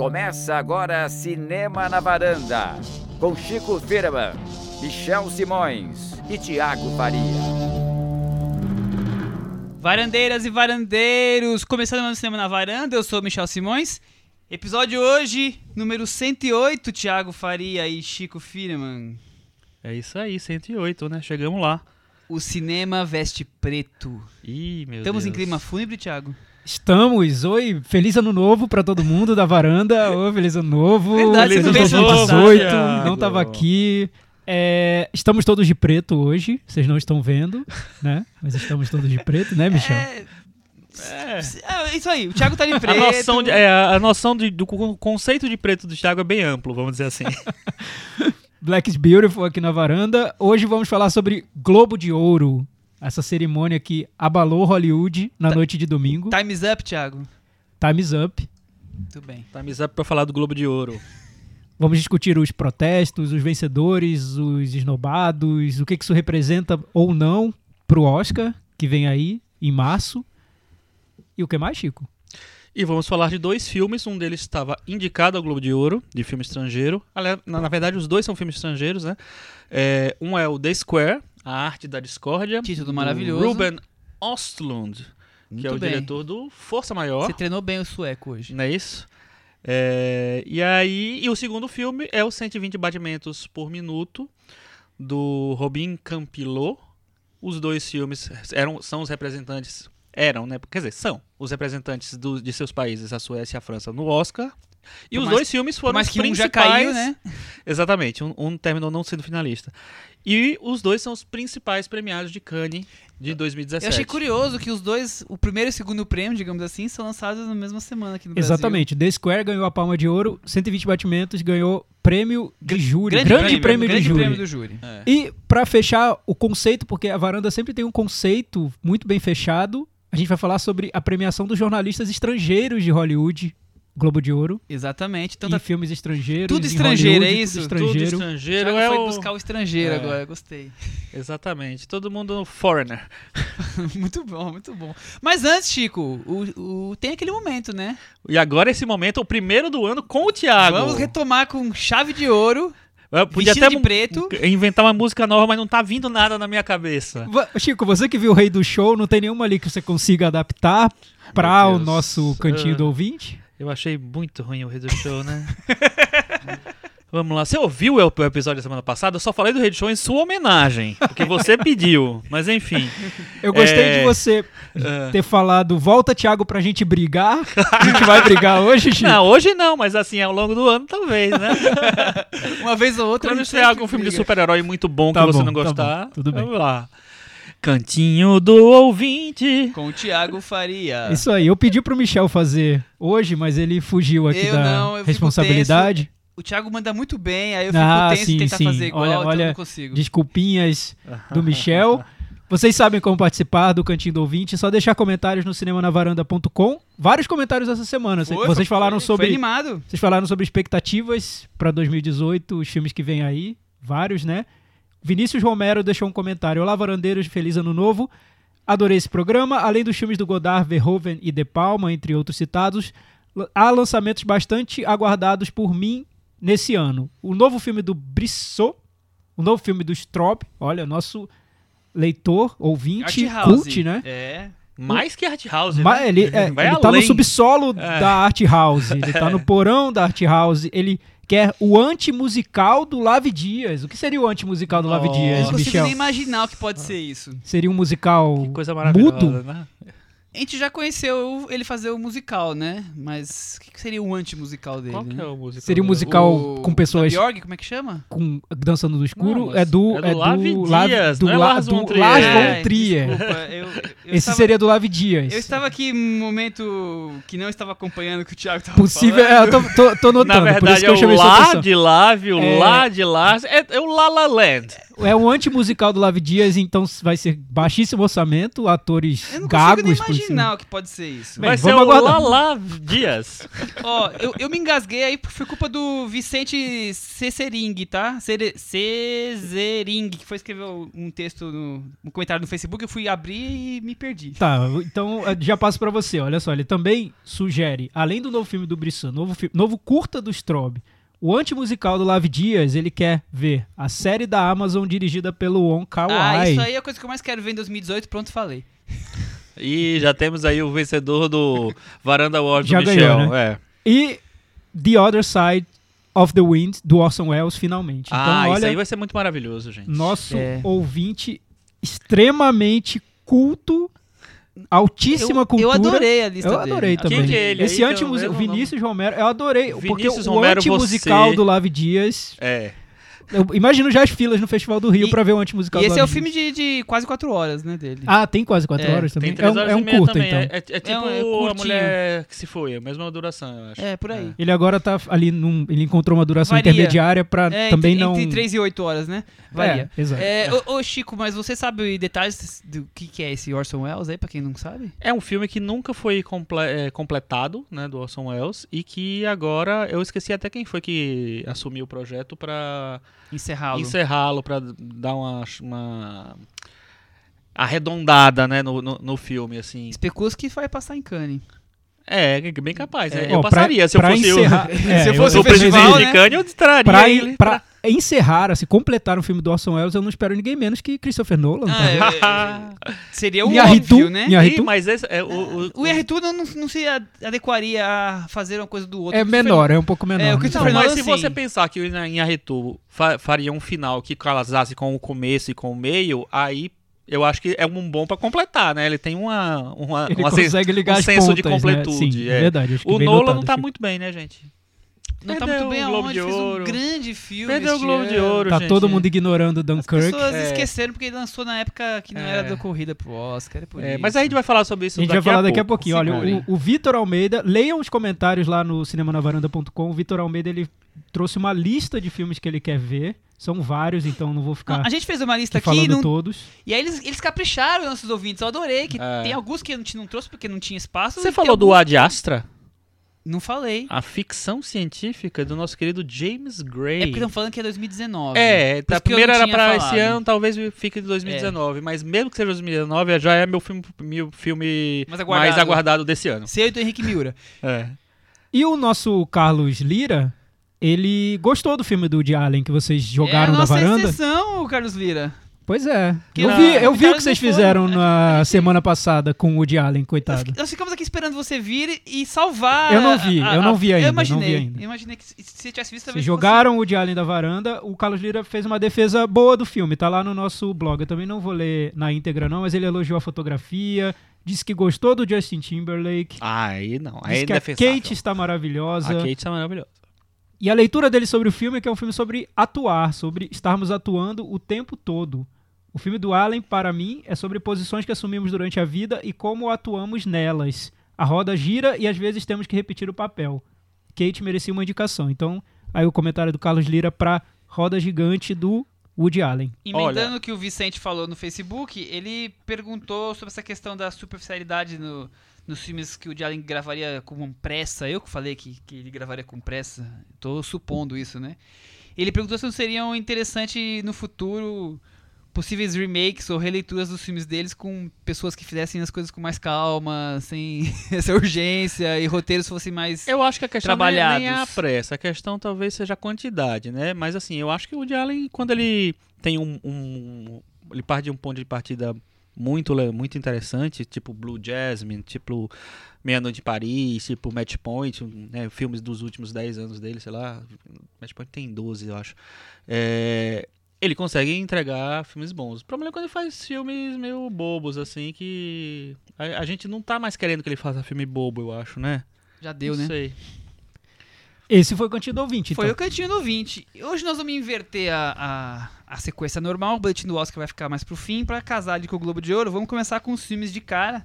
Começa agora Cinema na Varanda, com Chico Firman, Michel Simões e Tiago Faria. Varandeiras e varandeiros, começando mais um Cinema na Varanda, eu sou Michel Simões. Episódio hoje, número 108, Tiago Faria e Chico Firman. É isso aí, 108, né? Chegamos lá. O cinema veste preto. Ih, meu Estamos Deus. em clima fúnebre, Tiago? Estamos. Oi, feliz ano novo pra todo mundo da varanda. Oi, feliz ano novo. Verdade, feliz 2018. passada. Não tava aqui. É, estamos todos de preto hoje. Vocês não estão vendo, né? Mas estamos todos de preto, né, Michel? É, É. é isso aí, o Thiago tá de A preto. noção, de, é, a noção de- do con- conceito de preto do Thiago é bem amplo, vamos dizer assim. Black is Beautiful aqui na varanda. Hoje vamos falar sobre Globo de Ouro. Essa cerimônia que abalou Hollywood na noite de domingo. Time's up, Thiago. Time's up. Muito bem. Time's up pra falar do Globo de Ouro. Vamos discutir os protestos, os vencedores, os esnobados, o que que isso representa ou não pro Oscar, que vem aí em março. E o que mais, Chico? E vamos falar de dois filmes, um deles estava indicado ao Globo de Ouro, de filme estrangeiro. Na, na verdade, os dois são filmes estrangeiros, né? É, um é o The Square, A Arte da Discórdia. Título maravilhoso. Ruben Ostlund, que Muito é o bem. diretor do Força Maior. Você treinou bem o sueco hoje. Não é isso? É, e aí, e o segundo filme é o 120 batimentos por minuto do Robin Campillo. Os dois filmes eram, são os representantes, eram, né? Quer dizer, são os representantes do- de seus países, a Suécia e a França, no Oscar. E os dois filmes foram mais os que um já principais. caiu, né? Exatamente, um, um terminou não sendo finalista. E os dois são os principais premiados de Cannes de 2017. Eu achei curioso que os dois, o primeiro e o segundo prêmio, digamos assim, são lançados na mesma semana aqui no Brasil. Exatamente. The Square ganhou a palma de ouro, 120 batimentos, ganhou prêmio de júri, grande, Grande, prêmio, grande de júri. prêmio do júri. É. E pra fechar o conceito, porque a varanda sempre tem um conceito muito bem fechado, a gente vai falar sobre a premiação dos jornalistas estrangeiros de Hollywood, Globo de Ouro, Exatamente. e Tanto filmes estrangeiros. Tudo estrangeiro, é isso? Tudo Tudo estrangeiro. estrangeiro Thiago é foi o... buscar o estrangeiro É. agora, gostei. Exatamente, todo mundo foreigner. muito bom, muito bom. Mas antes, Chico, o, o- tem aquele momento, né? E agora esse momento, o primeiro do ano com o Thiago. Vamos retomar com chave de ouro, Eu podia vestido até de preto. inventar uma música nova, mas não tá vindo nada na minha cabeça. Chico, você que viu o Rei do Show, não tem nenhuma ali que você consiga adaptar pra Meu o nosso cantinho do ouvinte? Eu achei muito ruim o Rei do Show, né? Vamos lá. Você ouviu o ep- o episódio da semana passada? Eu só falei do Rei do Show em sua homenagem. Porque você pediu. Mas enfim. Eu gostei É. de você Ah. ter falado, volta, Thiago, pra gente brigar. A gente vai brigar hoje, Chico? Não, hoje não, mas assim, ao longo do ano talvez, né? Uma vez ou outra. Quando sempre algum filme de briga. super-herói muito bom Tá que você bom, não tá gostar, bom, tudo bem. vamos lá. Cantinho do ouvinte. Com o Thiago Faria. Isso aí, eu pedi pro Michel fazer hoje, mas ele fugiu aqui Eu da não, eu responsabilidade. O Thiago manda muito bem, aí eu fico Ah, tenso sim, em tentar sim. fazer igual, Olha- então eu olha, não consigo. Desculpinhas do Michel. Vocês sabem como participar do Cantinho do Ouvinte, é só deixar comentários no cinemanavaranda.com. Vários comentários essa semana. Foi, Vocês foi- falaram foi sobre animado. Vocês falaram sobre expectativas para 2018, os filmes que vêm aí, vários, né? Vinícius Romero deixou um comentário. Olá, varandeiros, feliz ano novo. Adorei esse programa. Além dos filmes do Godard, Verhoeven e De Palma, entre outros citados, há lançamentos bastante aguardados por mim nesse ano. O novo filme do Brissot, o novo filme do Straub, olha, nosso leitor, ouvinte, cult, né? É. Mais que Art House, Mas né? ele, é, Vai ele tá no subsolo É. da Art House. Ele tá no porão da Art House. Ele quer o antimusical do Lave Dias. O que seria o antimusical do Lave. Eu Dias, não consigo Michel? nem imaginar o que pode ser isso. Seria um musical Que coisa maravilhosa, mudo? né? A gente já conheceu ele fazer o musical, né? Mas o que que seria o anti-musical dele? Qual que né? é o musical? Seria um musical O- com pessoas da Bjork, como é que chama? com dançando no escuro. Não, é do é do é Lave do Dias, do, não é La- Lars do von Trier. Lars É, von Trier. Desculpa, eu, eu Esse estava- seria do Lave Dias. Eu estava aqui em um momento que não estava acompanhando o que o Thiago estava Possível, é, eu tô, tô, tô notando, Na por isso verdade, que é eu chamei o sua lá de Lave, o É. lá de lá. É, é o La La Land. É um anti-musical do Lavi Dias, então vai ser baixíssimo orçamento, atores Eu não gagos. consigo nem imaginar o que pode ser isso. Bem, Vai ser vamos o aguardar. Lala Dias. Ó, eu, eu me engasguei aí porque foi culpa do Vicente Cesering, tá? Cesering, que foi escrever um texto no, um comentário no Facebook, eu fui abrir e me perdi. Tá, então eh, já passo pra você. Olha só, ele também sugere, além do novo filme do Brisson, novo, novo curta do Strobe, o anti-musical do Lavi Dias, ele quer ver a série da Amazon dirigida pelo Wong Kar Ah, isso aí é a coisa que eu mais quero ver em 2018, pronto, falei. E já temos aí o vencedor do Varanda Award Já do ganhou, Michel. né? É. E The Other Side of the Wind, do Orson Welles, finalmente. Então, ah, isso olha, aí vai ser muito maravilhoso, gente. nosso É. ouvinte extremamente culto, altíssima eu, cultura. eu adorei a lista Eu dele. adorei também. Quem que é ele Esse anti-musical, Vinícius Romero, eu adorei, porque Vinícius o Romero, anti-musical você- do Lavi Dias, É. eu imagino já as filas no Festival do Rio E- pra ver o anti-musical E do esse é o filme de, de quase quatro horas, né, dele. Ah, tem quase quatro É, horas também. Tem É três um, horas é um e meia curta, também. então. É, é- é tipo um- é a curtinho. mulher que se foi, a mesma duração, eu acho. É, por aí. É. Ele agora tá ali num. Ele encontrou uma duração Varia. intermediária pra É, também entre, não. entre 3 e 8 horas, né? Varia. É, exato. É, ô, ô, Chico, mas você sabe detalhes do que, que é esse Orson Welles aí, pra quem não sabe? É um filme que nunca foi comple- é, completado, né, do Orson Welles, e que agora eu esqueci até quem foi que assumiu o projeto pra Encerrá-lo. encerrá-lo, pra dar uma, uma arredondada, né, no, no, no filme, assim. Especula que vai passar em Cannes. É, bem capaz, né? É. Eu Ó, pra- passaria se eu pra fosse encerrar- o, é, se eu eu- fosse o presidente né? de Cannes, eu distraria Pra, ele. pra encerrar, assim, completar o filme do Orson Welles, eu não espero ninguém menos que Christopher Nolan. tá? Ah, é, é, seria o Inharitu, óbvio, né? Inharitu. Ih, mas esse, é, o, o, O Inharitu não, não, se adequaria a fazer uma coisa do outro. É O menor, é um pouco menor. É, o né? Christopher Não, Nolan, mas se sim. você pensar que o Inharitu fa faria um final que casasse com o começo e com o meio, aí eu acho que é um bom pra completar, né? Ele tem uma, uma, Ele uma consegue ligar um senso de pontas, né? completude, Sim, é. é verdade. acho que O Nolan notado, não tá muito bem, né, gente? Não tá Perdeu muito bem o Globo aonde, de um grande filme. Perdeu o Globo de. Ouro, Tá gente. todo mundo ignorando As Dunkirk. pessoas É. esqueceram porque ele lançou na época que não É. era da corrida pro Oscar. É por É, isso. mas aí a gente vai falar sobre isso A gente daqui vai falar daqui a pouquinho. Olha, Segurem. o, o Vitor Almeida, leiam os comentários lá no cinemanavaranda.com. O Vitor Almeida ele trouxe uma lista de filmes que ele quer ver. São vários, então não vou Não, ficar a gente fez uma lista aqui falando não- todos. e aí eles, eles capricharam nossos ouvintes. Eu adorei. Que É. Tem alguns que a gente não trouxe porque não tinha espaço. Você falou do alguns- Ad Astra? Não falei. A ficção científica do nosso querido James Gray. É porque estão falando que é 2019. É, a eu primeira era pra falado. esse ano, talvez fique de 2019. Mas mesmo que seja 2019, já é meu filme, meu filme Mais mais, aguardado. aguardado. desse ano. Seu e do Henrique Miura. É. E o nosso Carlos Lira, ele gostou do filme do Woody Allen que vocês jogaram é a da nossa varanda. exceção, Carlos Lira. Pois é. Que eu não, vi, eu o vi o que vocês fizeram né? na semana passada com o Woody Allen, Nós, coitado. nós ficamos aqui esperando você vir e salvar. Eu não vi, a- eu a- não vi ainda, Eu não imaginei. vi ainda. Eu imaginei que se se você tivesse visto, Vocês talvez jogaram o Woody Allen da varanda, o Carlos Lira fez uma defesa boa do filme, tá lá no nosso blog. Eu também não vou ler na íntegra não, mas ele elogiou a fotografia, disse que gostou do Justin Timberlake, Aí não, aí disse é que a. Kate está maravilhosa. A Kate tá maravilhosa. E a leitura dele sobre o filme é que é um filme sobre atuar, sobre estarmos atuando o tempo todo. O filme do Allen, para mim, é sobre posições que assumimos durante a vida e como atuamos nelas. A roda gira e às vezes temos que repetir o papel. Kate merecia uma indicação. Então, aí o comentário do Carlos Lira para Roda Gigante do Woody Allen. Emendando o que o Vicente falou no Facebook, ele perguntou sobre essa questão da superficialidade no- nos filmes que o Woody Allen gravaria com pressa. Eu que falei que, que ele gravaria com pressa. Tô supondo isso, né? Ele perguntou se não seriam interessante no futuro possíveis remakes ou releituras dos filmes deles com pessoas que fizessem as coisas com mais calma, sem essa urgência e roteiros fossem mais. Eu acho que a questão nem, nem é a pressa, a questão talvez seja a quantidade, né? Mas assim, eu acho que o Woody Allen, quando ele tem um, um- ele parte de um ponto de partida muito, muito interessante, tipo Blue Jasmine, tipo Meia Noite em Paris, tipo Match Point, né? filmes dos últimos 10 anos dele, sei lá, Match Point tem 12, eu acho. É, ele consegue entregar filmes bons. O problema é quando ele faz filmes meio bobos, assim, que a, a gente não tá mais querendo que ele faça filme bobo, eu acho, né? Já deu, não né? sei. Esse foi o Cantinho do Ouvinte. Foi então. o Cantinho do 20. Hoje nós vamos inverter a, a, a sequência normal. O boletim do Oscar vai ficar mais pro fim. Pra casar ali com o Globo de Ouro, vamos começar com os filmes de cara.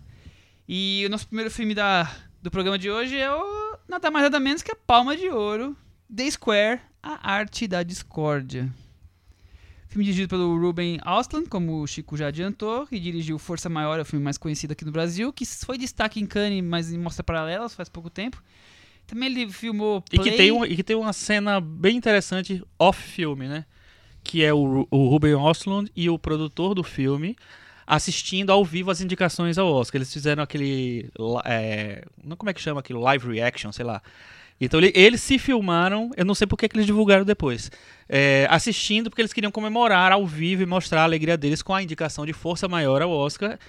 E o nosso primeiro filme da, do programa de hoje é o nada mais nada menos que a Palma de Ouro, The Square, A Arte da Discórdia. Filme dirigido pelo Ruben Östlund, como o Chico já adiantou, e dirigiu Força Maior, é o filme mais conhecido aqui no Brasil, que foi destaque em Cannes, mas em Mostra Paralelas faz pouco tempo. Também ele filmou E Play. que, tem um, e que tem uma cena bem interessante off-filme, né? Que é o, o Ruben Östlund e o produtor do filme assistindo ao vivo as indicações ao Oscar. Eles fizeram aquele... É, não como é que chama aquilo? Live reaction, sei lá. Então ele- eles se filmaram, eu não sei por que eles divulgaram depois, é, assistindo porque eles queriam comemorar ao vivo e mostrar a alegria deles com a indicação de Força Maior ao Oscar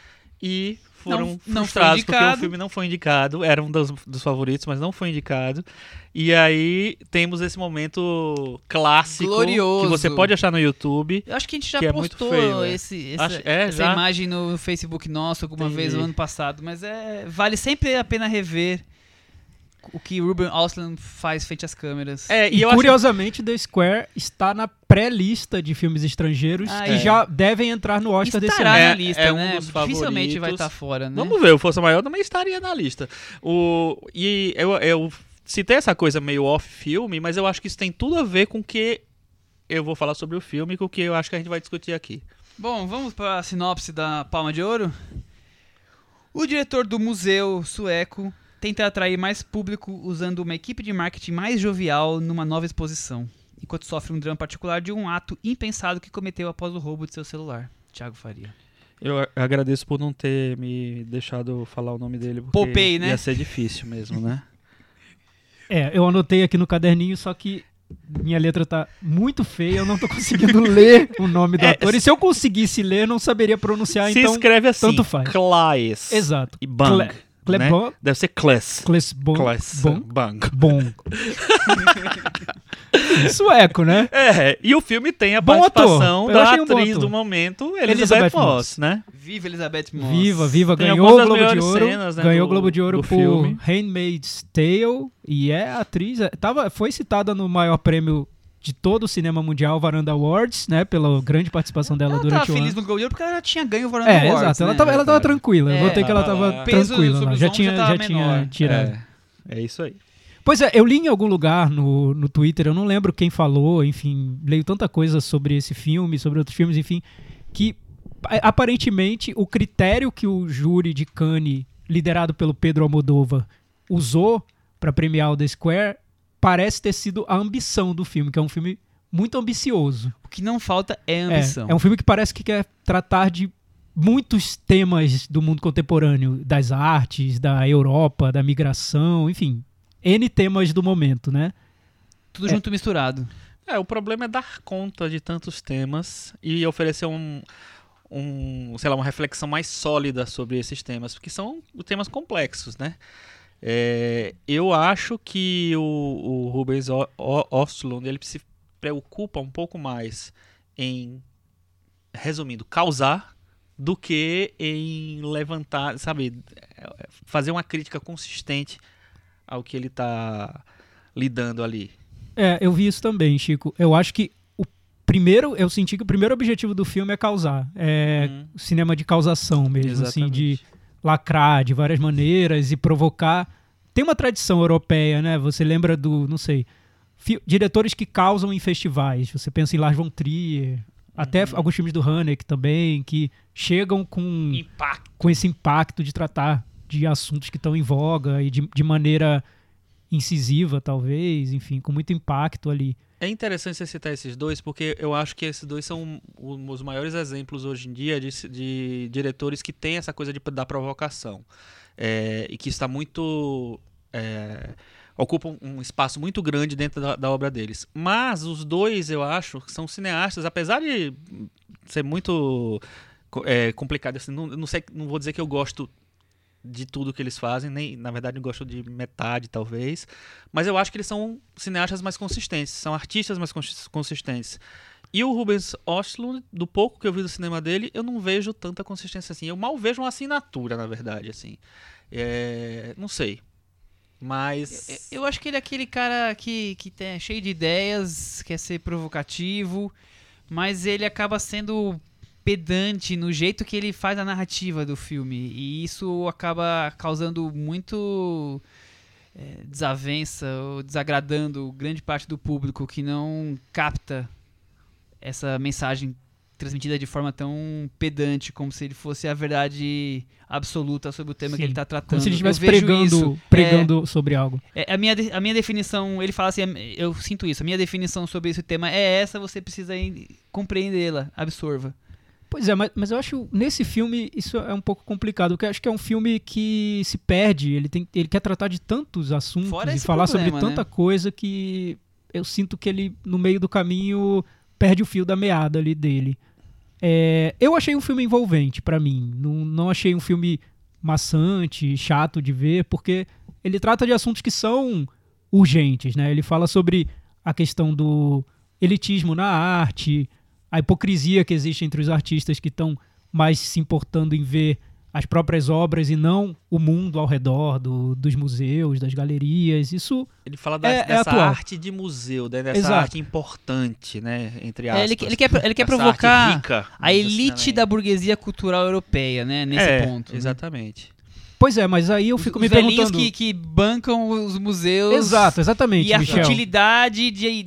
e foram Não- não frustrados porque o filme não foi indicado, era um dos, dos favoritos, mas não foi indicado. E aí temos esse momento clássico Glorioso. que você pode achar no YouTube. Eu acho que a gente já é postou feio, é. esse, essa, Acho- é, essa já? imagem no Facebook nosso alguma Entendi. vez no ano passado, mas é vale sempre a pena rever o que Ruben Östlund faz frente às câmeras. É, E, e eu acho curiosamente, The Square está na pré-lista de filmes estrangeiros Ah, que é. já devem entrar no Oscar desse ano. É, na lista, é um né? dos Dificilmente vai estar fora, né? Vamos ver, o Força Maior também estaria na lista. O, e eu, eu citei essa coisa meio off-filme, mas eu acho que isso tem tudo a ver com o que eu vou falar sobre o filme e com o que eu acho que a gente vai discutir aqui. Bom, vamos para a sinopse da Palma de Ouro. O diretor do museu sueco tenta atrair mais público usando uma equipe de marketing mais jovial numa nova exposição, enquanto sofre um drama particular de um ato impensado que cometeu após o roubo de seu celular. Thiago Faria. Eu agradeço por não ter me deixado falar o nome dele, porque Poupei, né? ia ser difícil mesmo, né? É, eu anotei aqui no caderninho, só que minha letra tá muito feia, eu não tô conseguindo ler o nome do É, ator. E se eu conseguisse ler, eu não saberia pronunciar, Se então... escreve assim, tanto faz. Klaes Exato. e Bang, Cle- Cle- né? Deve ser Kles. Kles Bong. Kles Bong. Bang. Bong. Sueco, né? É, e o filme tem a Bom participação da um bom atriz do momento, Elizabeth Elizabeth, Moss. Moss, né? Viva Elizabeth Moss. Viva, viva, Tem ganhou o Globo de Ouro. cenas, né, ganhou o Globo de Ouro por filme. Handmaid's Tale e é atriz, é, tava, foi citada no maior prêmio de todo o cinema mundial, Varanda Awards, né, pela grande participação dela Ela durante o feliz ano. no Globo de Ouro porque ela já tinha ganho o Varanda É, Awards, exato. Ela né? tava, ela tava tranquila. Eu É, notei que ela tava tranquila os Já tinha, já já tinha tirado. É, é isso aí. Pois é, eu li em algum lugar no, no Twitter, eu não lembro quem falou, enfim, leio tanta coisa sobre esse filme, sobre outros filmes, enfim, que aparentemente o critério que o júri de Cannes, liderado pelo Pedro Almodóvar, usou para premiar o The Square parece ter sido a ambição do filme, que é um filme muito ambicioso. O que não falta é É, ambição. é um filme que parece que quer tratar de muitos temas do mundo contemporâneo, das artes, da Europa, da migração, enfim, N temas do momento, né? Tudo É. junto e misturado. É, o problema é dar conta de tantos temas e oferecer um, um, sei lá, uma reflexão mais sólida sobre esses temas, porque são temas complexos, né? É, eu acho que o, o Rubens O- O- Östlund, ele se preocupa um pouco mais em, resumindo, causar do que em levantar, sabe, fazer uma crítica consistente ao que ele está lidando ali. É, eu vi isso também, Chico. Eu acho que o primeiro, eu senti que o primeiro objetivo do filme é causar, é Hum. cinema de causação mesmo, assim, de Exatamente. Lacrar de várias maneiras e provocar. Tem uma tradição europeia, né? Você lembra do, não sei, diretores que causam em festivais. Você pensa em Lars von Trier, até Uhum. alguns filmes do Haneke também, que chegam com, Impacto. com esse impacto de tratar de assuntos que estão em voga e de, de maneira incisiva, talvez, enfim, com muito impacto ali. É interessante você citar esses dois, porque eu acho que esses dois são o- os maiores exemplos hoje em dia de, de diretores que têm essa coisa de, da provocação. É, e que está muito. É, ocupam um espaço muito grande dentro da, da obra deles. Mas os dois, eu acho, são cineastas, apesar de ser muito é, complicado. Assim, não, não, sei, não vou dizer que eu gosto de tudo que eles fazem, nem na verdade eu gosto de metade, talvez. Mas eu acho que eles são cineastas mais consistentes, são artistas mais cons- consistentes. E o Rubens Östlund, do pouco que eu vi do cinema dele, eu não vejo tanta consistência assim. Eu mal vejo uma assinatura, na verdade, assim. É, não sei. Mas Eu acho que ele é aquele cara que, que tem, é cheio de ideias, quer ser provocativo, mas ele acaba sendo pedante no jeito que ele faz a narrativa do filme. E isso acaba causando muito é, desavença ou desagradando grande parte do público que não capta essa mensagem transmitida de forma tão pedante, como se ele fosse a verdade absoluta sobre o tema Sim, que ele está tratando. Como se ele estivesse pregando, isso. pregando sobre algo. É, a, minha, a minha definição, ele fala assim, eu sinto isso, a minha definição sobre esse tema é essa, você precisa compreendê-la, absorva. Pois é, mas, mas eu acho nesse filme isso é um pouco complicado, porque eu acho que é um filme que se perde, ele, tem, ele quer tratar de tantos assuntos Fora e falar problema, sobre tanta né? coisa que eu sinto que ele, no meio do caminho, perde o fio da meada ali dele. É, eu achei um filme envolvente pra mim, não, não achei um filme maçante, chato de ver, porque ele trata de assuntos que são urgentes, né? Ele fala sobre a questão do elitismo na arte, a hipocrisia que existe entre os artistas que estão mais se importando em ver as próprias obras e não o mundo ao redor do- dos museus, das galerias. Isso Ele fala da- É- é dessa atual. arte de museu, né? dessa Exato. arte importante, né? Entre É, aspas. ele, ele quer, ele quer Essa provocar arte rica, a assim, elite da burguesia cultural europeia, né, nesse é, ponto. né? Exatamente. Pois é, mas aí eu Os- fico os me velhinhos perguntando. que, que bancam os museus Exato, exatamente, e a Michel. futilidade de,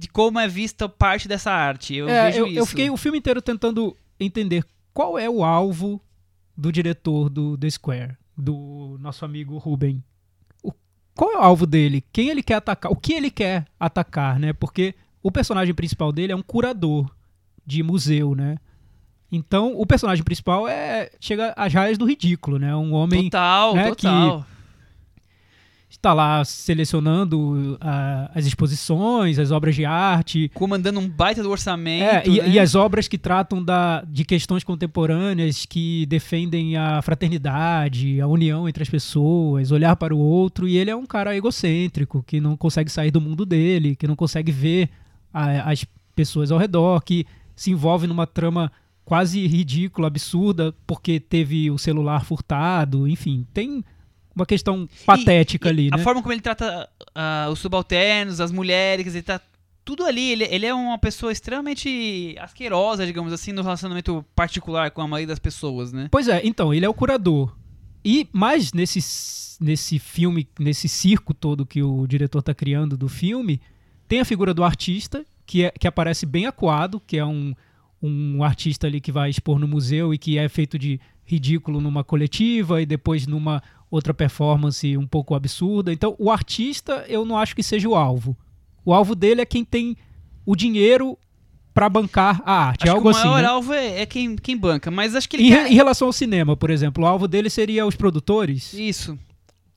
de como é vista parte dessa arte. Eu É, vejo eu, isso. eu fiquei o filme inteiro tentando entender qual é o alvo do diretor do The Square, do nosso amigo Ruben. O- qual é o alvo dele? Quem ele quer atacar? O que ele quer atacar, né? Porque o personagem principal dele é um curador de museu, né? Então, o personagem principal é chega às raias do ridículo, né? Um homem Total, né, total. Está lá selecionando ah, as exposições, as obras de arte, Comandando um baita do orçamento. É, e, né? e as obras que tratam da, de questões contemporâneas que defendem a fraternidade, a união entre as pessoas, olhar para o outro, e ele é um cara egocêntrico, que não consegue sair do mundo dele, que não consegue ver a- as pessoas ao redor, que se envolve numa trama quase ridícula, absurda, porque teve o celular furtado, enfim, tem uma questão patética E ali, A né? forma como ele trata ah, os subalternos, as mulheres, ele tá tudo ali. Ele, ele é uma pessoa extremamente asquerosa, digamos assim, no relacionamento particular com a maioria das pessoas, né? Pois é, então, ele é o curador. E mais nesse, nesse filme, nesse circo todo que o diretor tá criando do filme, tem a figura do artista, que, é, que aparece bem acuado, que é um, um artista ali que vai expor no museu e que é feito de ridículo numa coletiva e depois numa outra performance um pouco absurda. Então, o artista eu não acho que seja o alvo. O alvo dele é quem tem o dinheiro para bancar a arte. Acho é algo que o assim. maior né? alvo é, é quem, quem banca, mas acho que ele Em, quer... em relação ao cinema, por exemplo, o alvo dele seria os produtores? Isso.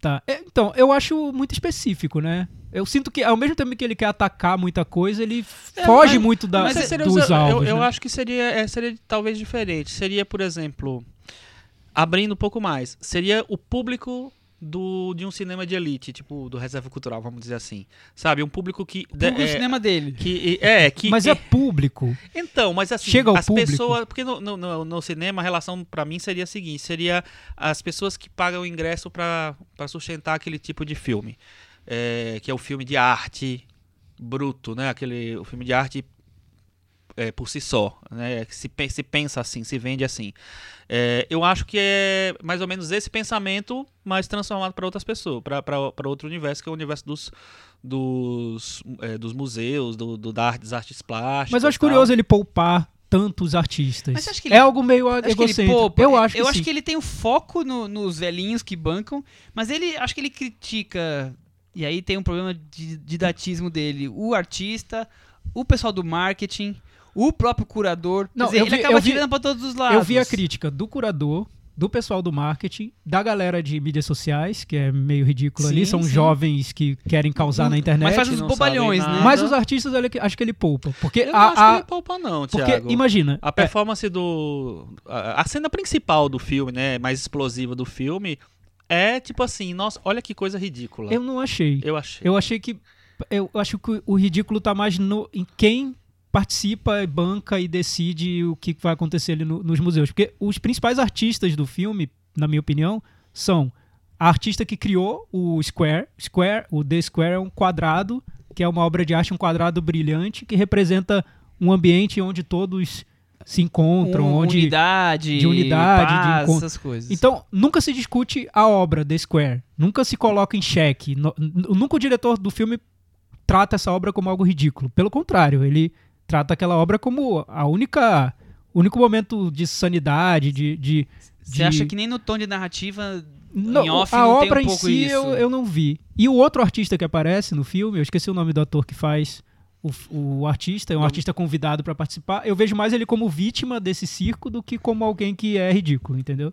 Tá. É, Então, eu acho muito específico, né? Eu sinto que, ao mesmo tempo que ele quer atacar muita coisa, ele É, foge mas- muito da, Mas seria dos os- alvos. Eu, né? acho que seria, é, seria talvez diferente. Seria, por exemplo, abrindo um pouco mais, seria o público do, de um cinema de elite, tipo do Reserva Cultural, vamos dizer assim. Sabe? Um público que. O público do é, cinema dele. que é, que Mas é público. Então, mas assim, Chega ao as público? pessoas. Porque no, no, no- cinema a relação pra mim seria a seguinte: seria as pessoas que pagam o ingresso pra pra sustentar aquele tipo de filme. É, que é o filme de arte bruto, né? Aquele, o filme de arte é, por si só, né? Se, se pensa assim, se vende assim. É, eu acho que é mais ou menos esse pensamento, mas transformado para outras pessoas, para outro universo, que é o universo dos, dos, é, dos museus, do, do, das artes plásticas. Mas eu acho curioso ele poupar tantos artistas. Ele- é algo meio Acho que ele egocêntrico. poupa. eu acho que eu sim. acho que ele tem um foco no- nos velhinhos que bancam, mas ele acho que ele critica. E aí tem um problema de didatismo dele. O artista, o pessoal do marketing, o próprio curador. Não, dizer, eu ele vi- acaba eu vi- tirando pra todos os lados. Eu vi a crítica do curador, do pessoal do marketing, da galera de mídias sociais, que é meio ridículo ali. Sim, São sim. jovens que querem causar na internet. Mas faz que uns bobalhões, né? Mas os artistas, olha, que- acho que ele poupa. Porque Eu não a, acho que ele poupa, não, porque Thiago. imagina, A é, performance do. A, a cena principal do filme, né? Mais explosiva do filme, é tipo assim, nossa, olha que coisa ridícula. eu não achei. Eu achei. Eu achei que. Eu acho que o ridículo tá mais no, em quem participa, banca e decide o que vai acontecer ali no- nos museus. Porque os principais artistas do filme, na minha opinião, são a artista que criou o Square. Square, o The Square é um quadrado, que é uma obra de arte, um quadrado brilhante, que representa um ambiente onde todos se encontram, Um- onde unidade, de unidade, de paz, encontro. essas coisas. então, nunca se discute a obra The Square. Nunca se coloca em xeque. Nunca o diretor do filme trata essa obra como algo ridículo. Pelo contrário, ele trata aquela obra como a única único momento de sanidade, de, de Você de- acha que nem no tom de narrativa Não, em off a não obra tem um em si isso? eu, eu não vi. E o outro artista que aparece no filme, eu esqueci o nome do ator que faz o, o artista, é um Não. artista convidado pra participar. Eu vejo mais ele como vítima desse circo do que como alguém que é ridículo, entendeu?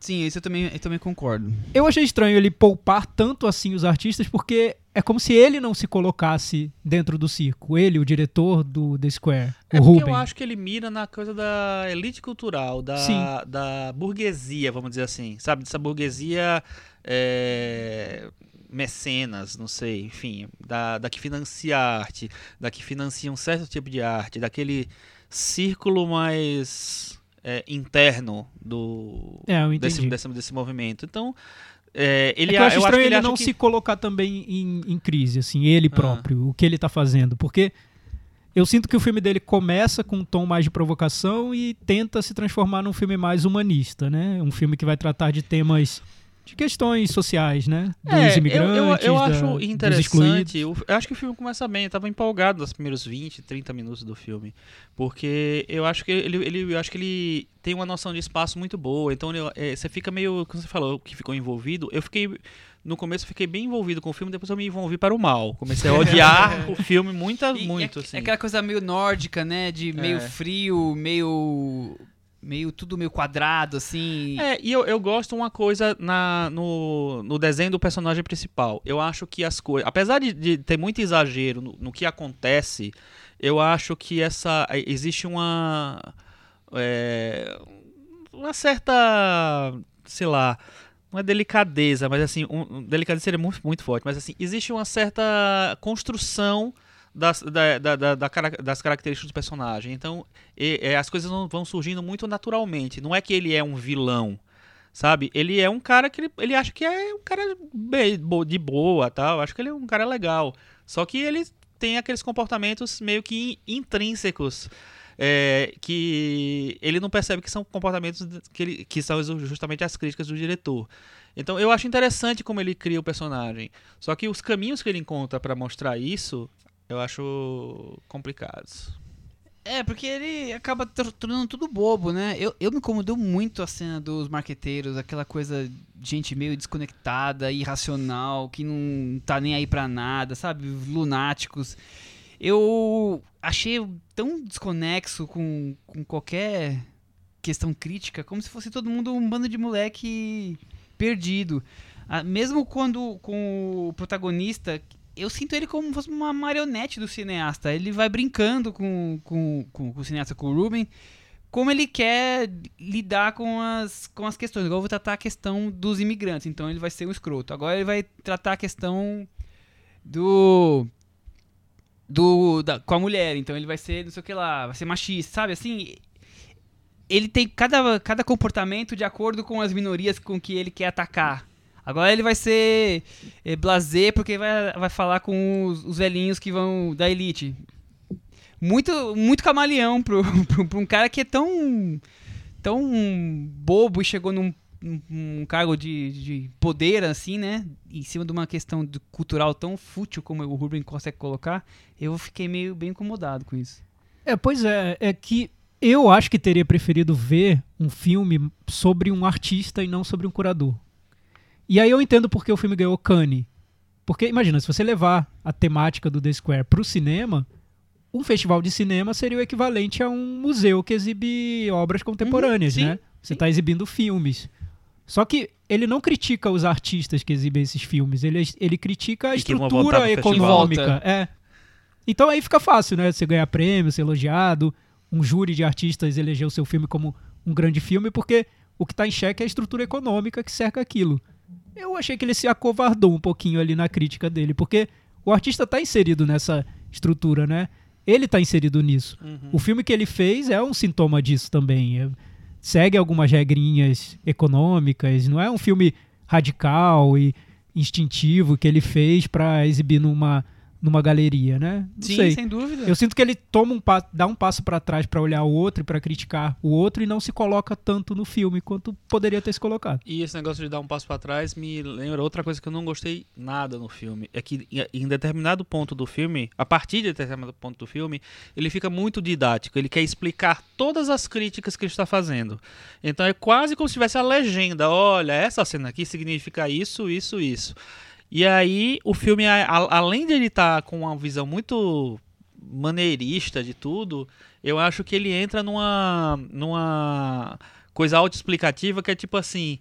Sim, isso eu também, eu também concordo. Eu achei estranho ele poupar tanto assim os artistas, porque é como se ele não se colocasse dentro do circo. Ele, o diretor do The Square, É o Ruben. eu acho que ele mira na coisa da elite cultural, da, Sim. da burguesia, vamos dizer assim, sabe? Dessa burguesia é, mecenas, não sei, enfim, da, da que financia a arte, da que financia um certo tipo de arte, daquele círculo mais é, interno do É, desse, desse, desse movimento. Então, é, ele é eu acho eu acho estranho que ele, ele acha não que- se colocar também em, em crise, assim, ele Ah. próprio, o que ele tá fazendo. Porque eu sinto que o filme dele começa com um tom mais de provocação e tenta se transformar num filme mais humanista, né? Um filme que vai tratar de temas de questões sociais, né? Dos É, eu- imigrantes, eu, eu, da- acho interessante. excluídos. Eu, eu acho que o filme começa bem. Eu tava empolgado nos primeiros 20, 30 minutos do filme. Porque eu acho que ele, ele, eu acho que ele tem uma noção de espaço muito boa. Então ele- é, você fica meio. Como você falou, que ficou envolvido. Eu fiquei. No começo eu fiquei bem envolvido com o filme, depois eu me envolvi para o mal. Comecei a odiar o filme muita, E muito, é, assim. é aquela coisa meio nórdica, né? De meio É. frio, meio. Meio tudo meio quadrado, assim. É, e eu, eu gosto uma coisa na, no, no desenho do personagem principal. Eu acho que as coisas. Apesar de, de ter muito exagero no, no que acontece, eu acho que essa. Existe uma. é, uma certa. sei lá. Não é delicadeza, mas assim. Um- delicadeza seria muito, muito forte, mas assim, existe uma certa construção. Das, da- da- da- das características do personagem. Então, e- é, as coisas vão surgindo muito naturalmente. Não é que ele é um vilão, sabe? Ele é um cara que ele, ele acha que é um cara de boa, tal. Acho que ele é um cara legal. Só que ele tem aqueles comportamentos meio que in- intrínsecos. é, que ele não percebe que são comportamentos que, ele- que são justamente as críticas do diretor. Então eu acho interessante como ele cria o personagem. Só que os caminhos que ele encontra pra mostrar isso, eu acho complicados. É, porque ele acaba tor- tornando tudo bobo, né? Eu, eu me incomodou muito a cena dos marqueteiros, aquela coisa de gente meio desconectada, irracional, que não tá nem aí pra nada, sabe? Lunáticos. Eu achei tão desconexo com, com qualquer questão crítica, como se fosse todo mundo um bando de moleque perdido. Ah, mesmo quando com o protagonista, eu sinto ele como se fosse uma marionete do cineasta. Ele vai brincando com, com, com, com o cineasta, com o Ruben, como ele quer lidar com as, com as questões. Agora eu vou tratar a questão dos imigrantes, então ele vai ser um escroto. Agora ele vai tratar a questão do. do da, com a mulher, então ele vai ser não sei o que lá, vai ser machista, sabe? Assim. Ele tem cada, cada comportamento de acordo com as minorias com que ele quer atacar. Agora ele vai ser é, blazer porque vai, vai falar com os, os velhinhos que vão da elite. Muito, muito camaleão pro, pro, pro um cara que é tão, tão bobo e chegou num, num cargo de, de poder, assim, né? Em cima de uma questão cultural tão fútil como o Ruben consegue colocar. Eu fiquei meio bem incomodado com isso. É, pois é, é que eu acho que teria preferido ver um filme sobre um artista e não sobre um curador. E aí eu entendo porque o filme ganhou Cannes. Porque imagina, se você levar a temática do The Square pro cinema, um festival de cinema seria o equivalente a um museu que exibe obras contemporâneas, Uhum, sim, né? Você está exibindo filmes. Só que ele não critica os artistas que exibem esses filmes, ele, ele critica a E estrutura econômica. É. Então aí fica fácil, né? Você ganhar prêmio, ser elogiado, um júri de artistas eleger o seu filme como um grande filme, porque o que está em xeque é a estrutura econômica que cerca aquilo. Eu achei que ele se acovardou um pouquinho ali na crítica dele, porque o artista está inserido nessa estrutura, né? Ele está inserido nisso. O filme que ele fez é um sintoma disso também. É- segue algumas regrinhas econômicas, não é um filme radical e instintivo que ele fez para exibir numa numa galeria, né? Não Sim, sei. sem dúvida. Eu sinto que ele toma um dá um passo pra trás pra olhar o outro e pra criticar o outro e não se coloca tanto no filme quanto poderia ter se colocado. E esse negócio de dar um passo pra trás me lembra outra coisa que eu não gostei nada no filme. É que em determinado ponto do filme, a partir de determinado ponto do filme, ele fica muito didático. Ele quer explicar todas as críticas que ele está fazendo. Então é quase como se tivesse a legenda. Olha, essa cena aqui significa isso, isso, isso. E aí o filme, a- a- além de ele estar com uma visão muito maneirista de tudo, eu acho que ele entra numa, numa coisa autoexplicativa que é tipo assim.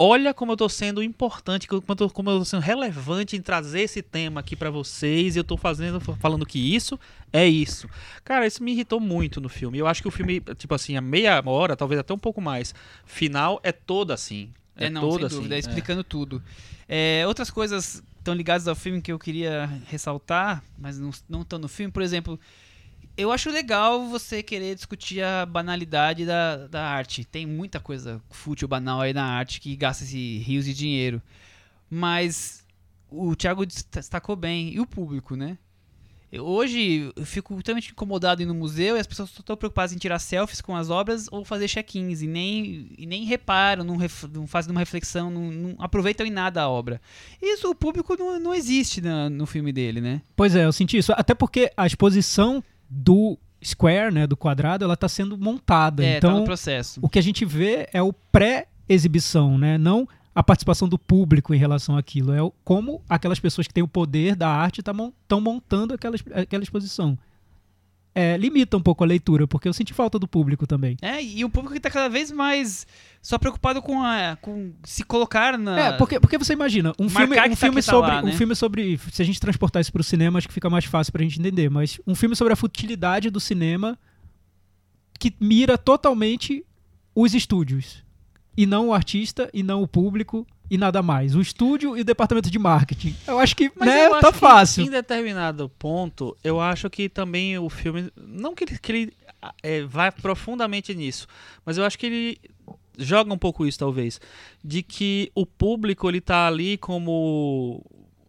Olha como eu tô sendo importante, como eu tô, sendo relevante em trazer esse tema aqui pra vocês. E eu tô fazendo, falando que isso é isso. Cara, isso me irritou muito no filme. Eu acho que o filme, tipo assim, a meia hora, talvez até um pouco mais, final é toda assim. É, É, não, toda sem assim. dúvida, é. explicando tudo. É, outras coisas estão ligadas ao filme que eu queria ressaltar, mas não não estão no filme, por exemplo, eu acho legal você querer discutir a banalidade da, da arte. Tem muita coisa fútil, banal aí na arte que gasta-se rios de dinheiro. Mas o Thiago destacou bem, e o público, né? Eu- Hoje eu fico totalmente incomodado em ir no museu e as pessoas estão preocupadas em tirar selfies com as obras ou fazer check-ins e nem, e nem reparam, não, ref, não fazem uma reflexão, não, não aproveitam em nada a obra. Isso o público não, não existe na- no filme dele, né? Pois é, eu senti isso. Até porque a exposição do square, né, do quadrado, ela tá sendo montada. É, tá então, no processo. o que a gente vê é o pré-exibição, né? Não a participação do público em relação àquilo. É o- como aquelas pessoas que têm o poder da arte estão montando aquela, aquela exposição. É, limita um pouco a leitura, porque eu senti falta do público também. É, e o público que tá cada vez mais só preocupado com, a, com se colocar na. É, porque, porque você imagina, um Marcar filme, um tá- filme tá sobre. lá, né? Um filme sobre. Se a gente transportar isso pro cinema, acho que fica mais fácil pra gente entender. Mas um filme sobre a futilidade do cinema que mira totalmente os estúdios. E não o artista, e não o público, e nada mais. O estúdio e o departamento de marketing. Eu acho que, Mas né, tá fácil. Em determinado ponto, eu acho que também o filme. Não que ele, que ele é, vai profundamente nisso, mas eu acho que ele joga um pouco isso, talvez. De que o público ele tá ali como.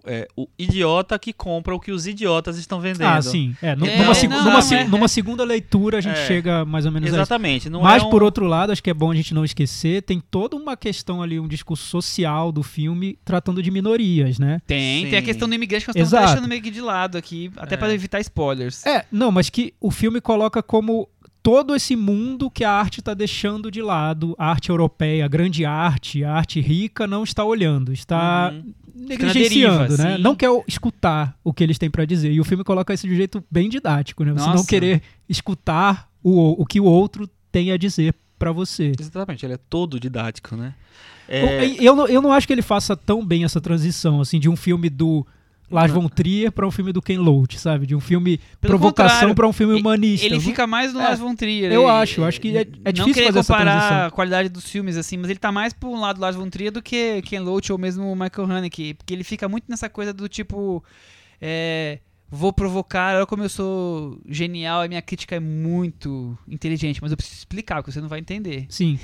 É, o idiota que compra o que os idiotas estão vendendo. Ah, sim. É, É, numa, seg- não, numa é- numa segunda leitura a gente É. chega mais ou menos a isso. Exatamente. Mas, é um- por outro lado, acho que é bom a gente não esquecer, tem toda uma questão ali, um discurso social do filme tratando de minorias, né? Tem, Sim. tem a questão do imigrante que nós estamos Exato. deixando meio que de lado aqui, até É. pra evitar spoilers. É, não, mas que o filme coloca como todo esse mundo que a arte está deixando de lado, a arte europeia, a grande arte, a arte rica, não está olhando, está Uhum. Negligenciando, deriva, né? Não quer escutar o que eles têm para dizer. E o filme coloca isso de um jeito bem didático, né? Você não Nossa. querer escutar o, o que o outro tem a dizer para você. Exatamente, ele é todo didático, né? É, Eu, eu, não, eu não acho que ele faça tão bem essa transição, assim, de um filme do Lars von Trier para um filme do Ken Loach, sabe? De um filme Pelo provocação para um filme humanista. Ele não- fica mais no É, Lars von Trier. eu ele- acho, eu acho que é- é Não difícil fazer essa comparar transição. a qualidade dos filmes, assim, mas ele tá mais pro lado do Lars von Trier do que Ken Loach ou mesmo Michael Haneke, porque ele fica muito nessa coisa do tipo... é, vou provocar, olha como eu sou genial, a minha crítica é muito inteligente, mas eu preciso explicar, porque você não vai entender. Sim.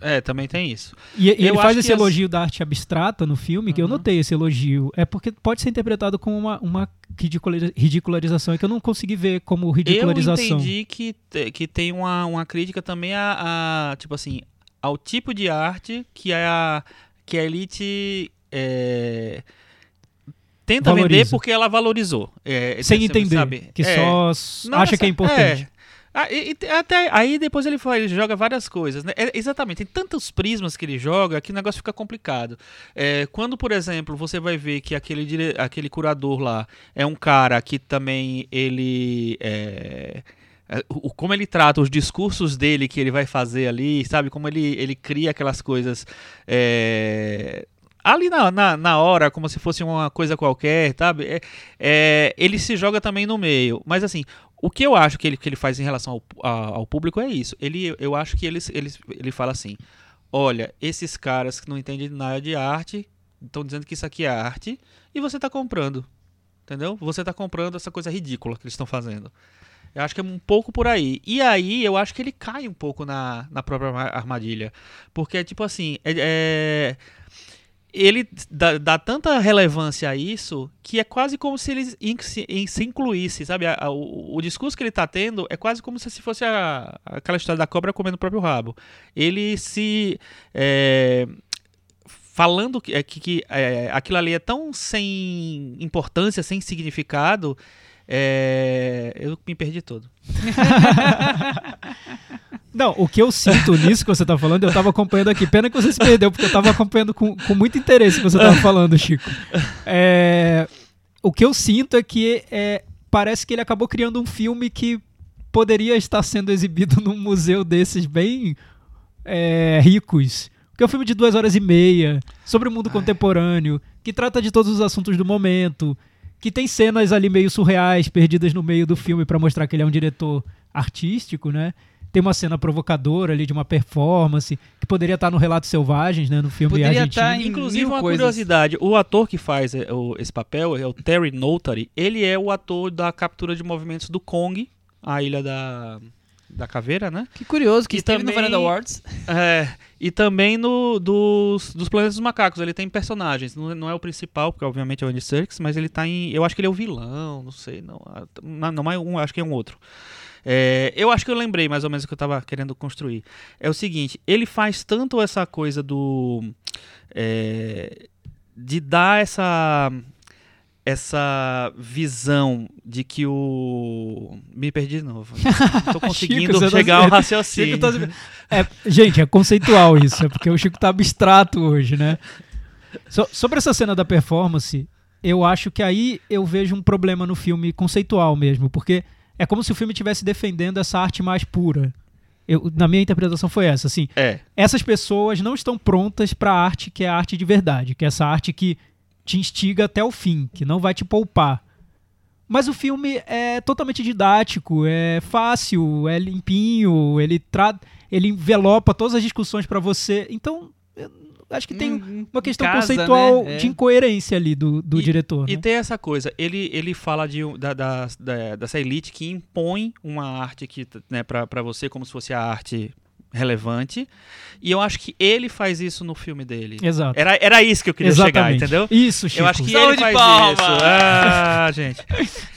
É, também tem isso. E, e ele Eu faz esse que as- elogio da arte abstrata no filme, que eu Uhum. notei esse elogio. É porque pode ser interpretado como uma, uma ridicula- ridicularização, é que eu não consegui ver como Eu ridicularização. entendi que, que tem uma, uma crítica também a, a, tipo assim, ao tipo de arte que a, que a elite é, tenta Valoriza. vender porque ela valorizou. É, Sem entender, sabe? que É. só acha que é nessa- importante. Ah, e- e até aí depois ele, ele joga várias coisas, né? É, exatamente, tem tantos prismas que ele joga que o negócio fica complicado. É, quando, por exemplo, você vai ver que aquele, dire- aquele curador lá é um cara que também ele é, é, como ele trata os discursos dele que ele vai fazer ali, sabe? Como ele, ele cria aquelas coisas é, ali na, na, na hora, como se fosse uma coisa qualquer, sabe? É, é, ele se joga também no meio. Mas assim, o que eu acho que ele, que ele faz em relação ao, a- ao público é isso. Ele, eu acho que ele, ele, ele fala assim: olha, esses caras que não entendem nada de arte estão dizendo que isso aqui é arte e você está comprando. Entendeu? Você está comprando essa coisa ridícula que eles estão fazendo. Eu acho que é um pouco por aí. E aí eu acho que ele cai um pouco na, na própria arma- armadilha. Porque é tipo assim. é- é- ele dá, dá tanta relevância a isso que é quase como se ele in- se, in- se incluísse, sabe? A- a- o, o discurso que ele está tendo é quase como se fosse a- aquela história da cobra comendo o próprio rabo. Ele se. é, falando que, é, que, que, é, aquilo ali é tão sem importância, sem significado. é, eu me perdi todo. Não, o que eu sinto nisso que você tá falando, eu tava acompanhando aqui. Pena que você se perdeu, porque eu tava acompanhando com, com muito interesse o que você tava falando, Chico. É, o que eu sinto é que é, parece que ele acabou criando um filme que poderia estar sendo exibido num museu desses bem é, ricos. Porque é um filme de duas horas e meia, sobre o mundo contemporâneo, que trata de todos os assuntos do momento, que tem cenas ali meio surreais, perdidas no meio do filme para mostrar que ele é um diretor artístico, né? Tem uma cena provocadora ali de uma performance que poderia estar no Relatos Selvagens, né? No filme Poderia argentino. estar em Inclusive, uma coisas. curiosidade: o ator que faz é, o- esse papel é o Terry Notary. Ele é o ator da captura de movimentos do Kong, a ilha da, da caveira, né? Que curioso, que E esteve no também- Varanda Awards. É, e também no dos, dos Planetas dos Macacos. Ele tem personagens. Não, não é o principal, porque obviamente é o Andy Serkis, mas ele tá em. Eu acho que ele é o vilão, não sei. Não, não, não é um, acho que é um outro. É, eu acho que eu lembrei mais ou menos o que eu tava querendo construir. É o seguinte, ele faz tanto essa coisa do. é, de dar essa. Essa visão de que o. Me perdi de novo. Não tô conseguindo você tá chegar ao raciocínio. Chico tá É, gente, é conceitual isso, é porque o Chico tá abstrato hoje, né? So- sobre essa cena da performance, eu acho que aí eu vejo um problema no filme conceitual mesmo, porque é como se o filme estivesse defendendo essa arte mais pura. Eu- na minha interpretação foi essa, assim, É. essas pessoas não estão prontas para a arte que é a arte de verdade, que é essa arte que te instiga até o fim, que não vai te poupar. Mas o filme é totalmente didático, é fácil, é limpinho, ele tra ele envelopa todas as discussões para você. Então, acho que tem Hum, uma questão casa, conceitual né? É. de incoerência ali do, do E- diretor. E né? tem essa coisa, ele, ele fala de, da, da, da- dessa elite que impõe uma arte que, né, pra, pra você como se fosse a arte relevante. E eu acho que ele faz isso no filme dele. Exato. Era, era isso que eu queria chegar, Exatamente. entendeu? Isso, Chico. Eu acho que Salve ele de faz palmas! isso. Ah, gente.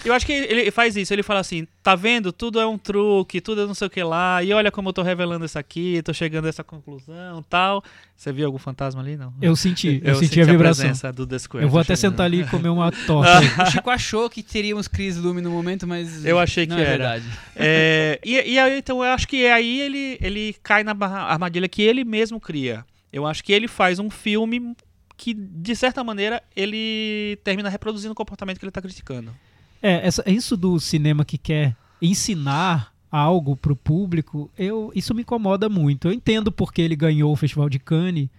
Eu acho que ele faz isso. Ele fala assim: tá vendo? Tudo é um truque, tudo é não sei o que lá. E olha como eu tô revelando isso aqui, tô chegando a essa conclusão tal. Você viu algum fantasma ali? Não. Eu senti, eu, Eu senti a vibração. presença do The Square. eu vou até sentar ali e comer uma torta. O Chico achou que teríamos crise Lume no momento, mas. Eu achei não que é era. verdade. É, e, e aí, então, eu acho que aí ele, ele cai na armadilha que ele mesmo cria. Eu acho que ele faz um filme que, de certa maneira, ele termina reproduzindo o comportamento que ele está criticando. É, essa, isso do cinema que quer ensinar algo pro público, eu, isso me incomoda muito. Eu entendo porque ele ganhou o Festival de Cannes,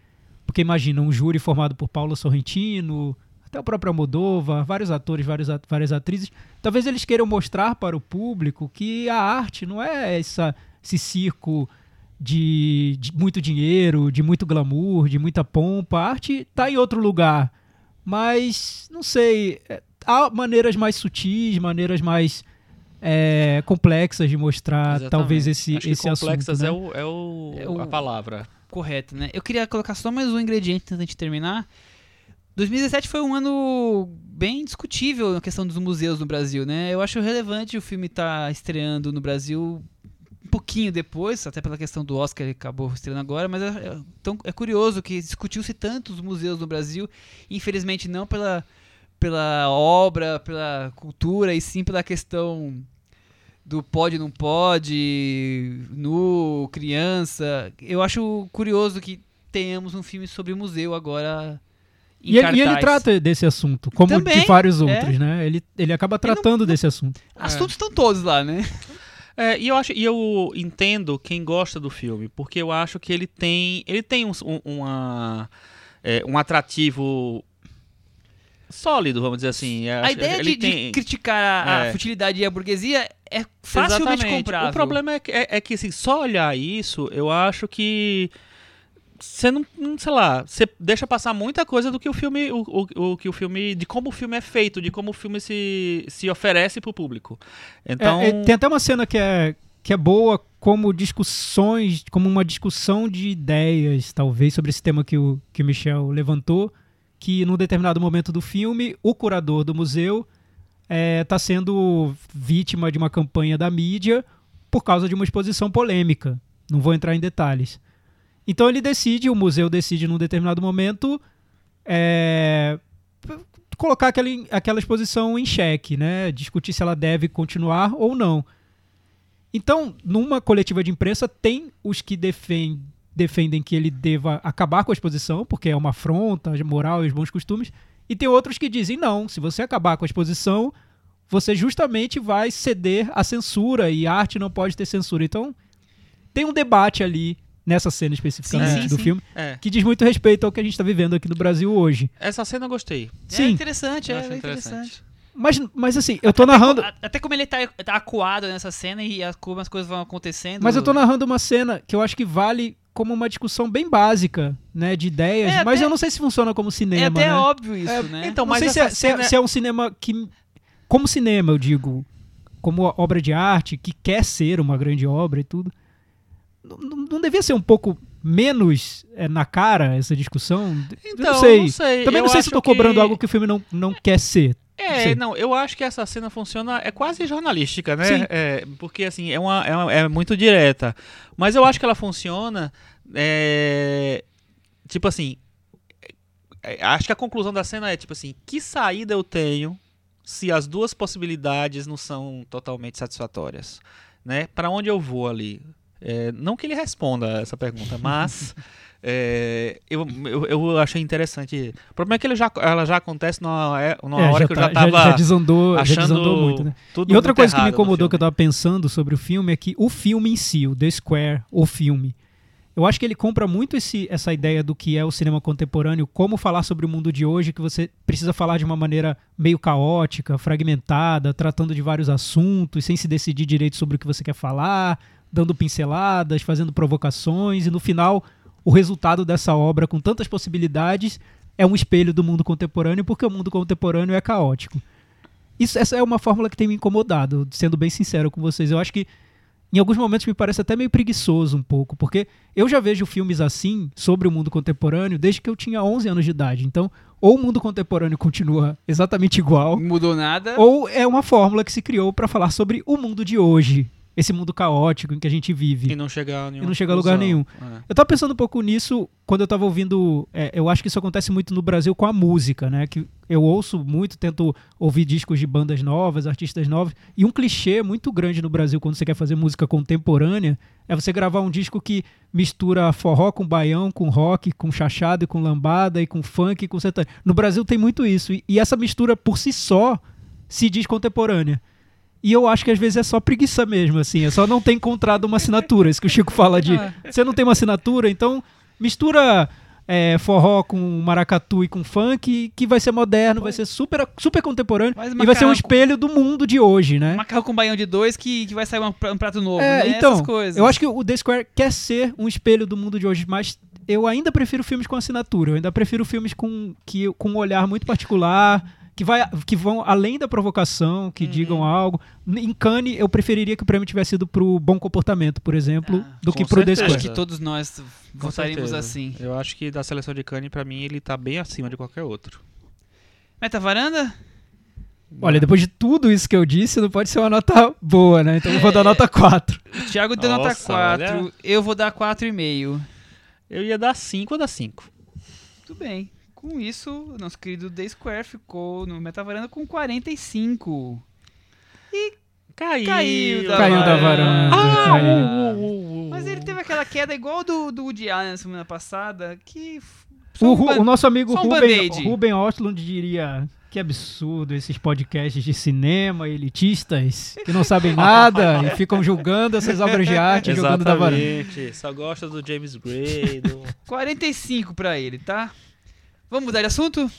porque imagina um júri formado por Paulo Sorrentino, até o próprio Almodóvar, vários atores, vários at- várias atrizes. Talvez eles queiram mostrar para o público que a arte não é essa, esse circo de, de muito dinheiro, de muito glamour, de muita pompa. A arte está em outro lugar. Mas, não sei, é, há maneiras mais sutis, maneiras mais é, complexas de mostrar Exatamente. talvez esse, Acho que esse assunto. complexas né? é, o, é, o, É o- a palavra. Correto, né? Eu queria colocar só mais um ingrediente antes de terminar. 2017 foi um ano bem discutível na questão dos museus no Brasil, né? Eu acho relevante o filme estar estreando no Brasil um pouquinho depois, até pela questão do Oscar, ele acabou estreando agora, mas é, é- então, é curioso que discutiu-se tanto os museus no Brasil, infelizmente não pela, pela obra, pela cultura, e sim pela questão do pode não pode, nu, criança. Eu acho curioso que tenhamos um filme sobre museu agora E ele, e ele trata desse assunto, como Também, de vários é. outros, né? Ele, ele acaba tratando desse assunto. Assuntos estão todos lá, né? É, e eu acho, e eu entendo quem gosta do filme, porque eu acho que ele tem, ele tem um, um- uma, é, um atrativo sólido, vamos dizer assim. Eu A acho- ideia ele de, de tem- criticar a, É. futilidade e a burguesia é facilmente Exatamente. comprável. O problema é que, é, é que assim, só olhar isso, eu acho que você não, não- sei lá, você deixa passar muita coisa do que o filme, o, o, o que o filme, de como o filme é feito, de como o filme se, se oferece pro público. Então, É, é, tem até uma cena que é, que é boa como discussões, como uma discussão de ideias, talvez, sobre esse tema que o, que o Michel levantou, que num determinado momento do filme, o curador do museu está sendo vítima de uma campanha da mídia por causa de uma exposição polêmica. Não vou entrar em detalhes. Então ele decide, o museu decide num determinado momento é, colocar aquela, aquela exposição em xeque, né? Discutir se ela deve continuar ou não. Então, numa coletiva de imprensa, tem os que defendem, defendem que ele deva acabar com a exposição, porque é uma afronta à moral e os bons costumes, e tem outros que dizem, não, se você acabar com a exposição, você justamente vai ceder à censura, e arte não pode ter censura. Então, tem um debate ali, nessa cena especificamente Sim, sim, do sim. filme, É. que diz muito respeito ao que a gente está vivendo aqui no Brasil hoje. Essa cena eu gostei. É Sim, interessante, Eu é acho interessante. interessante. mas, mas assim, eu tô narrando... A- Até como ele tá, tá acuado nessa cena e as, como as coisas vão acontecendo. Mas eu tô narrando uma cena que eu acho que vale como uma discussão bem básica, né, de ideias, É, mas até- eu não sei se funciona como cinema, É até né? óbvio isso, É, né? então, não mas sei se é, se é- cena- se é um cinema que como cinema, eu digo, como obra de arte, que quer ser uma grande obra e tudo. Não, não- devia ser um pouco menos é, na cara essa discussão? Então, não sei. não sei. Também Eu não sei se tô cobrando que- algo que o filme não, não quer ser. É, Sim. não, eu acho que essa cena funciona, é quase jornalística, né? É, porque, assim, é, uma, é, uma- é muito direta. Mas eu acho que ela funciona, é, tipo assim, é, acho que a conclusão da cena é, tipo assim, que saída eu tenho se as duas possibilidades não são totalmente satisfatórias, né? Para onde eu vou ali? É, não que ele responda essa pergunta, mas... é, eu, eu, eu achei interessante. O problema é que ele já, ela já acontece numa, é- numa É, hora já que eu tá- já tava já desandou, já achando desandou muito, né? E outra coisa que me incomodou que eu tava pensando sobre o filme é que o filme em si, o The Square, o filme, eu acho que ele compra muito esse, essa ideia do que é o cinema contemporâneo, como falar sobre o mundo de hoje, que você precisa falar de uma maneira meio caótica, fragmentada, tratando de vários assuntos, sem se decidir direito sobre o que você quer falar, dando pinceladas, fazendo provocações, e no final, o resultado dessa obra, com tantas possibilidades, é um espelho do mundo contemporâneo, porque o mundo contemporâneo é caótico. Isso, essa é uma fórmula que tem me incomodado, sendo bem sincero com vocês. Eu acho que em alguns momentos me parece até meio preguiçoso um pouco, porque eu já vejo filmes assim sobre o mundo contemporâneo desde que eu tinha 11 anos de idade. Então, ou o mundo contemporâneo continua exatamente igual, Não mudou nada. ou é uma fórmula que se criou para falar sobre o mundo de hoje, esse mundo caótico em que a gente vive. E não chegar a, E não chega a lugar nenhum. É. Eu tava pensando um pouco nisso quando eu tava ouvindo. é, eu acho que isso acontece muito no Brasil com a música, né? Que eu ouço muito, tento ouvir discos de bandas novas, artistas novos. E um clichê muito grande no Brasil quando você quer fazer música contemporânea é você gravar um disco que mistura forró com baião, com rock, com chachado e com lambada e com funk e com sertanejo. No Brasil tem muito isso. E, e essa mistura por si só se diz contemporânea. E eu acho que às vezes é só preguiça mesmo, assim. É só não ter encontrado uma assinatura. Isso que o Chico fala de. Ah. Você não tem uma assinatura, então mistura é, forró com maracatu e com funk, que vai ser moderno, vai ser super, super contemporâneo e vai ser um espelho do mundo de hoje, né? Macarrão com baião de dois que, que vai sair um, pra- prato novo, É, né? então, eu acho que o The Square quer ser um espelho do mundo de hoje, mas eu ainda prefiro filmes com assinatura. Eu ainda prefiro filmes com, que, com um olhar muito particular, que, vai, que vão além da provocação, que Uhum. digam algo. Em Cannes, eu preferiria que o prêmio tivesse sido pro Bom Comportamento, por exemplo, Ah, do que pro certeza. Acho Square. que todos nós votaríamos assim. Eu acho que da seleção de Cannes, pra mim, ele tá bem acima de qualquer outro. Meta varanda? Olha, depois de tudo isso que eu disse, não pode ser uma nota boa, né? Então eu vou dar nota 4. O Thiago deu nota Nossa, 4. olha. Eu vou dar 4,5. Eu ia dar 5 ou dar 5. Tudo bem. Com isso, o nosso querido The Square ficou no Metavaranda com 45. Caiu. Caiu da Caiu da varanda. Ah, caiu. uh, uh, uh. Mas ele teve aquela queda igual do, do Woody Allen na semana passada, que... O, um o nosso amigo só um Ruben. Ruben Ostlund diria que absurdo esses podcasts de cinema elitistas que não sabem nada e ficam julgando essas obras de arte jogando da varanda. Só gosta do James Gray. Do... 45 pra ele, tá? Vamos mudar de assunto?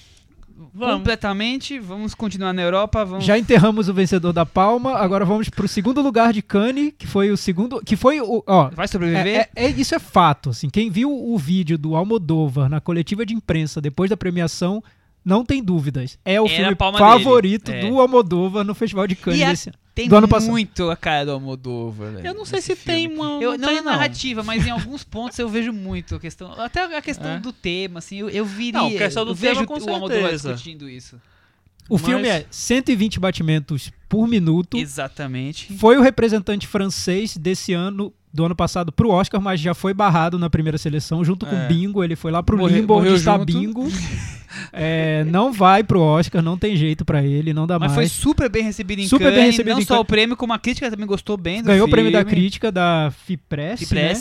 Vamos. Completamente. Vamos continuar na Europa. Vamos... Já enterramos o vencedor da Palma, agora vamos pro segundo lugar de Cannes, que foi o segundo, que foi o, ó, Vai sobreviver? É, é- é- isso é fato, assim. Quem viu o vídeo do Almodóvar na coletiva de imprensa depois da premiação, não tem dúvidas. É o Era filme favorito é. do Almodóvar no Festival de Cannes E a-. Tem Do ano muito a cara do Almodóvar. velho, Eu não sei se tem filme. uma. Eu, não, tem, é narrativa, mas em alguns pontos eu vejo muito a questão. Até a questão É. do tema, assim, eu, eu viria. Não, questão do eu vejo tema, com o Almodóvar certeza. discutindo isso. O Mas- filme é 120 batimentos por minuto. Exatamente. Foi o representante francês desse ano, do ano passado, pro Oscar, mas já foi barrado na primeira seleção, junto com É. o Bingo. Ele foi lá pro Morre- Limbo, onde morreu está junto. Bingo. É, não vai pro Oscar, não tem jeito pra ele, não dá Mas foi mais. super bem recebido em Super bem Cannes, recebido não em só Cannes. o prêmio, como a crítica também gostou bem do Ganhou o prêmio da crítica da Fipress, Que né?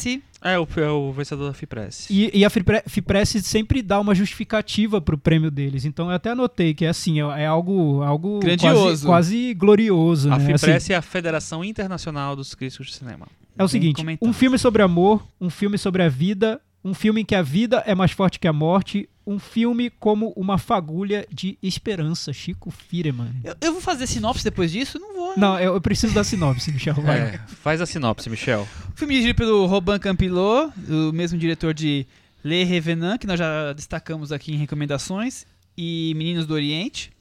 É, o, é o vencedor da FIPRESS. E, e a Fipre- Fipress sempre dá uma justificativa pro prêmio deles. Então eu até anotei que é assim, é, é algo, algo Grandioso. Quase, quase glorioso. A né? Assim, FIPRESS é a Federação Internacional dos Críticos de Cinema. É o Bem seguinte, comentado. um filme sobre amor, um filme sobre a vida, um filme em que a vida é mais forte que a morte, um filme como uma fagulha de esperança. Chico Firman. Eu, eu vou fazer sinopse depois disso? Não vou. Não, eu, eu preciso da sinopse, Michel. Vai. É, faz a sinopse, Michel. O filme dirigido pelo Robin Campilot, o mesmo diretor de Le Revenant, que nós já destacamos aqui em recomendações, e Meninos do Oriente.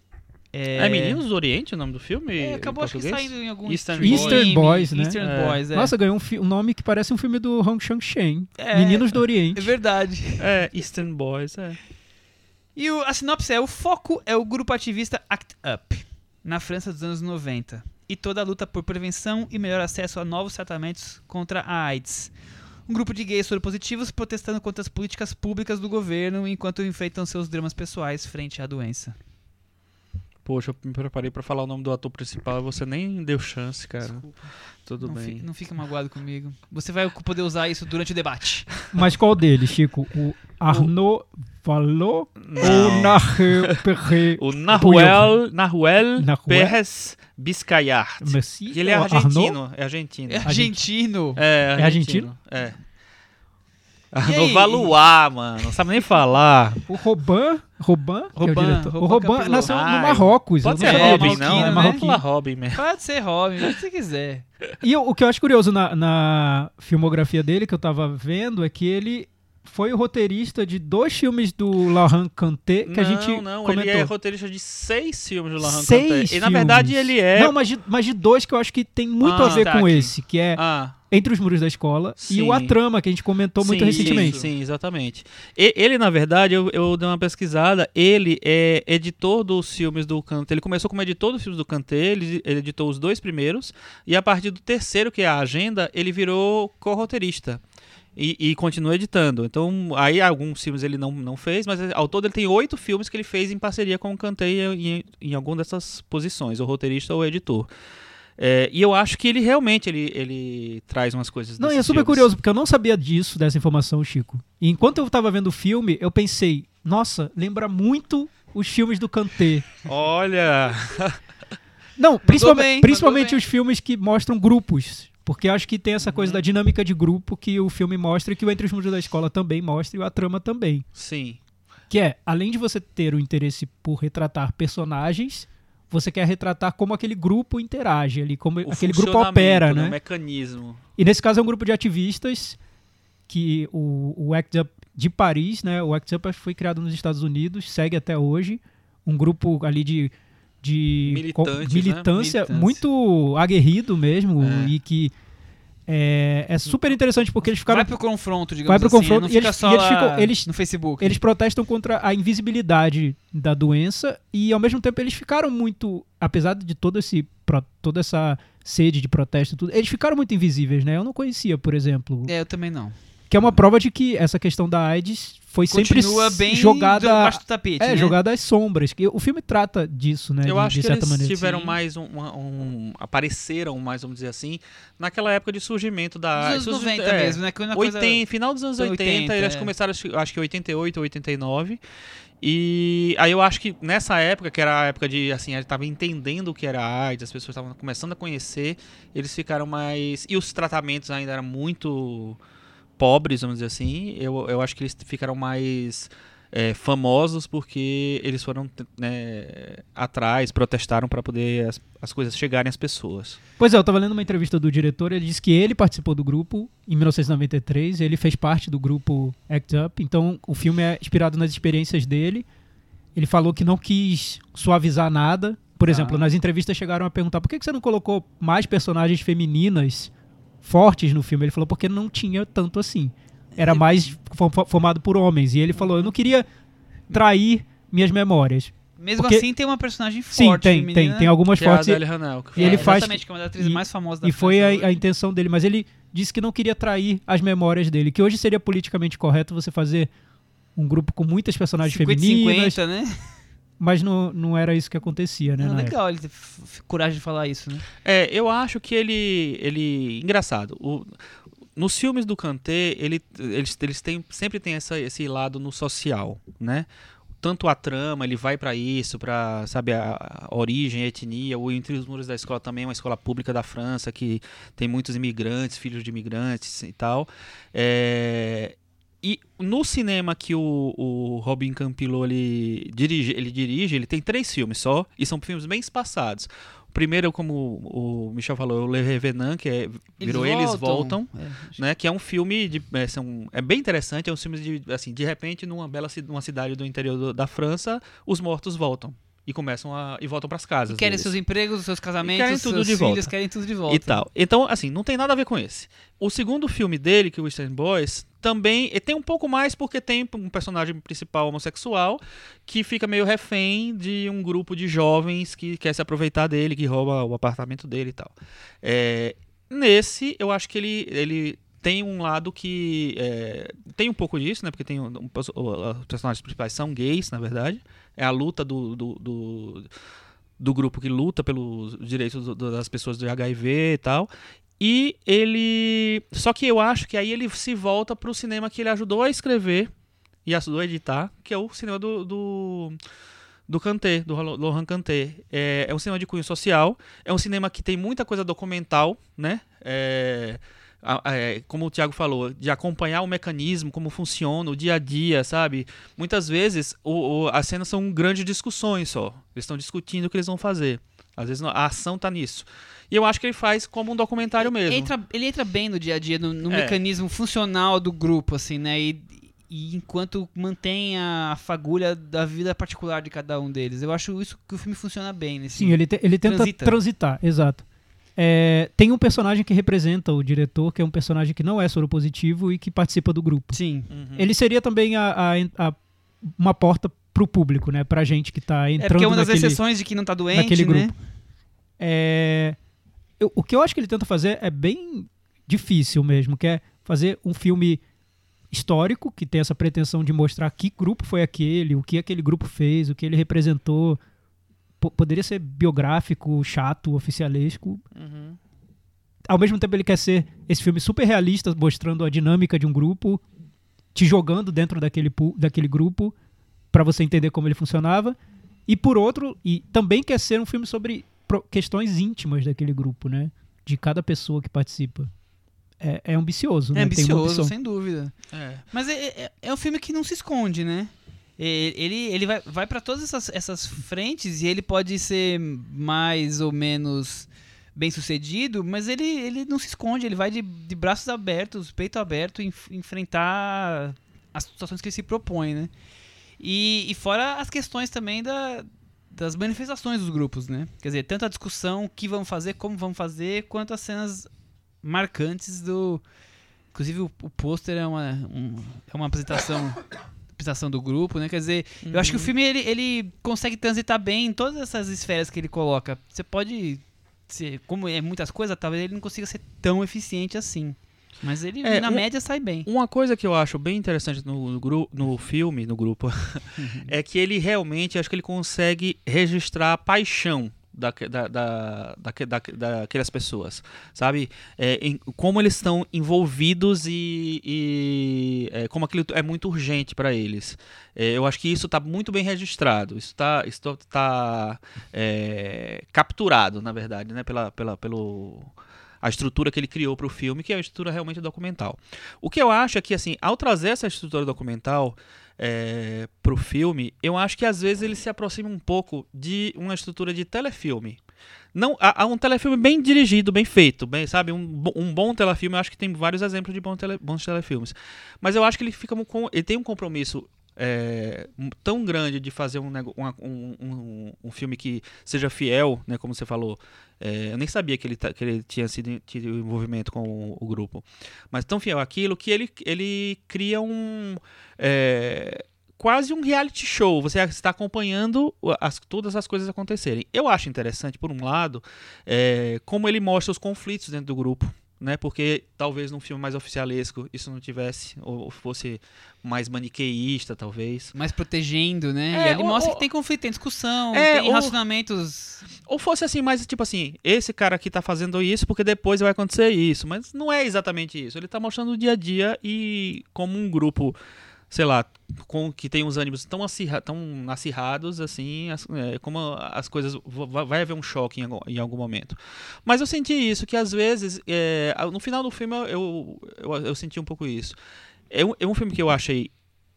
É, Meninos do Oriente o nome do filme? É, acabou acho que saindo em algum Eastern Eastern Boys, né? Eastern É. Boys, é. Nossa, ganhou um, um nome que parece um filme do Hong Chang-Shen. É, Meninos do É Oriente. verdade. É, Eastern Boys, é. E o- a sinopse é: o foco é o grupo ativista ACT UP, na França dos anos 90, e toda a luta por prevenção e melhor acesso a novos tratamentos contra a AIDS. Um grupo de gays soropositivos protestando contra as políticas públicas do governo enquanto enfrentam seus dramas pessoais frente à doença. Poxa, eu me preparei pra falar o nome do ator principal e você nem deu chance, cara. Desculpa, Tudo não, bem. fi- não fica magoado comigo. Você vai poder usar isso durante o debate. Mas qual deles, Chico? O Arnaud Vallot ou Perret? O Nahuel, Nahuel Nahuel? Pérez Biscayart. Messi? Ele é argentino, Arnaud? é argentino. É argentino. É, É argentino? É. aí? No Valuar, mano. Não sabe nem falar. O Robin, Robin, que é o Robin, o Campilot. nasceu no Ah, Marrocos. Pode ser Robin, não. É né? Falar marroquino. Robin mesmo. Pode ser Robin, o que você quiser. E o, o que eu acho curioso na, na filmografia dele, que eu tava vendo, é que ele foi o roteirista de dois filmes do Laurent Cantet que não, a gente não, comentou. ele é roteirista de seis filmes do Laurent Seis. E na verdade ele é... Não, mas de, mas de dois que eu acho que tem muito Ah, a ver tá com aqui. esse, que é Ah, Entre os Muros da Escola e Sim. o A Trama, que a gente comentou muito sim, recentemente. Sim, sim, exatamente. E- ele, na verdade, eu, eu dei uma pesquisada, ele é editor dos filmes do Cantet. Ele começou como editor dos filmes do Cantet, ele, ele editou os dois primeiros, e a partir do terceiro, que é a Agenda, ele virou co-roteirista. E, e continua editando. Então, aí alguns filmes ele não, não fez, mas ao todo ele tem oito filmes que ele fez em parceria com o em, em, em alguma dessas posições, ou roteirista ou editor. É, e eu acho que ele realmente ele, ele traz umas coisas Não, e é super filmes. curioso, porque eu não sabia disso, dessa informação, Chico. E enquanto eu tava vendo o filme, eu pensei, nossa, lembra muito os filmes do Cantet. Olha, Não, principalmente, bem, principalmente os filmes que mostram grupos. Porque acho que tem essa Uhum. coisa da dinâmica de grupo que o filme mostra e que o Entre os Mundos da Escola também mostra e a trama também. sim. Que é, além de você ter o interesse por retratar personagens, você quer retratar como aquele grupo interage ali, como O aquele grupo opera, O né? mecanismo. E nesse caso é um grupo de ativistas que o, o ACT UP de Paris, né? O ACT UP foi criado nos Estados Unidos, segue até hoje. Um grupo ali de, de né? militância Militância. muito aguerrido mesmo É. e que é, é super interessante porque eles ficaram Vai pro confronto, digamos Vai pro assim. confronto e eles- e eles ficam- eles- no Facebook. eles protestam contra a invisibilidade da doença e ao mesmo tempo eles ficaram muito, apesar de todo esse toda essa sede de protesto tudo, eles ficaram muito invisíveis, né? Eu não conhecia, por exemplo, É, eu também não. Que é uma prova de que essa questão da AIDS foi Continua sempre bem jogada debaixo do tapete, é, né? jogada às sombras. Que O filme trata disso, né? Eu de, acho de que certa eles maneira. tiveram Sim. mais um, um- Apareceram mais, vamos dizer assim, naquela época de surgimento da. Dos anos surgi- 90 é, mesmo, né? Que é uma coisa... 80, final dos anos 80, 80, eles é. começaram, acho que- acho que 88, 89. E aí eu acho que nessa época, que era a época de, assim, ele tava entendendo o que era AIDS, as pessoas estavam começando a conhecer, eles ficaram mais... E os tratamentos ainda eram muito pobres, vamos dizer assim. Eu, eu acho que eles ficaram mais é, famosos porque eles foram né, atrás, protestaram para poder as, as coisas chegarem às pessoas. Pois é, eu tava lendo uma entrevista do diretor, ele disse que ele participou do grupo em 1993, ele fez parte do grupo Act Up, então o filme é inspirado nas experiências dele. Ele falou que não quis suavizar nada, Por exemplo, Ah. nas entrevistas chegaram a perguntar por que que você não colocou mais personagens femininas fortes no filme? Ele falou porque não tinha tanto assim. Era mais fo- fo- formado por homens. E ele falou, eu não queria trair minhas memórias. Mesmo Porque- assim, tem uma personagem Sim, forte. tem, feminina. tem, tem algumas Que é a fortes. e- Adélia Hanel, que e ele faz- Exatamente, que é uma das atrizes e- mais famosas da E foi a, a intenção dele, mas ele disse que não queria trair as memórias dele. Que hoje seria politicamente correto você fazer um grupo com muitas personagens 50 femininas, 50, né? Mas não, não era isso que acontecia, né? Ah, na época. legal ele ter coragem de falar isso, né? É, eu acho que ele. ele engraçado. o- nos filmes do Kanté, ele, eles, eles têm, sempre tem essa, esse lado no social, né? Tanto a trama, ele vai pra isso, pra, sabe, a, a origem, a etnia, o Entre os Muros da Escola também é uma escola pública da França que tem muitos imigrantes, filhos de imigrantes e tal. É, e no cinema que o, o Robin Campillo ele dirige, ele dirige, ele tem três filmes só, e são filmes bem espaçados. O primeiro, como o Michel falou, é o Le Revenant, que é, virou Eles Voltam, É, acho- né? Que é um filme de. É, são, é bem interessante, é um filme de. Assim, de repente, numa bela numa cidade do interior do- da França, os mortos voltam. E começam a. e voltam pras casas. querem deles. seus empregos, seus casamentos, querem tudo seus de filhos, volta. querem tudo de volta. E tal. Então, assim, não tem nada a ver com esse. O segundo filme dele, que é o Eastern Boys, também e tem um pouco mais porque tem um personagem principal homossexual que fica meio refém de um grupo de jovens que quer se aproveitar dele, que rouba o apartamento dele e tal. É, nesse, eu acho que ele, ele tem um lado que é, tem um pouco disso, né? Porque tem um, um os personagens principais são gays, na verdade. É a luta do, do, do, do grupo que luta pelos direitos do- das pessoas do HIV e tal. E ele. Só que eu acho que aí ele se volta pro cinema que ele ajudou a escrever e ajudou a editar, que é o cinema do. do do Kanté, do Lo- Laurent Kanté. É, é um cinema de cunho social, é um cinema que tem muita coisa documental, né? É, como o Thiago falou, de acompanhar o mecanismo, como funciona, o dia a dia, sabe? Muitas vezes o, o- as cenas são grandes discussões só. Eles estão discutindo o que eles vão fazer. Às vezes não- a ação tá nisso. E eu acho que ele faz como um documentário mesmo. Entra- ele entra bem no dia a dia, no, no É. mecanismo funcional do grupo, assim, né? E, e enquanto mantém a fagulha da vida particular de cada um deles. Eu acho isso que o filme funciona bem nesse Sim, ele, te- ele tenta Transita. transitar, exato. É, tem um personagem que representa o diretor, que é um personagem que não é soropositivo e que participa do grupo. Sim. Uhum. Ele seria também a, a- a- uma porta pro público, né? Pra gente que tá É entrando porque é uma das naquele, exceções de que não tá doente, naquele né? grupo. É, eu- o que eu acho que ele tenta fazer é bem difícil mesmo, que é fazer um filme histórico, que tem essa pretensão de mostrar que grupo foi aquele, o que aquele grupo fez, o que ele representou. Po- poderia ser biográfico, chato, oficialesco. Uhum. Ao mesmo tempo ele quer ser esse filme super realista, mostrando a dinâmica de um grupo, te jogando dentro daquele, daquele grupo para você entender como ele funcionava. E por outro, e também quer ser um filme sobre questões íntimas daquele grupo, né? De cada pessoa que participa. É, é ambicioso, É né? Tem uma ambicioso, sem dúvida. É. Mas é, é, é um filme que não se esconde, né? Ele, ele vai, vai para todas essas, essas frentes e ele pode ser mais ou menos bem sucedido, mas ele, ele não se esconde, ele vai de, de braços abertos, peito aberto, enf- enfrentar as situações que ele se propõe, né? E, e fora as questões também da, das manifestações dos grupos, né? Quer dizer, tanto a discussão, o que vamos fazer, como vamos fazer, quanto as cenas marcantes do, Inclusive o, o pôster é uma, um- é uma apresentação, apresentação do grupo, né? Quer dizer, eu acho que o filme ele, ele consegue transitar bem em todas essas esferas que ele coloca. Você pode. Ser, como é muitas coisas, talvez ele não consiga ser tão eficiente assim. Mas ele, É, na um- média, sai bem. Uma coisa que eu acho bem interessante no, no, no filme, no grupo, é que ele realmente, acho que ele consegue registrar a paixão da, da, da, da, daquelas pessoas, sabe? É, em- como eles estão envolvidos e, e, é, como aquilo é muito urgente para eles. É, eu acho que isso está muito bem registrado, isso está isso tá, é, capturado, na verdade, né? Pela, pela, pelo a estrutura que ele criou para o filme, que é uma estrutura realmente documental. O que eu acho é que, assim, ao trazer essa estrutura documental é, para o filme, eu acho que às vezes ele se aproxima um pouco de uma estrutura de telefilme. Não, há, há um telefilme bem dirigido, bem feito, bem, sabe? Um, um bom telefilme, eu acho que tem vários exemplos de bons, tele- bons telefilmes. Mas eu acho que ele fica ele tem um compromisso é, tão grande de fazer um, um, um, um filme que seja fiel, né, como você falou. É, eu nem sabia que ele, tá- que ele tinha sido tido envolvimento com o, o grupo. Mas tão fiel àquilo que ele, ele cria um. é, quase um reality show. Você está acompanhando as- todas as coisas acontecerem. Eu acho interessante, por um lado, é, como ele mostra os conflitos dentro do grupo. Né, porque talvez num filme mais oficialesco isso não tivesse, ou fosse mais maniqueísta, talvez. Mais protegendo, né? É, e ele ou- mostra ou- que tem conflito, tem discussão, É, tem relacionamentos. Ou fosse assim, mais tipo assim, esse cara aqui tá fazendo isso porque depois vai acontecer isso. Mas não é exatamente isso. Ele tá mostrando o dia a dia e como um grupo, sei lá, com, que tem os ânimos tão, acirra, tão acirrados, assim, as- é, como as coisas. va- Vai haver um choque em, algum- em algum momento. Mas eu senti isso, que às vezes, é, no final do filme eu, eu, eu senti um pouco isso. É um, é um filme que eu achei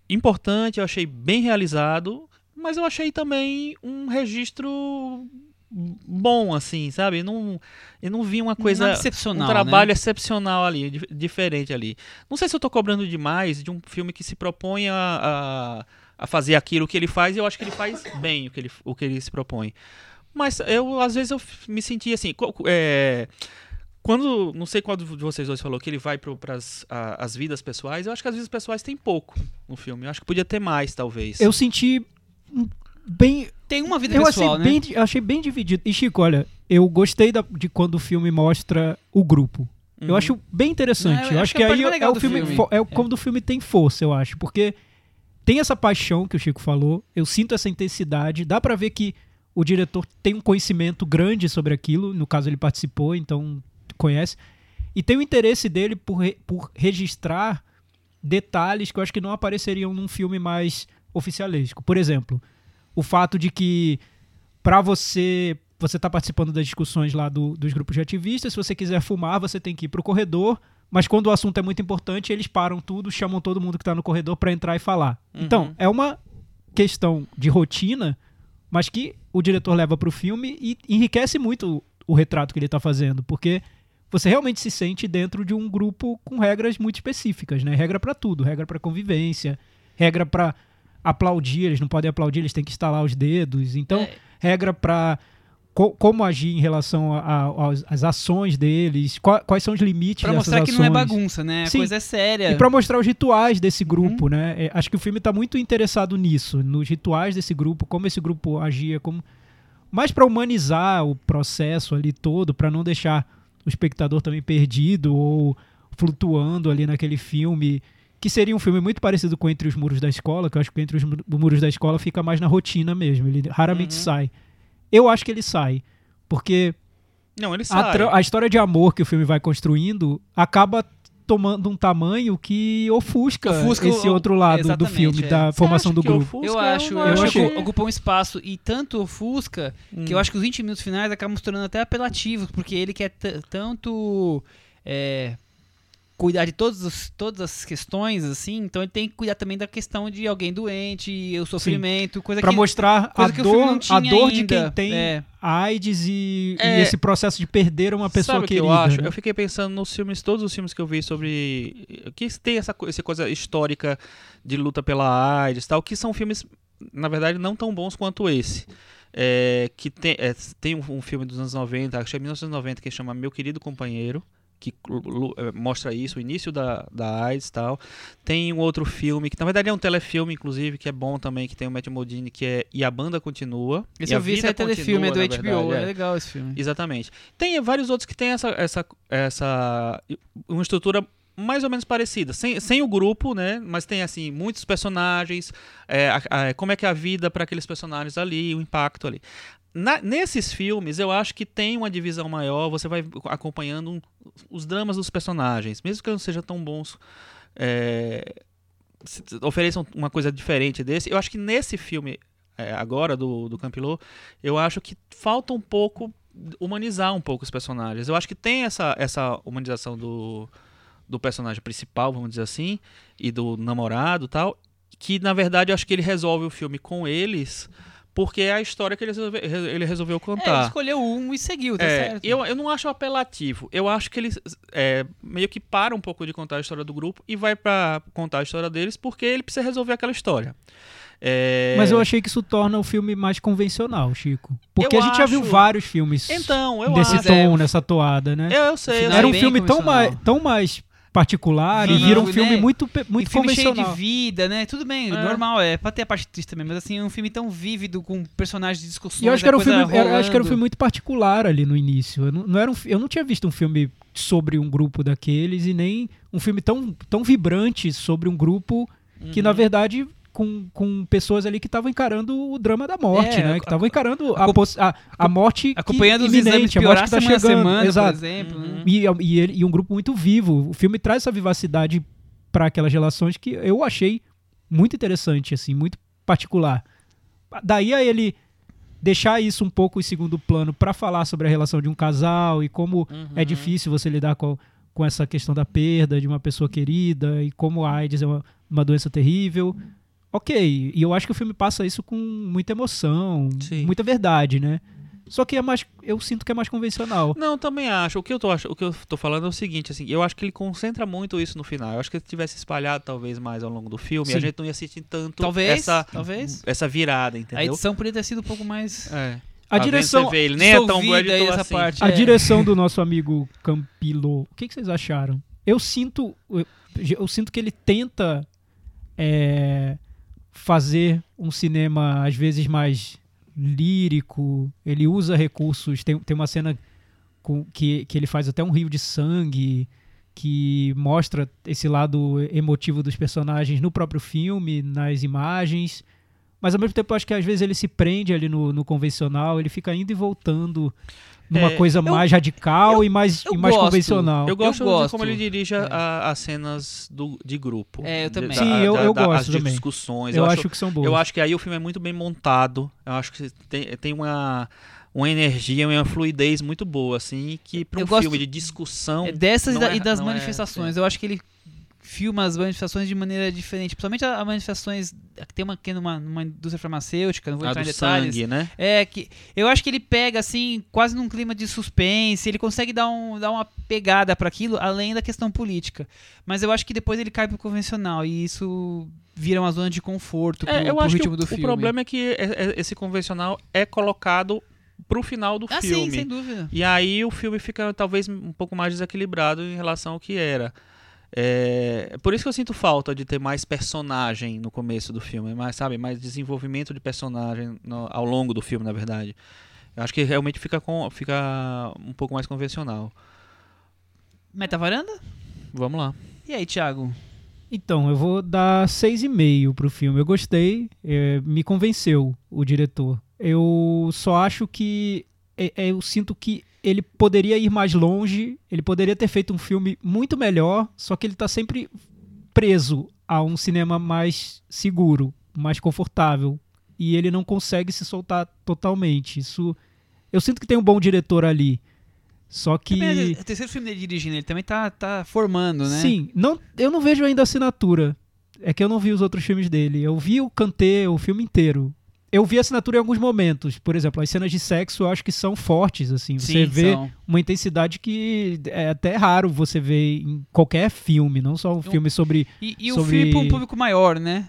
importante, eu achei bem realizado, mas eu achei também um registro bom, assim, sabe? Eu não, eu não vi uma coisa. Nada excepcional, um trabalho né? excepcional ali, di- diferente ali. Não sei se eu tô cobrando demais de um filme que se propõe a, a, a fazer aquilo que ele faz, e eu acho que ele faz bem o que ele, o que ele se propõe. Mas eu, às vezes, eu me senti assim. é, quando, não sei qual de vocês dois falou que ele vai para as vidas pessoais, eu acho que as vidas pessoais tem pouco no filme. Eu acho que podia ter mais, talvez. Eu senti bem. Tem uma vida Eu pessoal, achei, né? bem, di- achei bem dividido. E, Chico, olha, eu gostei da- de quando o filme mostra o grupo. Eu Uhum. acho bem interessante. Não, eu eu acho que é aí é o do filme, filme. é É. quando o filme tem força, eu acho, porque tem essa paixão que o Chico falou, eu sinto essa intensidade, dá pra ver que o diretor tem um conhecimento grande sobre aquilo, no caso ele participou, então conhece, e tem o interesse dele por, re- por registrar detalhes que eu acho que não apareceriam num filme mais oficialesco. Por exemplo, o fato de que pra você você tá participando das discussões lá do- dos grupos de ativistas, se você quiser fumar, você tem que ir pro corredor, mas quando o assunto é muito importante, eles param tudo, chamam todo mundo que tá no corredor pra entrar e falar. Uhum. Então, é uma questão de rotina, mas que o diretor leva pro filme e enriquece muito o, o retrato que ele tá fazendo, porque você realmente se sente dentro de um grupo com regras muito específicas, né? Regra pra tudo, regra pra convivência, regra pra aplaudir, eles não podem aplaudir, eles têm que estalar os dedos. Então, É. regra pra co- como agir em relação às ações deles, qua- quais são os limites Pra mostrar que não é bagunça, né? A Sim. coisa é séria. E pra mostrar os rituais desse grupo, né? É, acho que o filme tá muito interessado nisso, nos rituais desse grupo, como esse grupo agia, como mais pra humanizar o processo ali todo, pra não deixar o espectador também perdido ou flutuando ali naquele filme, que seria um filme muito parecido com Entre os Muros da Escola, que eu acho que Entre os Mu- Muros da Escola fica mais na rotina mesmo, ele raramente Uhum. sai. Eu acho que ele sai, porque Não, ele a, sai. tra- a história de amor que o filme vai construindo acaba tomando um tamanho que ofusca, Ofusca esse o- outro lado do filme, é. da Você formação do grupo. Eu acho, não eu acho achei- que ocupa um espaço e tanto ofusca que eu acho que os 20 minutos finais acabam se tornando até apelativos, porque ele quer tanto é, cuidar de todos os- todas as questões, assim, então ele tem que cuidar também da questão de alguém doente, o sofrimento, coisa Pra que, mostrar a dor, a dor de ainda. quem tem É. AIDS e, e É. esse processo de perder uma pessoa Sabe o que querida. eu acho? né? Eu fiquei pensando nos filmes, todos os filmes que eu vi sobre. que tem essa, essa coisa histórica de luta pela AIDS e tal, que são filmes, na verdade, não tão bons quanto esse. É, que tem, é, tem um, um filme dos anos 90, acho que é 1990, que chama Meu Querido Companheiro. Que é, mostra isso, o início da, da AIDS e tal. Tem um outro filme, que na verdade é um telefilme, inclusive, que é bom também, que tem o Matt Modini, que é E a Banda Continua. Esse eu vi, esse é telefilme, é do HBO, verdade, é legal esse filme. Exatamente. Tem vários outros que têm essa, essa, essa uma estrutura mais ou menos parecida, sem, sem o grupo, né? Mas tem assim muitos personagens, é, a- a- como é que é a vida para aqueles personagens ali, o impacto ali. Na- nesses filmes, eu acho que tem uma divisão maior. Você vai acompanhando os dramas dos personagens, mesmo que não sejam tão bons. é, ofereçam uma coisa diferente desse. Eu acho que nesse filme é, agora do, do Campilô, eu acho que falta um pouco humanizar um pouco os personagens. Eu acho que tem essa, essa humanização do, do personagem principal, vamos dizer assim, e do namorado tal, que na verdade eu acho que ele resolve o filme com eles porque é a história que ele resolveu, ele resolveu É, ele contar. escolheu um e seguiu, tá É, certo. eu, eu não acho apelativo. Eu acho que ele é, meio que para um pouco de contar a história do grupo e vai pra contar a história deles porque ele precisa resolver aquela história. É, Mas eu achei que isso torna o filme mais convencional, Chico. Porque Eu a gente já viu acho- vários filmes Então, eu desse acho. tom, nessa toada, né? Eu, eu sei. eu Era sei. um filme tão mais, tão mais particular e Vivo, vira um filme né? muito, pe- muito e filme cheio convencional. de vida, né? Tudo bem, É. normal, é pra ter a parte triste também, mas assim, um filme tão vívido, com personagens de discussões. E eu acho que a era um filme, era- eu acho que era um filme muito particular ali no início. Eu não, não era um, eu não tinha visto um filme sobre um grupo daqueles e nem um filme tão, tão vibrante sobre um grupo que, Uhum. na verdade, com, com pessoas ali que estavam encarando o drama da morte, É, né? Que estavam encarando a, a, a morte que- Acompanhando os iminente, exames a morte que tá semana a chegando. semana, Exato. por exemplo. Uhum. né? E, e, ele- e um grupo muito vivo. O filme traz essa vivacidade para aquelas relações que eu achei muito interessante, assim, muito particular. Daí a ele deixar isso um pouco em segundo plano para falar sobre a relação de um casal e como Uhum. é difícil você lidar com, com essa questão da perda de uma pessoa querida e como a AIDS é uma, uma doença terrível. Ok, e eu acho que o filme passa isso com muita emoção, Sim. muita verdade, né? Só que é mais, eu sinto que é mais convencional. Não, também acho. O que eu tô, o que eu tô falando é o seguinte, assim, eu acho que ele concentra muito isso no final. Eu acho que se tivesse espalhado talvez mais ao longo do filme, Sim. a gente não ia sentir tanto Talvez, essa, talvez. essa virada, A entendeu? edição poderia ter sido um pouco mais. É. A Tá vendo? direção, Você vê, ele nem é tão bom editor essa assim. parte. A é. direção do nosso amigo Campilo, o que, que vocês acharam? Eu sinto, eu, eu sinto que ele tenta é, fazer um cinema às vezes mais lírico. Ele usa recursos. Tem, tem uma cena com, que, que ele faz até um rio de sangue que mostra esse lado emotivo dos personagens no próprio filme, nas imagens. Mas ao mesmo tempo acho que às vezes ele se prende ali no, no convencional, ele fica indo e voltando numa É, coisa eu- mais radical e mais, eu e mais gosto. convencional. Eu gosto, gosto. de como ele dirige É. as cenas do, de grupo. É, eu também. da- Sim, eu- da- eu da- gosto as também. discussões. eu, Eu, acho, que são boas. eu acho que aí o filme é muito bem montado. Eu acho que tem, tem uma, uma energia, uma fluidez muito boa, assim, que para Eu um gosto- filme de discussão. É dessas e, da- é- e das é- manifestações. Eu acho que ele filma as manifestações de maneira diferente. Principalmente as manifestações que tem uma aqui numa, numa indústria farmacêutica, não vou a entrar do em detalhes. sangue, né? É, que eu acho que ele pega, assim, quase num clima de suspense, ele consegue dar, um, dar uma pegada para aquilo, além da questão política. Mas eu acho que depois ele cai pro convencional, e isso vira uma zona de conforto pro, É, eu pro acho que ritmo o, do o filme. problema é que é- é- esse convencional é colocado pro final do Ah, filme. sim, sem dúvida. E aí o filme fica talvez um pouco mais desequilibrado em relação ao que era. É, por isso que eu sinto falta de ter mais personagem no começo do filme, mais, sabe, mais desenvolvimento de personagem no- ao longo do filme, na verdade. Eu acho que realmente fica, com, fica um pouco mais convencional. Meta varanda? Vamos lá. E aí, Thiago? Então, eu vou dar 6,5 pro filme. Eu gostei, é, me convenceu o diretor. Eu só acho que. é- é, eu sinto que ele poderia ir mais longe, ele poderia ter feito um filme muito melhor, só que ele tá sempre preso a um cinema mais seguro, mais confortável. E ele não consegue se soltar totalmente. Isso. Eu sinto que tem um bom diretor ali. Só que. Também o terceiro filme dele dirigindo, ele também tá, tá formando, né? Sim, não, eu não vejo ainda a assinatura. É que eu não vi os outros filmes dele. Eu vi o Kanté, o filme inteiro. Eu vi a assinatura em alguns momentos. Por exemplo, as cenas de sexo eu acho que são fortes, assim. Você Sim, vê são. uma intensidade que é até raro você ver em qualquer filme, não só um filme sobre... E, e o sobre- filme pra um público maior, né?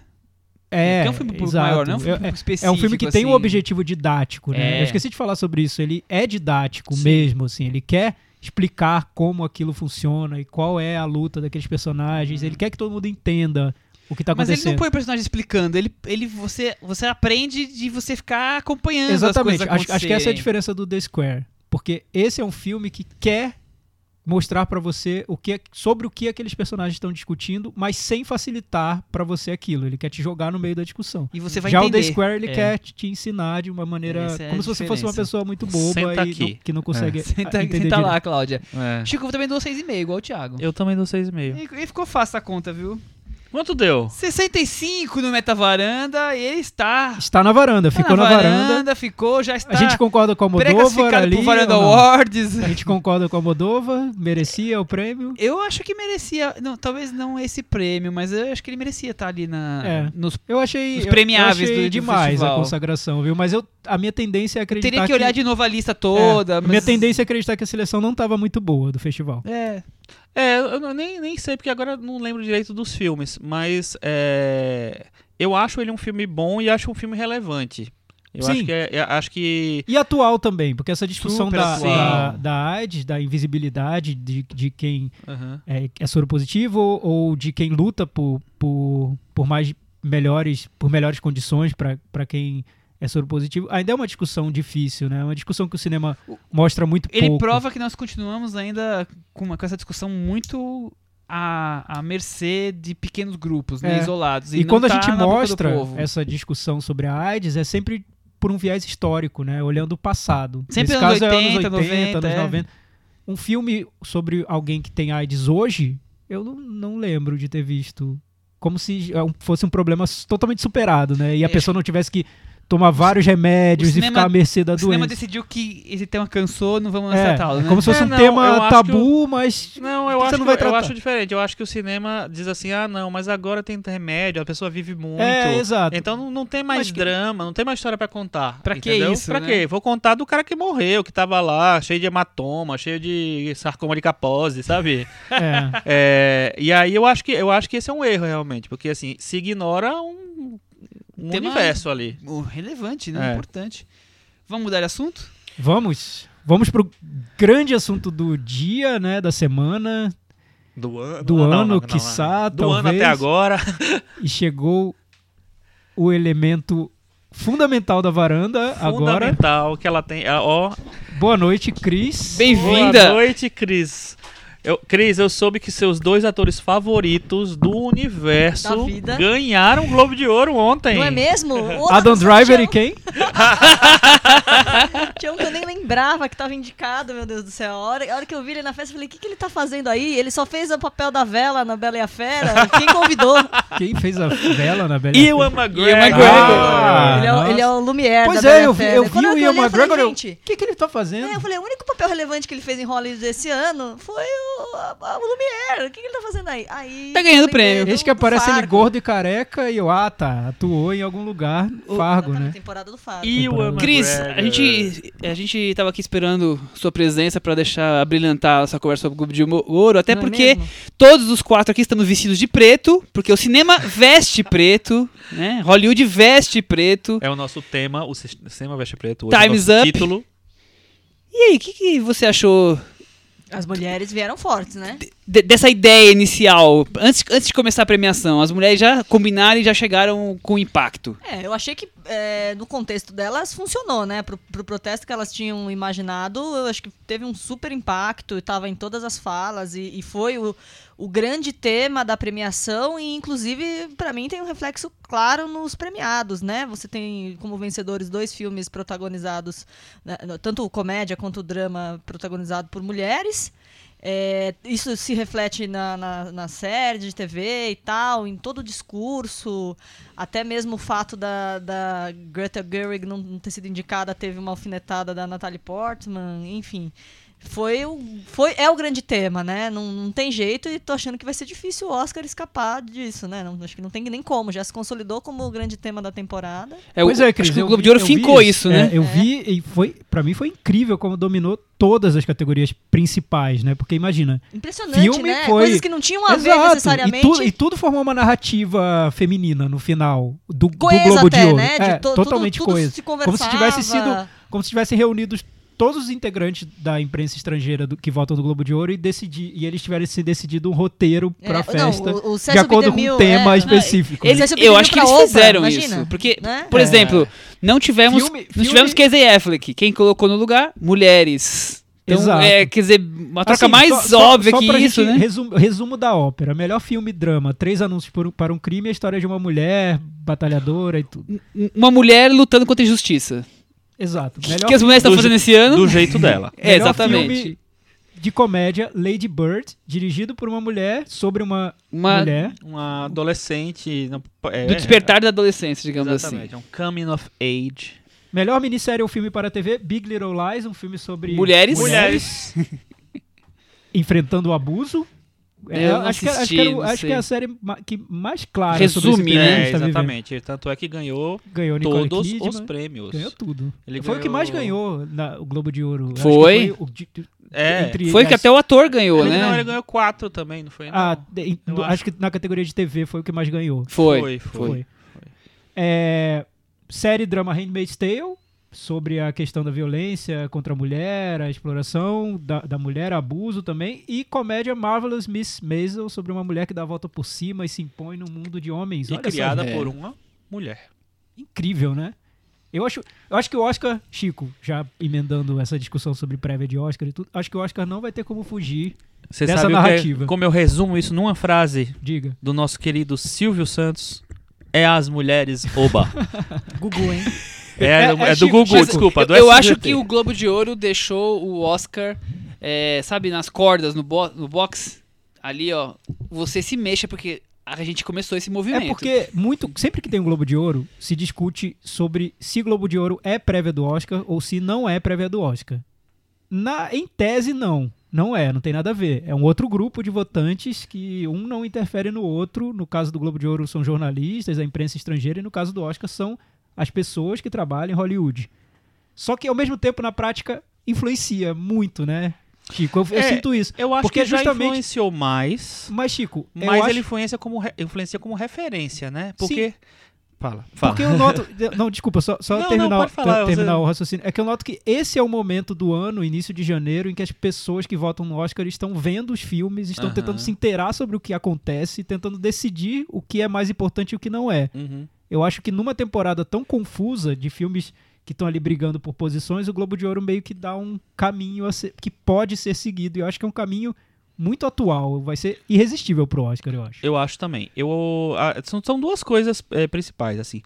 É, é um filme público exato. maior, não é um filme É- público É específico. um filme que tem um assim. objetivo didático, né? É. Eu esqueci de falar sobre isso. Ele é didático Sim. mesmo, assim. Ele quer explicar como aquilo funciona e qual é a luta daqueles personagens. Ele quer que todo mundo entenda o que tá Uhum. Mas ele acontecendo. não põe o personagem explicando, ele, ele você, você aprende de você ficar acompanhando Exatamente. as coisas Acho, acho que essa é a diferença do The Square. Porque esse é um filme que quer mostrar pra você o que é- sobre o que aqueles personagens estão discutindo, mas sem facilitar pra você aquilo. Ele quer te jogar no meio da discussão. E você vai Já entender. o The Square ele É. quer te te ensinar de uma maneira é como se você fosse uma pessoa muito boba Senta e aqui. não- que não consegue Senta, entender senta lá. Cláudia. É. Chico, eu também dou 6,5, igual o Thiago. Eu também dou 6,5. E, e ficou fácil a conta, viu? Quanto deu? 65 no Metavaranda, ele está. Está na varanda, tá ficou na, varanda. ficou, já está. A gente concorda com a Moldova ali. pro Varanda? Awards. A gente concorda com a Moldova, merecia o prêmio. Eu acho que merecia, não, talvez não esse prêmio, mas eu acho que ele merecia estar ali na, É. nos Eu achei, Os eu- premiáveis eu achei do- do demais a consagração, viu? Mas eu, a minha tendência é acreditar Teria que olhar de novo a lista toda. É, a mas... Minha tendência é acreditar que a seleção não estava muito boa do festival. É. É, eu nem, nem sei, porque agora não lembro direito dos filmes, mas é, eu acho ele um filme bom e acho um filme relevante. Eu Sim. acho que, é- é- acho que E atual também, porque essa discussão da, da, da AIDS, da invisibilidade de, de quem Aham. é, é soropositivo ou de quem luta por, por, por mais melhores, por melhores condições para quem é soropositivo, ainda é uma discussão difícil, né? É uma discussão que o cinema mostra muito Ele pouco. prova que nós continuamos ainda com, uma, com essa discussão muito à, à mercê de pequenos grupos, né, É. isolados. E, não quando a tá gente boca do mostra essa discussão sobre a AIDS, é sempre por um viés histórico, né? Olhando o passado. Sempre Nesse anos caso, é 80, anos 80, 90, anos é. 90. Um filme sobre alguém que tem AIDS hoje, eu não, não lembro de ter visto. Como se é fosse um problema totalmente superado, né? E a É. pessoa não tivesse que tomar vários remédios o e cinema- ficar à mercê da O cinema doença. decidiu que esse tema cansou, não vamos É, tratá-lo, é né? como se fosse É, um não, tema eu tabu, mas Não, eu Você acho, não vai que, eu acho diferente. Eu acho que o cinema diz assim, ah, não, mas agora tem remédio, a pessoa vive muito. é exato. Então não, não tem mais que- drama, não tem mais história pra contar. Pra que entendeu? isso, Pra né? quê? Vou contar do cara que morreu, que tava lá, cheio de hematoma, cheio de sarcoma de capose, sabe? É. É, e aí eu acho que eu acho que esse é um erro realmente, porque assim, se ignora um, um Tema- universo ali. O relevante, né? É. Importante. Vamos mudar de assunto? Vamos. Vamos pro grande assunto do dia, né? Da semana, Do ano, do não, ano, não, não, quiçá, Do ano talvez. até agora. E chegou o elemento fundamental da varanda agora. Fundamental que ela tem. Ó, Boa noite, Cris. Bem-vinda! Boa noite, Cris. Eu, Cris, eu soube que seus dois atores favoritos do universo ganharam o Globo de Ouro ontem. Não é mesmo? O Adam Driver e quem? Tinha um que eu nem lembrava que tava indicado, meu Deus do céu. A hora, a hora que eu vi ele na festa, eu falei, o que, que ele tá fazendo aí? Ele só fez o papel da vela na Bela e a Fera. Quem convidou? Quem fez a vela na Bela? Ewan McGregor. Ewan McGregor. Ah, ele, é, o- ele é o Lumière Pois da Bela é, e a eu vi, Fera. eu vi o Ian McGregor. O que, que ele tá fazendo? é, eu falei, o único papel relevante que ele fez em Hollywood esse ano foi o, a- a- o Lumière. O que, que ele tá fazendo aí? aí Tá ganhando prêmio. Esse que aparece ele gordo e careca e eu, ah tá, atuou em algum lugar, Fargo, Tá na né? temporada do Fargo. Ewan Cris, McGregor. a gente, a gente tava aqui esperando sua presença pra deixar brilhantar essa conversa sobre o Globo de Ouro, até Não é porque mesmo? todos os quatro aqui estamos vestidos de preto, porque o cinema veste preto, né? Hollywood veste preto. É o nosso tema, o cinema veste preto. Hoje Time's é o nosso up. título. E aí, o que, que você achou As mulheres vieram fortes, né? de- dessa ideia inicial? Antes, antes de começar a premiação, as mulheres já combinaram e já chegaram com impacto. É, eu achei que é, no contexto delas funcionou, né? Pro, pro protesto que elas tinham imaginado, eu acho que teve um super impacto, estava em todas as falas e, e foi o, o grande tema da premiação e inclusive para mim tem um reflexo claro nos premiados, né? Você tem como vencedores dois filmes protagonizados, né, tanto comédia quanto drama protagonizado por mulheres. É, isso se reflete na, na, na série de TV e tal, em todo o discurso, até mesmo o fato da, da Greta Gerwig não, não ter sido indicada teve uma alfinetada da Natalie Portman, enfim. Foi o, foi, é o grande tema, né? Não, não tem jeito e tô achando que vai ser difícil o Oscar escapar disso, né? Não, acho que não tem nem como. Já se consolidou como o grande tema da temporada. É, pois o, é, Cris, acho que eu o Globo vi- de Ouro fincou isso, né? É, eu É. vi e foi, para mim foi incrível como dominou todas as categorias principais, né? Porque imagina, Impressionante, Filme né? foi- Coisas que não tinham a ver Exato, necessariamente. E tudo, e tudo formou uma narrativa feminina no final do, do Globo de até, Ouro. né? De É, to- totalmente tudo, tudo coesa. se Como se tivesse sido, como se tivessem reunidos todos os integrantes da imprensa estrangeira do- que votam do Globo de Ouro e decidir e eles tivessem se decidido um roteiro pra É, festa não, o, o de acordo com um tema é, específico. Eles- Você eu acho que eles Oprah, fizeram imagina, isso. Porque, né? por É. exemplo, não tivemos, Filme- não filme- tivemos Casey Affleck. Quem colocou no lugar? Mulheres. Então, Exato. é, quer dizer, uma troca Assim, mais só- só- óbvia só que pra isso, gente né? Resumo, resumo da ópera. Melhor filme drama. Três anúncios por para um crime e a história de uma mulher batalhadora e tudo. Uma mulher lutando contra a injustiça. Exato. O Melhor, que as mulheres estão do fazendo esse ano? Do jeito dela. É, exatamente. filme- de comédia Lady Bird, dirigido por uma mulher sobre uma, Uma, mulher. Uma adolescente. é, do despertar da adolescência, digamos Exatamente, é um coming of age. Melhor minissérie ou filme para a TV, Big Little Lies, um filme sobre assim. Mulheres. Mulheres. enfrentando o abuso. É, Eu não acho, que, acho, assisti, que era não acho que é a série que mais clara sobre Resume, que né? É, tá vivendo. exatamente. Tanto é que ganhou Ganhou Nicole todos Kidman, os prêmios. Ganhou tudo. Ele foi o que ganhou- mais ganhou na, o Globo de Ouro. Que Foi? o de- É. entre Foi que as- até o ator ganhou, Ele, né? Não, ele ganhou quatro também, não foi? Não. Ah, de- Eu do- acho. acho que na categoria de TV foi o que mais ganhou. Foi. Foi, foi. Foi. É, série drama Handmaid's Tale, sobre a questão da violência contra a mulher, a exploração da, da mulher, abuso também. E comédia Marvelous Miss Maisel, sobre uma mulher que dá a volta por cima e se impõe no mundo de homens. E Olha criada É. por uma mulher. incrível, né? Eu acho, eu acho que o Oscar, Chico, já emendando essa discussão sobre prévia de Oscar e tudo, acho que o Oscar não vai ter como fugir. Você Dessa sabe o que é- narrativa. como eu resumo isso numa frase Diga. do nosso querido Silvio Santos? É as mulheres oba. Gugu, hein? É, É- do- é é do Google, Chico. desculpa. Eu, do eu SBT. acho que o Globo de Ouro deixou o Oscar, é, sabe, nas cordas, no, bo no box. Ali, ó. Você se mexa, porque a gente começou esse movimento. É porque muito, sempre que tem um Globo de Ouro, se discute sobre se Globo de Ouro é prévia do Oscar ou se não é prévia do Oscar. Na, em tese, não. Não é, não tem nada a ver. É um outro grupo de votantes que um não interfere no outro. No caso do Globo de Ouro são jornalistas, a imprensa estrangeira, e no caso do Oscar são as pessoas que trabalham em Hollywood. Só que ao mesmo tempo, na prática, influencia muito, né? Chico, eu, eu É, sinto isso. Eu acho Porque que já justamente- influenciou mais, Mas, Chico, mas acho... ele influencia como, re- influencia como referência, né? Porque... Fala, fala. Porque eu noto. Não, desculpa, só, só Não, não, terminar, pode falar, ter- terminar você- o raciocínio. É que eu noto que esse é o momento do ano, início de janeiro, em que as pessoas que votam no Oscar estão vendo os filmes, estão Aham. tentando se inteirar sobre o que acontece, tentando decidir o que é mais importante e o que não é. Uhum. Eu acho que numa temporada tão confusa de filmes que estão ali brigando por posições, o Globo de Ouro meio que dá um caminho a ser- que pode ser seguido. E eu acho que é um caminho muito atual. Vai ser irresistível pro Oscar, eu acho. Eu acho também. Eu, ah, são, são duas coisas eh, principais, assim.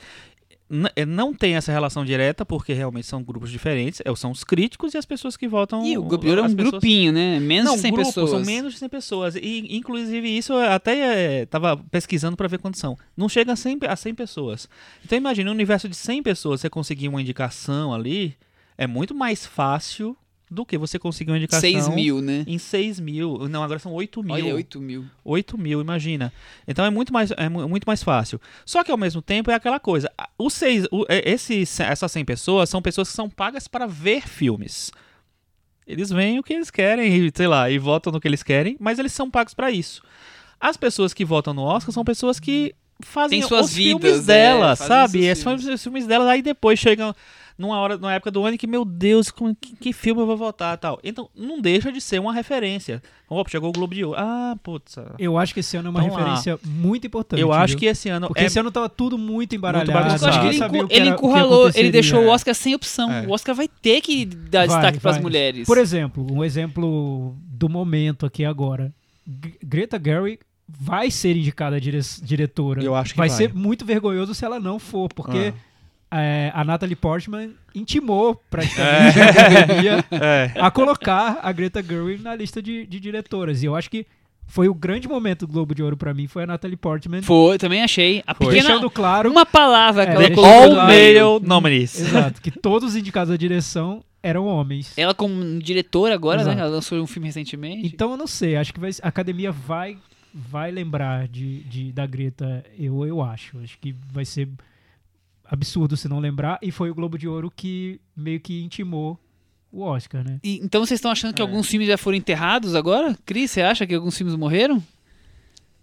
Eh, não tem essa relação direta, porque realmente são grupos diferentes. É, são os críticos e as pessoas que votam. E o Ouro é um pessoas- grupinho, né? Menos Não, de 100 grupo, pessoas. são menos de 100 pessoas. E, inclusive, isso eu até estava pesquisando para ver quantos são. Não chega a 100, pe- a 100 pessoas. Então, imagina, um universo de 100 pessoas, você conseguir uma indicação ali, é muito mais fácil do que você conseguir uma indicação 6 mil, né? em 6 mil. Não, agora são 8 mil. Olha, 8 mil. 8 mil, imagina. Então é muito mais, é mu- muito mais fácil. Só que ao mesmo tempo é aquela coisa. Os seis, o- é- esses, essas 100 pessoas são pessoas que são pagas para ver filmes. Eles veem o que eles querem, sei lá, e votam no que eles querem, mas eles são pagos para isso. As pessoas que votam no Oscar são pessoas que fazem Tem suas os vidas, filmes é, delas, fazem sabe? Esses são filmes. os filmes delas, aí depois chegam numa hora, numa época do ano que, meu Deus, como- que, que filme eu vou votar tal. Então, não deixa de ser uma referência. Opa, chegou o Globo de Ouro. Ah, putz. Eu acho que esse ano é uma Então lá. referência muito importante. Eu acho viu? que esse ano Porque é esse ano tava tudo muito embaralhado. bagunçado. Eu acho que ele, encu- ele era- o que encurralou, ele deixou o é. Oscar sem opção. É. O Oscar vai ter que dar Vai, destaque para as mulheres. Por exemplo, um exemplo do momento aqui agora. Greta Gerwig vai ser indicada dire diretora. Eu acho que vai vai. ser muito vergonhoso se ela não for, porque é, a Natalie Portman intimou praticamente a academia É. a colocar a Greta Gerwig na lista de, de diretoras. E eu acho que foi o grande momento do Globo de Ouro pra mim, foi a Natalie Portman Foi, também achei. A Foi. pequena, deixando claro uma palavra que É, ela colocou All male nominees. Exato, que todos os indicados à direção eram homens. Ela como diretora agora, né? Exato. Ela lançou um filme recentemente. Então eu não sei, acho que vai- a academia vai vai lembrar de, de- da Greta, eu, eu acho. Acho que vai ser absurdo se não lembrar. E foi o Globo de Ouro que meio que intimou o Oscar, né? E- então vocês estão achando que É. alguns filmes já foram enterrados agora? Cris, você acha que alguns filmes morreram?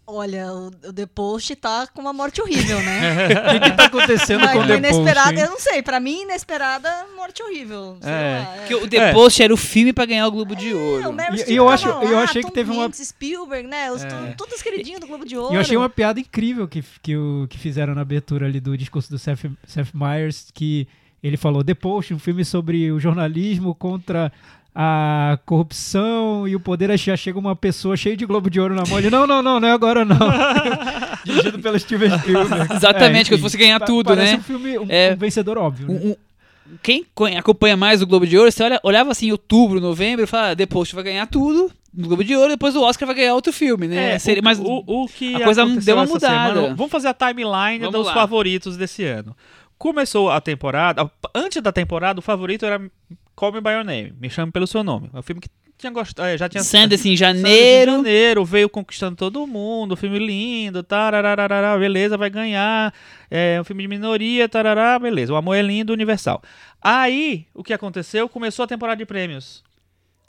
Olha, o, o The Post tá com uma morte horrível, né? O que, que tá acontecendo Mas com o The inesperada, Post, eu hein? não sei. Pra mim, inesperada, morte horrível. Sei É. lá, é. Porque o The É. Post era o filme pra ganhar o Globo de É, o Ouro. Meryl E- Streep eu tava acho- lá, eu achei que Tom teve uma- Hanks, Spielberg, né? Os, É. Todos queridinhos do Globo de Ouro. E eu achei uma piada incrível que, que, o, que fizeram na abertura ali do discurso do Seth, Seth Meyers, que ele falou The Post, um filme sobre o jornalismo contra a corrupção e o poder. Aí já chega uma pessoa cheia de Globo de Ouro na mão. Ele, não, não, não, não é agora não. Dirigido pelo Steven Spielberg. Exatamente, É, que enfim, fosse ganhar tudo, parece né? um filme, um, É. um vencedor óbvio. né? Um- um- quem co- acompanha mais o Globo de Ouro, você olha, olhava assim, outubro, novembro, e fala, ah, Post vai ganhar tudo no Globo de Ouro, depois o Oscar vai ganhar outro filme, né? É, Seria- o, mas o, o que a coisa deu uma mudada. semana- vamos fazer a timeline Vamos dos lá. favoritos desse ano. Começou a temporada, antes da temporada, o favorito era Call Me By Your Name, Me Chame Pelo Seu Nome. É um filme que tinha gostado, é, já tinha Sanders em Sanders em janeiro, janeiro, veio conquistando todo mundo, filme lindo, tararararará, beleza, vai ganhar. É um filme de minoria, tarará, beleza. O amor é lindo, universal. Aí, o que aconteceu? Começou a temporada de prêmios.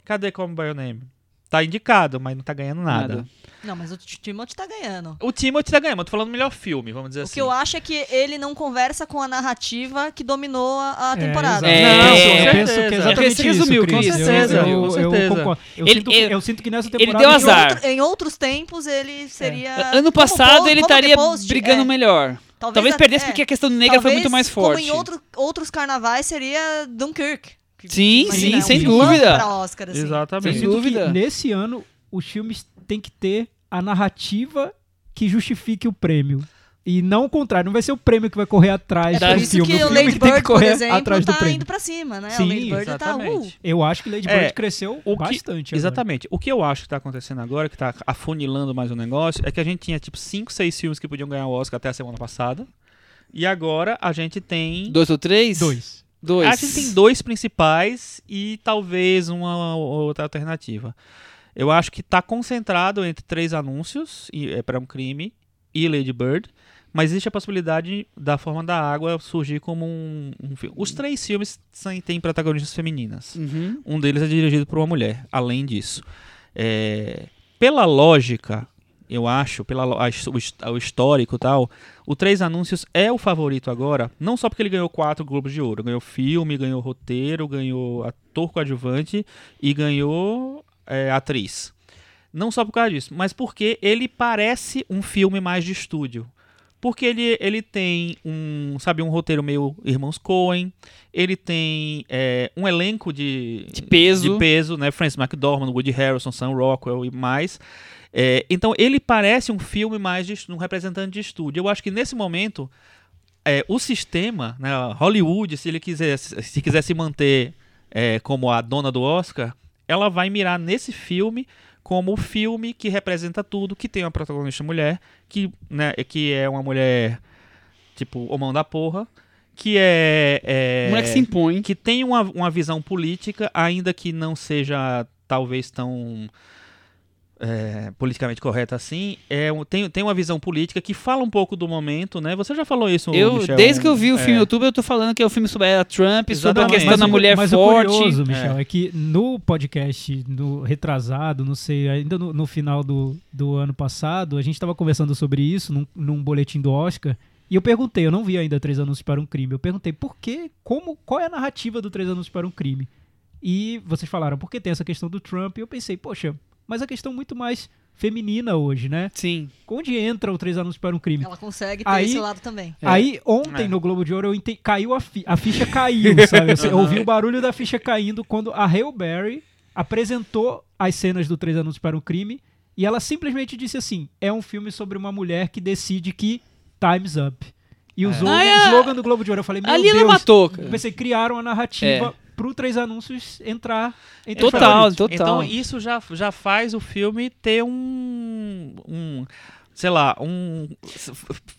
Cadê Call Me By Your Name? Tá indicado, mas não tá ganhando nada. Nada. Não, mas o Timothy tá ganhando. O Timothy tá ganhando, eu tô falando melhor filme, vamos dizer O assim. que eu acho é que ele não conversa com a narrativa que dominou a, a É, temporada. É, Não, é, eu penso que é certeza. exatamente Você resumiu, isso, com Eu- certeza, eu, com eu certeza. concordo. Eu, Ele- sinto, que- ele- eu sinto que nessa ele temporada... deu Em, azar. outro- em outros tempos ele seria. ano como passado Po- ele como estaria brigando é, melhor. Talvez a- perdesse é, porque a questão negra foi talvez, muito mais forte. Como em outro- outros carnavais seria Dunkirk. Que, Sim, imagina, sim, sem um dúvida. Pra Oscar, assim. Exatamente. Sem que dúvida. nesse ano os filmes têm que ter a narrativa que justifique o prêmio. E não o contrário, não vai ser o prêmio que vai correr atrás É do isso filme. que o filme Lady tem Bird, por correr exemplo, atrás do tá prêmio. indo pra cima, né? Sim, o Lady Bird tá. exatamente. Uh, Eu acho que Lady É, Bird cresceu o que- bastante. agora. Exatamente. O que eu acho que tá acontecendo agora, que tá afunilando mais o negócio, é que a gente tinha tipo 5, 6 filmes que podiam ganhar o Oscar até a semana passada. E agora a gente tem. Dois ou três? Dois. Dois. A gente tem dois principais e talvez uma outra alternativa. Eu acho que tá concentrado entre três anúncios e é para um crime e Lady Bird, mas existe a possibilidade da Forma da Água surgir como um, um filme. Os três filmes têm protagonistas femininas. Uhum. Um deles é dirigido por uma mulher, além disso. É, pela lógica, eu acho, pela lo- a his- o his- o histórico e tal, o Três Anúncios é o favorito agora, não só porque ele ganhou quatro Globos de Ouro, ganhou filme, ganhou roteiro, ganhou ator coadjuvante e ganhou é, atriz. Não só por causa disso, mas porque ele parece um filme mais de estúdio. Porque ele, ele tem um, sabe, um roteiro meio Irmãos Coen, ele tem é, um elenco de, De peso. de peso, né? Francis McDormand, Woody Harrelson, Sam Rockwell e mais. É, então ele parece um filme mais de um representante de estúdio. Eu acho que nesse momento é, o sistema, né, Hollywood, se ele quiser, se quiser se manter é, como a dona do Oscar, ela vai mirar nesse filme como o filme que representa tudo, que tem uma protagonista mulher, que, né, que é uma mulher tipo o mão da porra, que é, é Mulher que se impõe. que tem uma, uma visão política, ainda que não seja talvez tão é, politicamente correta assim, é, tem, tem uma visão política que fala um pouco do momento, né? Você já falou isso, Eu, Michel, desde que eu vi o é, filme no YouTube, eu tô falando que é um filme sobre a Trump, sobre a Exatamente. questão Mas da o- mulher mas forte. o curioso, Michel, é. que no podcast, no retrasado, não sei, ainda no, no final do, do ano passado, a gente estava conversando sobre isso num, num boletim do Oscar. E eu perguntei, eu não vi ainda Três Anúncios para um Crime. Eu perguntei por que, como, qual é a narrativa do Três Anúncios para um Crime? E vocês falaram, porque tem essa questão do Trump. E eu pensei, poxa, mas a questão muito mais feminina hoje, né? Sim. Onde entra o Três Anúncios para um Crime? ela consegue ter Aí- esse lado também. Aí, ontem, É. no Globo de Ouro, eu ente- caiu a, fi- a ficha caiu, sabe? Eu, eu ouvi o barulho da ficha caindo quando a Hale Berry apresentou as cenas do Três Anúncios para um Crime e ela simplesmente disse assim, é um filme sobre uma mulher que decide que time's up. E usou Ah, o é. slogan do Globo de Ouro. Eu falei, meu Ali ela Deus. matou, cara. pensei, criaram a narrativa pro Três Anúncios entrar os Total, total. Então isso já, já faz o filme ter um, um sei lá, um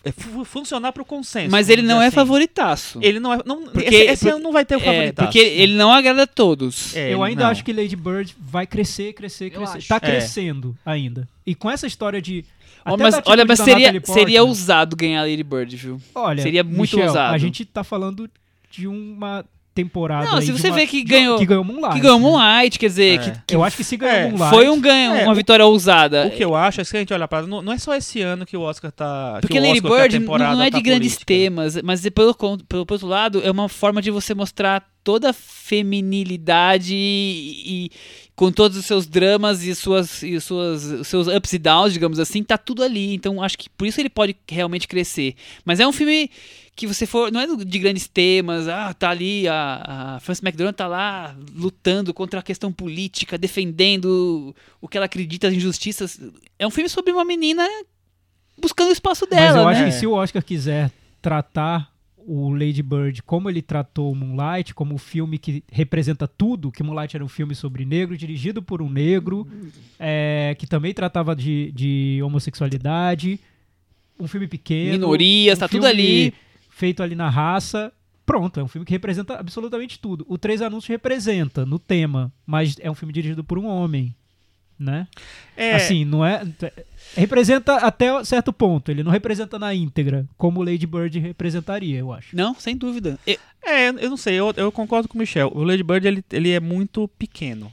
é, fu- funcionar pro consenso. Mas ele não é assim. favoritaço. Ele não é, não, Porque- esse, esse por- ano não vai ter o É, favoritaço. porque ele não agrada a todos. É, Eu ainda não. acho que Lady Bird vai crescer, crescer, crescer. acho. Tá É. crescendo ainda. E com essa história de. Até mas, olha, mas seria, Portman, seria ousado ganhar Lady Bird, viu? Olha, seria muito Michel, ousado. A gente tá falando de uma temporada. Não, aí se você uma- vê que ganhou- Que ganhou Moonlight. que ganhou né? Moonlight, quer dizer, É. que, que Eu acho que se ganhou É, Moonlight. foi um ganho, É, uma o- vitória ousada. O que eu acho é que se a gente olhar para não, não é só esse ano que o Oscar tá. Porque que o Lady Oscar, Bird não- não é de tá grandes política. temas, mas pelo, pelo, pelo outro lado, é uma forma de você mostrar toda a feminilidade e, e com todos os seus dramas e suas e suas os seus ups e downs, digamos assim, tá tudo ali. Então acho que por isso ele pode realmente crescer. Mas é um filme que você for, não é de grandes temas, ah, tá ali a, a Frances McDormand tá lá lutando contra a questão política, defendendo o que ela acredita as injustiças. É um filme sobre uma menina buscando o espaço Mas dela, eu né? acho que se o Oscar quiser tratar o Lady Bird, como ele tratou o Moonlight, como um filme que representa tudo, que Moonlight era um filme sobre negro, dirigido por um negro, é, que também tratava de, de homossexualidade, um filme pequeno. Minorias, um tá tudo filme ali. Feito ali na raça. Pronto, é um filme que representa absolutamente tudo. O Três Anúncios representa no tema, mas é um filme dirigido por um homem, né? É, Assim, não é. Representa até certo ponto. Ele não representa na íntegra, como o Lady Bird representaria, eu acho. Não, sem dúvida. E- É, eu não sei, eu, eu concordo com o Michel. O Lady Bird, ele, ele é muito pequeno.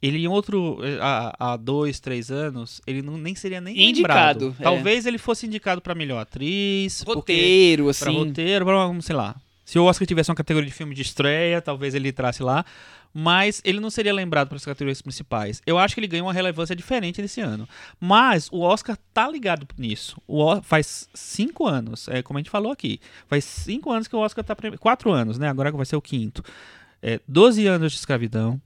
Ele em outro, eh, há, há dois, três anos, ele não, nem seria nem Indicado, lembrado. é. Talvez ele fosse indicado pra melhor atriz. porque- roteiro, Pra assim. roteiro, pra, sei lá. Se o Oscar tivesse uma categoria de filme de estreia, talvez ele entrasse lá. Mas ele não seria lembrado pelas categorias principais. Eu acho que ele ganhou uma relevância diferente nesse ano. Mas o Oscar tá ligado nisso. O, O- faz cinco anos, é como a gente falou aqui. Faz cinco anos que o Oscar tá. premi- Quatro anos, né? Agora que vai ser o quinto. É, 12 anos de escravidão.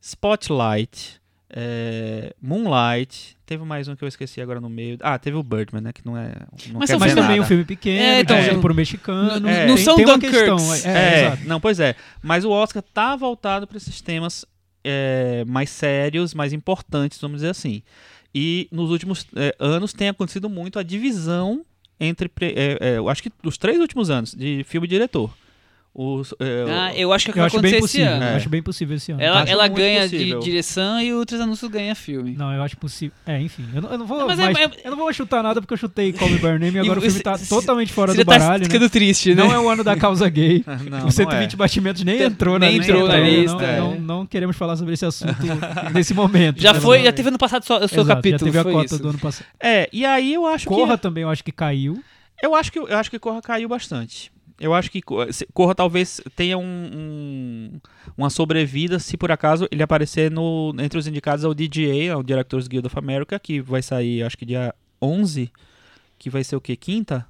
Spotlight. é, Moonlight. Teve mais um que eu esqueci agora no meio. Ah, teve o Birdman, né? Que não é. Não Mas Mas também nada. um filme pequeno, É, então, é. por um mexicano. Não- tem- não são tem Dunkirks. questão. É, É, exato. não, pois é. Mas o Oscar tá voltado para esses temas é, mais sérios, mais importantes, vamos dizer assim. E nos últimos é, anos tem acontecido muito a divisão entre. é, é, eu acho que os três últimos anos de filme e diretor. Os, é, Ah, eu acho que Eu vai acho bem acontecer esse possível. ano. É. Eu acho bem possível esse ano. Ela, Acho ela ganha possível. de direção e o Três Anúncios ganha filme. Não, eu acho possível. É, enfim. Eu não, eu não vou. Mas é- mais- é- eu não vou chutar nada porque eu chutei Call Me By Name e agora E o filme tá você- totalmente fora do tá baralho. ficando né? triste, né? Não é o ano da causa gay. não, Os não 120 é. batimentos nem entrou na nem lista. entrou na então lista, Não, é. não, não queremos falar sobre esse assunto nesse momento. Já foi, Não- já teve ano passado só- o seu capítulo. Já teve a cota do ano passado. É, e aí eu acho Corra que. também eu acho que caiu. Eu acho que, eu acho que Corra caiu bastante. Eu acho que se- Corra talvez tenha um, um- uma sobrevida se por acaso ele aparecer no, entre os indicados ao DGA, ao Directors Guild of America, que vai sair acho que dia 11, que vai ser o que? Quinta?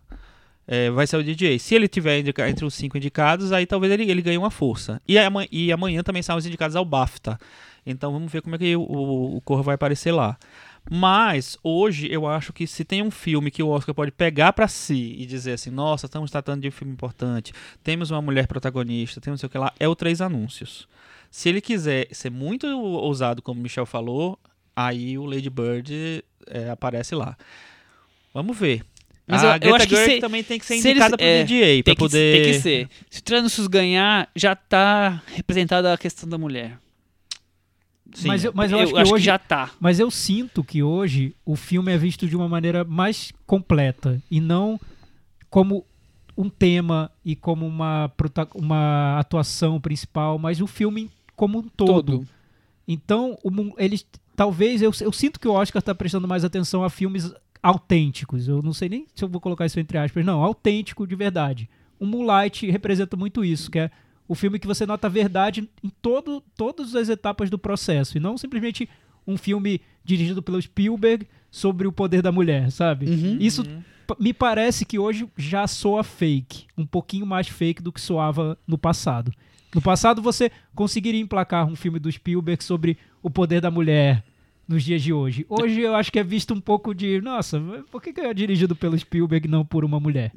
É, vai ser o DGA. Se ele tiver entre os cinco indicados, aí talvez ele, ele ganhe uma força. E, ama- e amanhã também são os indicados ao BAFTA. Então vamos ver como é que o, o, o Corra vai aparecer lá. Mas hoje eu acho que se tem um filme que o Oscar pode pegar pra si e dizer assim, nossa, estamos tratando de um filme importante, temos uma mulher protagonista, temos não sei o que lá, é o Três Anúncios. Se ele quiser ser muito ousado, como o Michel falou, aí o Lady Bird é, aparece lá. Vamos ver. Mas a eu- eu Greta acho que se- também tem que ser se eles- indicada pro é, pra que, poder... tem que ser. Se o Três Anúncios ganhar, já tá representada a questão da mulher. Sim. Mas eu, mas eu, acho que hoje. já tá. Mas eu sinto que hoje o filme é visto de uma maneira mais completa e não como um tema e como uma, uma atuação principal, mas o filme como um todo. Então, o eles talvez eu, eu sinto que o Oscar está prestando mais atenção a filmes autênticos. Eu não sei nem se eu vou colocar isso entre aspas, não, autêntico de verdade. O Moonlight representa muito isso, que é o filme que você nota a verdade em todo, todas as etapas do processo e não simplesmente um filme dirigido pelo Spielberg sobre o poder da mulher, sabe? Uhum. Isso pa- me parece que hoje já soa fake, um pouquinho mais fake do que soava no passado. No passado você conseguiria emplacar um filme do Spielberg sobre o poder da mulher nos dias de hoje. Hoje eu acho que é visto um pouco de, nossa, por que, que é dirigido pelo Spielberg e não por uma mulher?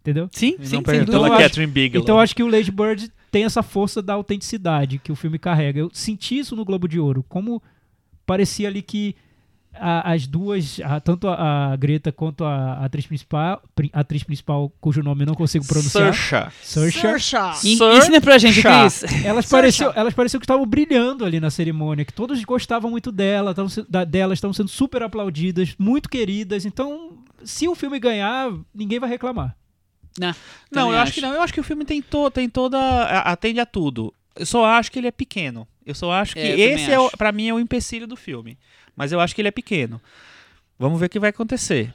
Entendeu? Sim, sim, pela Então, eu acho- Catherine Bigelow. Então eu acho que o Lady Bird tem essa força da autenticidade que o filme carrega. Eu senti isso no Globo de Ouro, como parecia ali que a- as duas, a- tanto a, a Greta quanto a, atriz principal, atriz principal cujo nome eu não consigo pronunciar, Saoirse. Saoirse, Ensina pra gente, Chá. Cris. elas pareciam, elas pareciam que estavam brilhando ali na cerimônia, que todos gostavam muito dela, tavam da- delas estavam sendo super aplaudidas, muito queridas. Então, se o filme ganhar, ninguém vai reclamar. Não, Também eu acho que não. Eu acho que o filme tem, to, tem toda. atende a tudo. Eu só acho que ele é pequeno. Eu só acho que É, esse, é acho. pra mim, é o empecilho do filme. Mas eu acho que ele é pequeno. Vamos ver o que vai acontecer.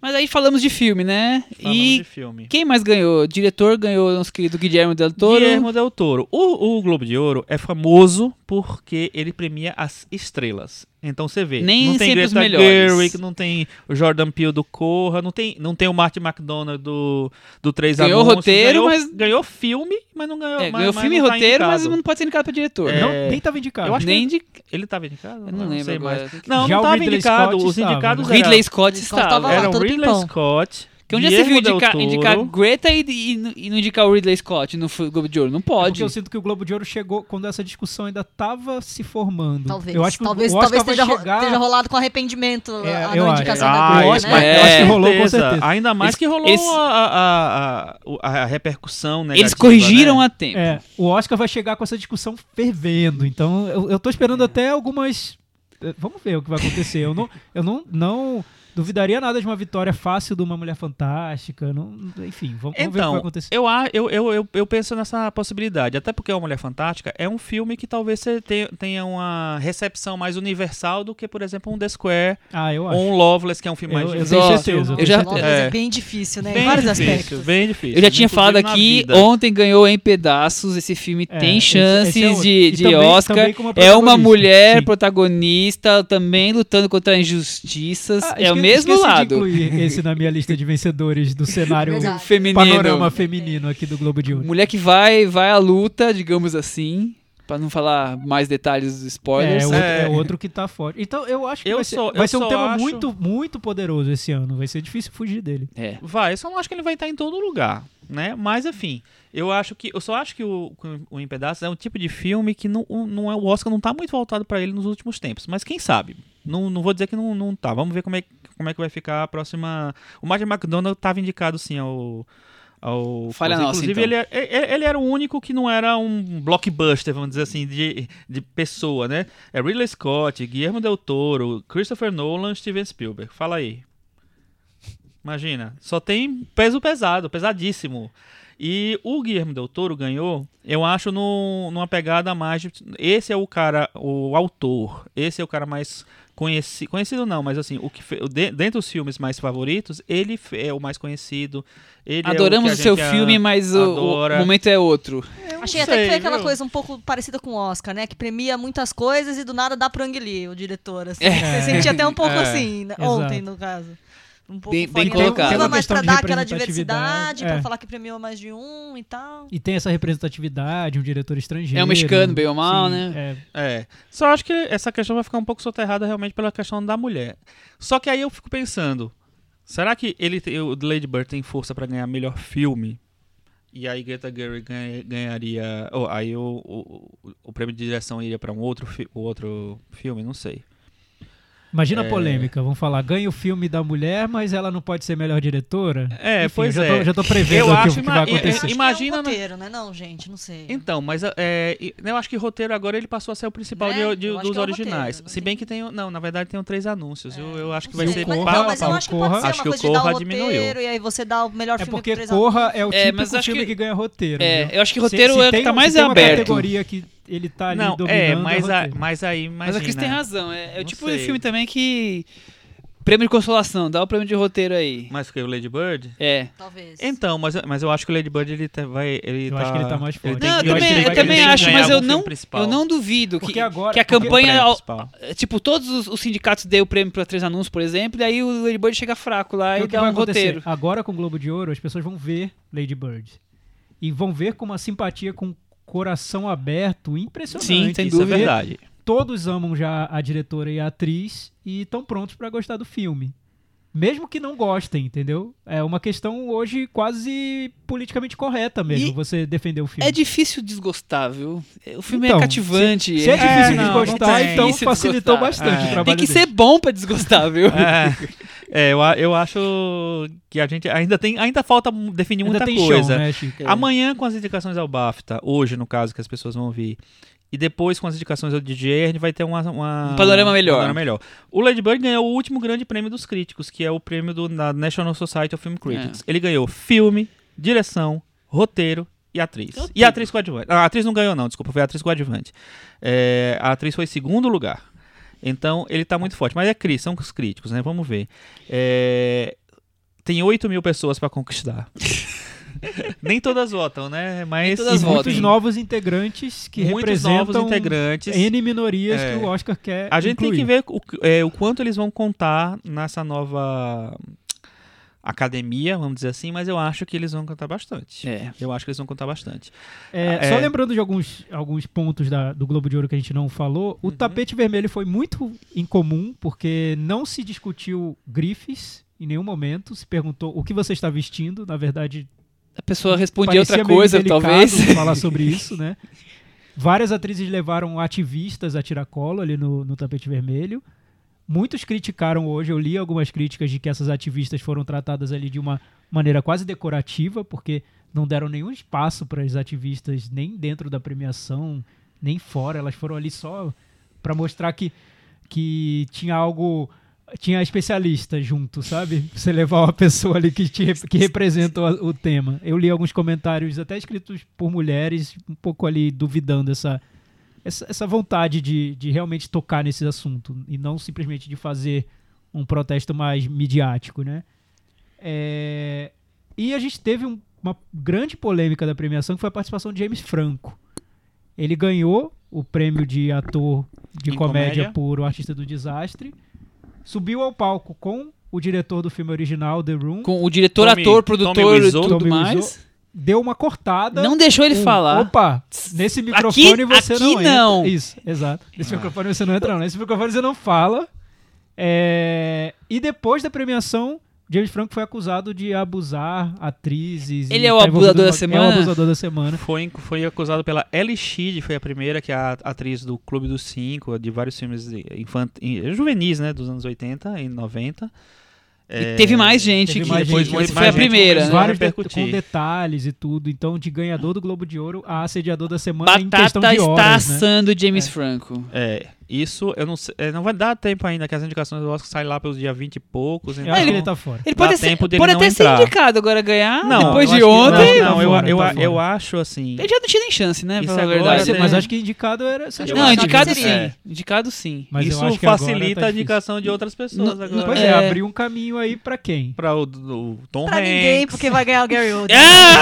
Mas aí falamos de filme, né? Falamos e de filme. quem mais ganhou? O diretor ganhou nosso querido Guilherme Del Toro. Guillermo del Toro. O, o Globo de Ouro é famoso porque ele premia as estrelas. Então você vê, Nem não tem sempre os Greta melhores. Gerwig, não tem o Jordan Peele do Corra, não tem, não tem o Martin McDonagh do, do Três Ganhou Anúncios. roteiro, ganhou, mas- Ganhou filme, mas não ganhou É, mas- ganhou mas filme e não tá roteiro, mas indicado. não pode ser indicado pra diretor. É, Não, nem estava indicado. eu acho que Nem de... Ele estava indicado? Eu não lembro sei agora. mais. Que- Não, Já não o estava Ridley indicado. Scott Os estava, indicados eram- Ridley Scott Ridley Scott estava. tava lá. eram todo Ridley. Scott, Porque onde já se viu indicar, Toro. indicar Greta e, e- e não indicar o Ridley Scott no Globo de Ouro? Não Porque pode. eu sinto que o Globo de Ouro chegou quando essa discussão ainda estava se formando. Talvez. Eu acho que talvez o talvez esteja, chegar... esteja rolado com arrependimento É, a eu não acho. indicação Ah, da Greta, eu acho que- né? eu acho que rolou, com certeza. Ainda mais Eles- que rolou eles- a, a, a, a repercussão negativa, Eles corrigiram né? a tempo. É, o Oscar vai chegar com essa discussão fervendo. Então, eu, eu tô esperando até algumas. eh, Vamos ver o que vai acontecer. Eu não, eu não, não duvidaria nada de uma vitória fácil de uma mulher fantástica. Não, enfim, vamos, vamos ver o que vai Então, acontecer. eu, a- eu, eu, eu, eu penso nessa possibilidade. Até porque A Mulher Fantástica é um filme que talvez você tenha, uma recepção mais universal do que, por exemplo, um The Square Ah, eu acho. ou um Loveless, que é um filme Eu- mais eu difícil. tenho Ó, certeza. eu tenho já- É. é bem difícil, né? Bem em vários difícil, aspectos. Bem difícil. Eu já tinha Inclusive falado aqui, ontem ganhou em pedaços. Esse filme É, tem esse- chances esse é outro. de, de também- Oscar. também é uma mulher Sim. protagonista também lutando contra injustiças. Ah, é o esque- mesmo esqueci de lado. incluir esse na minha lista de vencedores do cenário. Feminino. panorama feminino aqui do Globo de Ouro. Mulher que vai, vai à luta, digamos assim. Pra não falar mais detalhes dos spoilers. é outro, É. é outro que tá forte. Então eu acho que Eu vai ser, só- vai eu ser um tema acho- muito, muito poderoso esse ano. Vai ser difícil fugir dele. É. Vai, eu só não acho que ele vai estar em todo lugar, né? Mas enfim, eu acho que eu só acho que o, o Em Pedaços é um tipo de filme que não, não é o Oscar não tá muito voltado para ele nos últimos tempos, mas quem sabe? Não, não vou dizer que não, não tá. Vamos ver como é, como é que vai ficar a próxima. O Martin McDonald estava indicado sim ao ao Falha coisa. nossa, Inclusive então. ele, é- ele, ele era o único que não era um blockbuster, vamos dizer assim, de, de pessoa, né? É Ridley Scott, Guillermo del Toro, Christopher Nolan, Steven Spielberg. Fala aí. Imagina, só tem peso pesado, pesadíssimo. E o Guilherme Del Toro ganhou, eu acho, no, numa pegada mais. de- esse é o cara, o autor, esse é o cara mais conhecido. Conhecido não, mas assim, o que fe- o de- dentre os filmes mais favoritos, ele é o mais conhecido. Ele é Adoramos o, o, seu gente a- filme, mas o, momento é outro. Eu Achei não até que sei, foi aquela viu? coisa um pouco parecida com o Oscar, né? Que premia muitas coisas e do nada dá pro Ang Lee, o diretor. Assim. É. Você sentia até um pouco É, assim, né? exato. ontem, no caso. Um pouco Bem- bem colocado. curva, Tem uma mas de dar aquela diversidade, é. pra falar que premiou mais de um e tal. E tem essa representatividade, um diretor estrangeiro. É um mexicano, bem ou mal, Sim, né? é. É. Só acho que essa questão vai ficar um pouco soterrada realmente pela questão da mulher. Só que aí eu fico pensando, será que ele o Lady Bird tem força pra ganhar melhor filme? E aí Greta Gerwig ganha- ganharia, ou aí o, o, o prêmio de direção iria pra um outro, fi- o outro filme, não sei. Imagina É. a polêmica, vamos falar, ganha o filme da mulher, mas ela não pode ser melhor diretora? É, Enfim, pois já é. Tô, já tô prevendo Eu acho o que ima- vai eu- eu acontecer. Acho que Imagina, é um roteiro, né? Não, gente, não sei. Então, mas é, eu acho que roteiro agora ele passou a ser o principal Né? de- de- dos que é originais. roteiro, Se bem que tem, não, na verdade tem três anúncios. eu, eu acho que vai ser Corra, não, mas eu acho que Corra. pode ser Acho uma que o coisa de dar o Corra diminuiu. roteiro e aí você dá o melhor É filme porque com três Corra anúncios. é o É, típico mas acho filme que... que- ganha roteiro. É, eu acho que roteiro é o tem que tá mais aberto. categoria que ele tá ali Não, dominando, é, mas, a- mas aí, imagina. Mas a Cris tem razão. É, é o tipo de sei. filme também que. Prêmio de consolação, dá o prêmio de roteiro aí. Mas que o Lady Bird? É. Talvez. Então, mas, mas eu acho que o Lady Bird ele tá- vai. Ele Eu tá, acho que ele tá mais forte. Não, eu também, que ele eu também acho, mas eu não, eu não duvido que, agora- que a porque- campanha. Tipo, todos os, os sindicatos deu o prêmio para três anúncios, por exemplo, e aí o Lady Bird chega fraco lá e que dá um roteiro. Agora com o Globo de Ouro, as pessoas vão ver Lady Bird. E vão ver com uma simpatia, com coração aberto, impressionante. Sim, sem Isso é dúvida. verdade. Todos amam já a diretora e a atriz e estão prontos pra gostar do filme. Mesmo que não gostem, entendeu? É uma questão hoje quase politicamente correta mesmo, E você defender o filme. É difícil desgostar, viu? O filme Então, é cativante. Se é difícil É, não, desgostar, não tem. então facilitou desgostar. bastante É. o trabalho Tem que dele. ser bom pra desgostar, viu? É, é, eu, eu acho que a gente ainda tem. Ainda falta definir Ainda muita coisa. show, né, Chico? Amanhã com as indicações ao BAFTA, hoje no caso que as pessoas vão ouvir, e depois com as indicações ao DJ, a gente vai ter uma, uma- Um panorama melhor. panorama melhor. O Lady Bird ganhou o último grande prêmio dos críticos, que é o prêmio do, da National Society of Film Critics. Ele ganhou filme, direção, roteiro e atriz. Roteiro. E atriz coadjuvante. Ah, a atriz não ganhou não, desculpa, foi a atriz coadjuvante. É, a atriz foi segundo lugar. Então ele tá muito forte. Mas é Cris, são os críticos, né? Vamos ver. É, tem 8 mil pessoas para conquistar. Nem todas votam, né? Mas todas e votam. muitos novos integrantes que muitos representam novos integrantes. N minorias É. que o Oscar quer A gente tem incluir. que ver o, é, o quanto eles vão contar nessa nova academia, vamos dizer assim, mas eu acho que eles vão contar bastante. É. Eu acho que eles vão contar bastante. É, É. Só lembrando de alguns, alguns pontos da- do Globo de Ouro que a gente não falou, Uhum. o tapete vermelho foi muito incomum, porque não se discutiu grifes em nenhum momento. Se perguntou o que você está vestindo. Na verdade, A pessoa respondia parecia outra coisa, talvez. falar sobre isso, né? Várias atrizes levaram ativistas a tiracolo ali no, no tapete vermelho. Muitos criticaram hoje, eu li algumas críticas de que essas ativistas foram tratadas ali de uma maneira quase decorativa, porque não deram nenhum espaço para as ativistas nem dentro da premiação, nem fora. Elas foram ali só para mostrar que, que tinha algo tinha especialista junto, sabe? Você levar uma pessoa ali que, te, que representa o, o tema. Eu li alguns comentários, até escritos por mulheres, um pouco ali duvidando essa, essa, essa vontade de, de realmente tocar nesse assunto e não simplesmente de fazer um protesto mais midiático, né? É, E a gente teve um- uma grande polêmica da premiação que foi a participação de James Franco. Ele ganhou o prêmio de ator de comédia, comédia. por O Artista do Desastre. Subiu ao palco com o diretor do filme original, The Room. Com o diretor, Tommy- ator, produtor e tudo Tommy mais. Wiseau. Deu uma cortada. Não deixou ele um, falar. Opa, nesse microfone Aqui- você aqui não entra. não. Isso, exato. Nesse microfone você não entra, não. Nesse microfone você não fala. É, E depois da premiação, James Franco foi acusado de abusar atrizes. Ele e é o tá abusador da numa- É semana? o abusador da semana. Foi, foi acusado pela Ellie Sheed, foi a primeira, que é a atriz do Clube dos Cinco, de vários filmes infant... in- juvenis, né, dos anos 80 e 90. E teve mais gente teve que mais depois gente, foi, mais a primeira, né? Vários de- com detalhes e tudo. Então, de ganhador do Globo de Ouro a assediador da semana em questão Batata de está horas, né? assando James É. Franco. É, isso eu não sei, é, não vai dar tempo ainda, que as indicações do Oscar saem lá pelos dia 20 e poucos. Eu Então, que ele tá fora. Ele pode, ser, pode não até ser entrar. indicado agora ganhar. não, depois eu de ontem. Não, Tá eu, fora, eu, tá eu acho assim. Ele já não tinha nem chance, né? Isso agora verdade. é- Mas né? acho que indicado era. Não, indicado sim. É. Indicado sim. Mas eu isso agora facilita tá a indicação de outras pessoas Não- agora. Pois É. é, abriu um caminho aí pra quem? Pra o, o Tom Pra Hanks. ninguém, porque vai ganhar o Gary Oldman.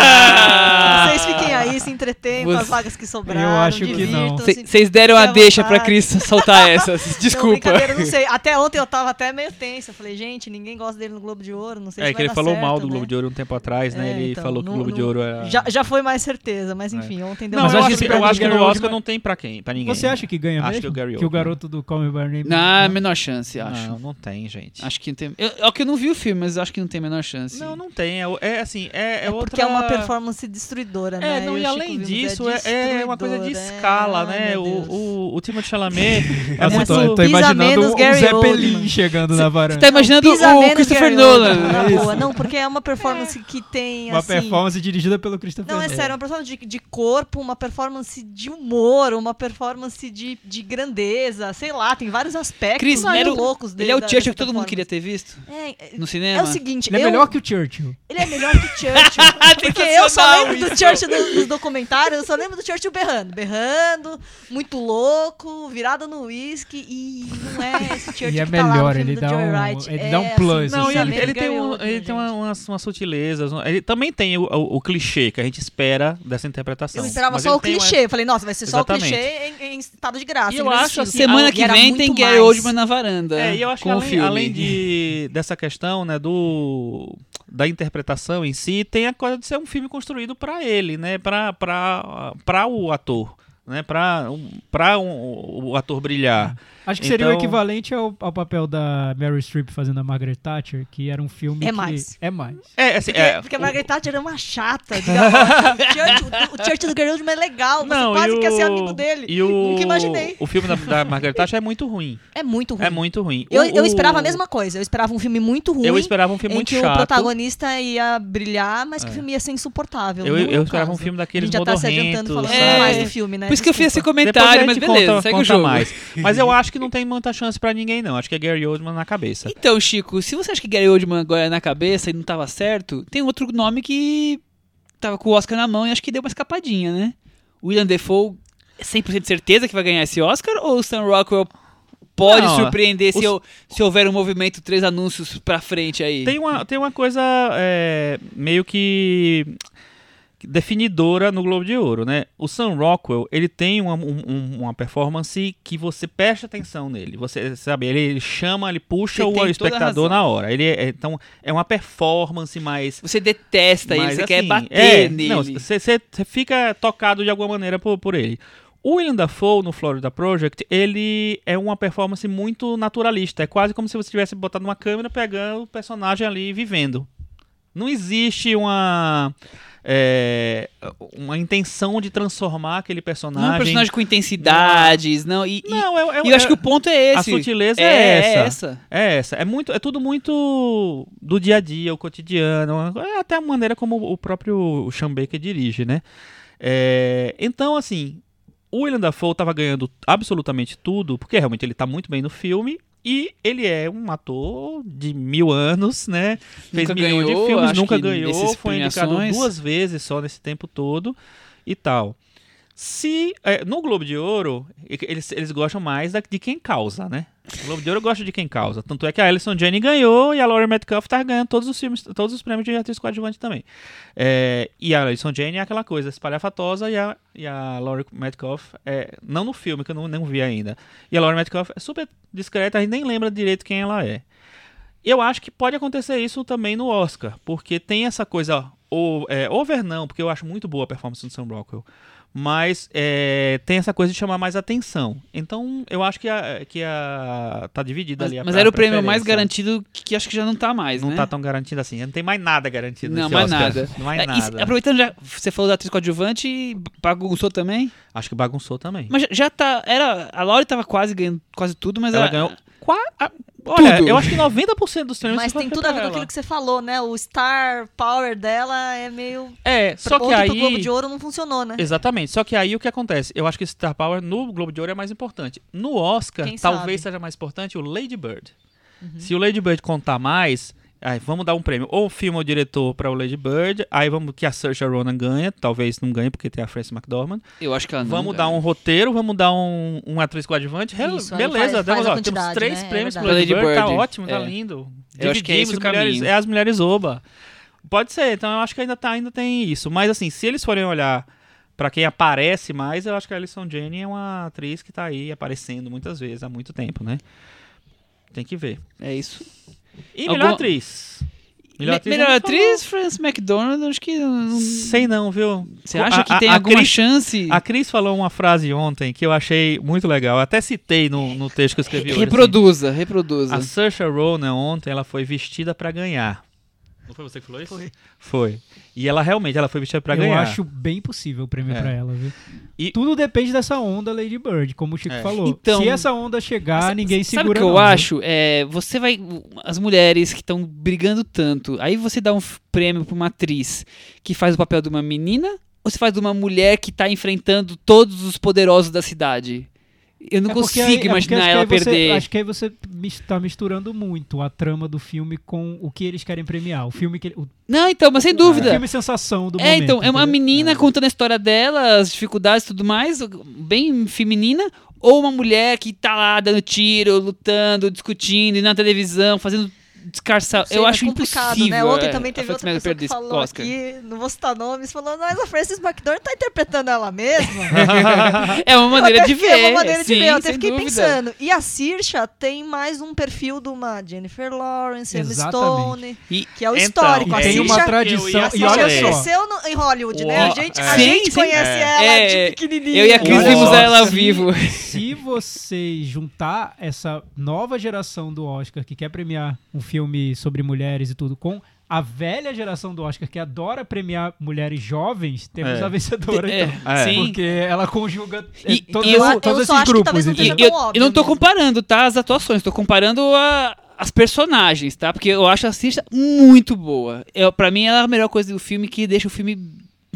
Ah! Vocês fiquem aí, se entretenham com as vagas que sobraram. Eu acho que não. Vocês deram a deixa pra. Cris soltar essas. Não, Desculpa. brincadeira, não sei. Até ontem eu tava até meio tensa. Eu falei, gente, ninguém gosta dele no Globo de Ouro. Não sei É se que vai ele falou certo, mal do né? Globo de Ouro um tempo atrás, né? É, ele então, falou que o no- Globo de no- Ouro era. Já, já foi mais certeza, mas enfim, ontem deu Não, Mas eu acho que que, eu acho que no Oscar não tem pra quem, pra ninguém. Você acha que ganha Acho mesmo? que o Gary o Oldman. garoto do Call Me By Name... Não, menor chance, acho. Não, não tem, gente. Acho que tem. Eu, é o que eu não vi o filme, mas acho que não tem a menor chance. Não, não tem. É, o- é assim, é, é, É outra... porque é uma performance destruidora, né? É, não, e além disso, é, é uma coisa de é. escala, né? O, o, o Timothée Chalamet é muito... tô, tô imaginando menos o Gary Zé chegando na varanda. Tá imaginando Pisa o Christopher Gary Nolan. Na É boa. Não, porque é uma performance que tem, Uma assim... performance dirigida pelo Christopher Não, é Nolan. sério, uma performance de, de corpo, uma performance de humor, uma performance de, de grandeza, sei lá, tem vários aspectos Chris, muito o- loucos dele. Ele é o Churchill que todo mundo queria ter visto É, é- no é cinema. o seguinte, Ele é eu- melhor que o Churchill. Ele é melhor que o Churchill. porque eu só lembro do isso. Churchill dos, dos documentários, eu só lembro do Churchill berrando. Berrando, muito louco, virado no uísque, e não é esse Churchill E é tá lá no melhor, filme ele do dá um- Wright. ele É, dá um plus, assim, Não, e ele, ele tem, um, Oldman, ele tem uma- gente. umas, umas sutilezas. um- Ele também tem o, o, o clichê que a gente espera dessa interpretação. Eu esperava só o uma- clichê. Eu falei, nossa, vai ser só o Exatamente. clichê em, em estado de graça. E eu acho assim, Semana que vem tem Gary mais. Oldman na varanda. É, e eu acho que além, além de, dessa questão, né, do da interpretação em si, tem a coisa de ser um filme construído para ele, né, para para o ator, né, para para um, o ator brilhar. Acho que seria o Então- equivalente ao, ao papel da Meryl Streep fazendo a Margaret Thatcher, que era um filme É que... mais. É mais. É, assim, Porque, é, porque a o- Margaret Thatcher é uma chata. o, Churchill, o Churchill do Gary Oldman é legal. Você não, quase e quer ser o- amigo dele. E o, Nunca imaginei. O filme da, da Margaret Thatcher é muito ruim. É muito ruim. É muito ruim. Eu, O- eu o- esperava a mesma coisa. Eu esperava um filme muito ruim. Eu esperava um filme em muito que chato. o protagonista ia brilhar, mas que É. o filme ia ser insuportável. Eu, é eu o esperava um filme A daqueles gente já tá se adiantando modorrentos. falando É. mais do filme, né? Por isso que eu fiz esse a comentário, mas beleza, conta- segue o jogo. mais. Mas eu acho que não tem muita chance pra ninguém, não. Acho que é Gary Oldman na cabeça. Então, Chico, se você acha que Gary Oldman agora é na cabeça e não tava certo, tem outro nome que tava com o Oscar na mão e acho que deu uma escapadinha, né? William Defoe, é 100% de certeza que vai ganhar esse Oscar? Ou o Sam Rockwell pode Não, surpreender se, os- eu- se houver um movimento três anúncios pra frente aí? Tem uma, tem uma coisa é, meio que definidora no Globo de Ouro, né? O Sam Rockwell, ele tem uma, um- um- uma performance que você presta atenção nele. Você sabe, ele, ele chama, ele puxa tem o espectador na hora. Ele é, então é uma performance mais Você detesta ele, Mas, você quer assim, bater é, nele. Não, você você fica tocado de alguma maneira por, por ele. O William Dafoe, no Florida Project, ele é uma performance muito naturalista. É quase como se você tivesse botado uma câmera pegando o personagem ali vivendo. Não existe uma é, uma intenção de transformar aquele personagem. Não é um personagem com intensidades, não. E, e- Não, é, é- e eu acho é- que o ponto é esse. a sutileza é, é, essa. é essa. É essa. É muito, é tudo muito do dia a dia, o cotidiano. É até a maneira como o próprio Sean Baker dirige, né? É, então, assim, o William Dafoe estava ganhando absolutamente tudo, porque realmente ele tá muito bem no filme. E ele é um ator de mil anos, né? Fez Nunca milhões ganhou, de filmes, nunca ganhou, foi indicado duas vezes só nesse tempo todo e tal. Se é, no Globo de Ouro eles, eles gostam mais de quem causa, né? O Globo de Ouro gosta de quem causa. Tanto é que a Alison Janney ganhou e a Laurie Metcalf tá ganhando todos os filmes, todos os prêmios de atriz coadjuvante também. É, e a Alison Janney é aquela coisa espalhafatosa e a, e a Laurie Metcalf é, não no filme que eu não, não vi ainda. E a Laurie Metcalf é super discreta, a gente nem lembra direito quem ela é. Eu acho que pode acontecer isso também no Oscar, porque tem essa coisa ou, é, over não, porque eu acho muito boa a performance do Sam Rockwell, mas é, tem essa coisa de chamar mais atenção. Então eu acho que a, que a tá dividida Mas, ali. a mas era o prêmio mais garantido que, que acho que já não tá mais, Não né? tá tão garantido assim. Não tem mais nada garantido Não, mais Oscar. nada. Não mais É, e se- nada. aproveitando já, você falou da atriz coadjuvante, bagunçou também. Acho que bagunçou também. Mas já, já tá. Era, a Laurie tava quase ganhando quase tudo, mas ela ela, ganhou. Olha, Tudo. eu acho que 90% dos prêmios Mas tem tudo a ver com aquilo que você falou, né? O star power dela é meio. É, só que aí. pro Globo de Ouro não funcionou, né? Exatamente. Só que aí o que acontece? Eu acho que Star Power no Globo de Ouro é mais importante. No Oscar, Quem talvez sabe? Uhum. seja mais importante o Lady Bird. Se o Lady Bird contar mais, aí vamos dar um prêmio. Ou filme ou diretor para o Lady Bird, aí vamos que a Saoirse Ronan ganha, talvez não ganhe porque tem a Frances McDormand. eu acho que ela não vamos ganha. dar um roteiro, vamos dar um, um atriz coadjuvante. Isso, beleza, faz- faz a ó, temos três né? É prêmios pro verdade. Lady Bird, Lady tá Bird, ótimo, tá é. lindo. Eu acho que é esse mulheres, é as mulheres oba. Pode ser, então eu acho que ainda, tá, ainda tem isso. Mas assim, se eles forem olhar pra quem aparece mais, eu acho que a Alison Janney é uma atriz que tá aí aparecendo muitas vezes há muito tempo, né? Tem que ver. É isso. E melhor atriz? Melhor atriz, já me falou. atriz Frances McDormand, acho que. não- Sei não, viu? Você acha A- que tem a alguma Cris- chance? A Cris falou uma frase ontem que eu achei muito legal. Eu até citei no, no texto que eu escrevi hoje. assim. Reproduza, reproduza. A Saoirse Ronan ontem, ela foi vestida pra ganhar. Não foi você que falou isso? Foi. Foi. E ela realmente, ela foi vestida pra eu ganhar. acho bem possível o prêmio É. pra ela, viu? E- Tudo depende dessa onda Lady Bird, como o Chico É. falou. Então- Se essa onda chegar, Sa- ninguém Sabe segura o que eu não, viu? acho? É, você vai. As mulheres que estão brigando tanto, aí você dá um prêmio pra uma atriz que faz o papel de uma menina, ou você faz de uma mulher que tá enfrentando todos os poderosos da cidade? Eu não É consigo aí- é imaginar que ela você- perder. acho que aí você está misturando muito a trama do filme com o que eles querem premiar. O filme que o, Não, então, mas sem o dúvida. filme sensação do É, momento. então, é uma menina contando a história dela, as dificuldades e tudo mais, bem feminina, ou uma mulher que tá lá dando tiro, lutando, discutindo, indo na televisão, fazendo descarçar. Sei, eu é acho complicado, impossível. né? Ontem é, também a teve outra pessoa que falou Oscar. aqui, não vou citar nomes, falando, mas a Frances McDormand tá interpretando ela mesma. É uma maneira de ver. É uma maneira de sim, ver. Eu até fiquei dúvida. pensando. E a Saoirse tem mais um perfil de uma Jennifer Lawrence, Emma. Stone, E- que é o Então, histórico. E a tem uma Saoirse- tradição. E olha falar. só. cresceu no- em Hollywood, né? A gente, é. a Sim, gente sim. conhece É. ela É, de pequenininha. eu e a Cris vimos ela ao vivo. Se você juntar essa nova geração do Oscar que quer premiar um filme sobre mulheres e tudo com a velha geração do Oscar que adora premiar mulheres jovens, temos É. a vencedora É, então. É. sim. Porque ela conjuga é, E- todos, e eu- esses- eu todos só esses acho que grupos, talvez não E eu, óbvio eu não tô mesmo. comparando, tá? As atuações, tô comparando a- as personagens, tá? Porque eu acho a Cista muito boa. Eu, pra mim, ela é a melhor coisa do filme que deixa o filme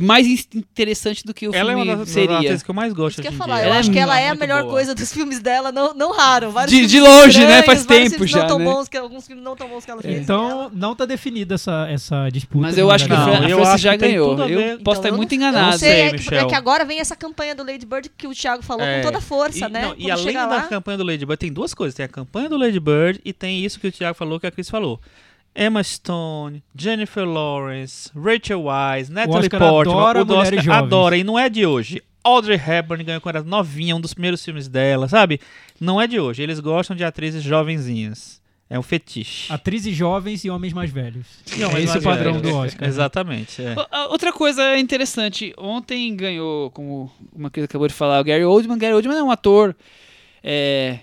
mais in- interessante do que o Ela é filme uma das, das seria. atrizes que eu mais gosto Isso que eu falar, Ela é acho que ela é a melhor boa. coisa dos filmes dela, não, não raro. De- de longe, né? Faz tempo já, Não tão né? bons, que, alguns filmes não tão bons que ela fez. Então não tá definida essa, essa disputa. Mas eu acho que a Não, Fran- a eu acho já ganhou. Eu ver- posso estar eu muito enganado. não sei, é que, Michel. é que agora vem essa campanha do Lady Bird que o Thiago falou É. com toda força, e, né? não, e além da campanha do Lady Bird, tem duas coisas. Tem a campanha do Lady Bird e tem isso que o Thiago falou, que a Cris falou. Emma Stone, Jennifer Lawrence, Rachel Weisz, Natalie Oscar Portman. adora o do Oscar jovens. adora, e não é de hoje. Audrey Hepburn ganhou quando era novinha, um dos primeiros filmes dela, sabe? Não é de hoje. Eles gostam de atrizes jovenzinhas. É um fetiche. Atrizes jovens e homens mais velhos. E homens é esse mais o padrão velhos. do Oscar. né? Exatamente. é. Outra coisa interessante, ontem ganhou, como uma coisa acabou de falar, o Gary Oldman. Gary Oldman é um ator é,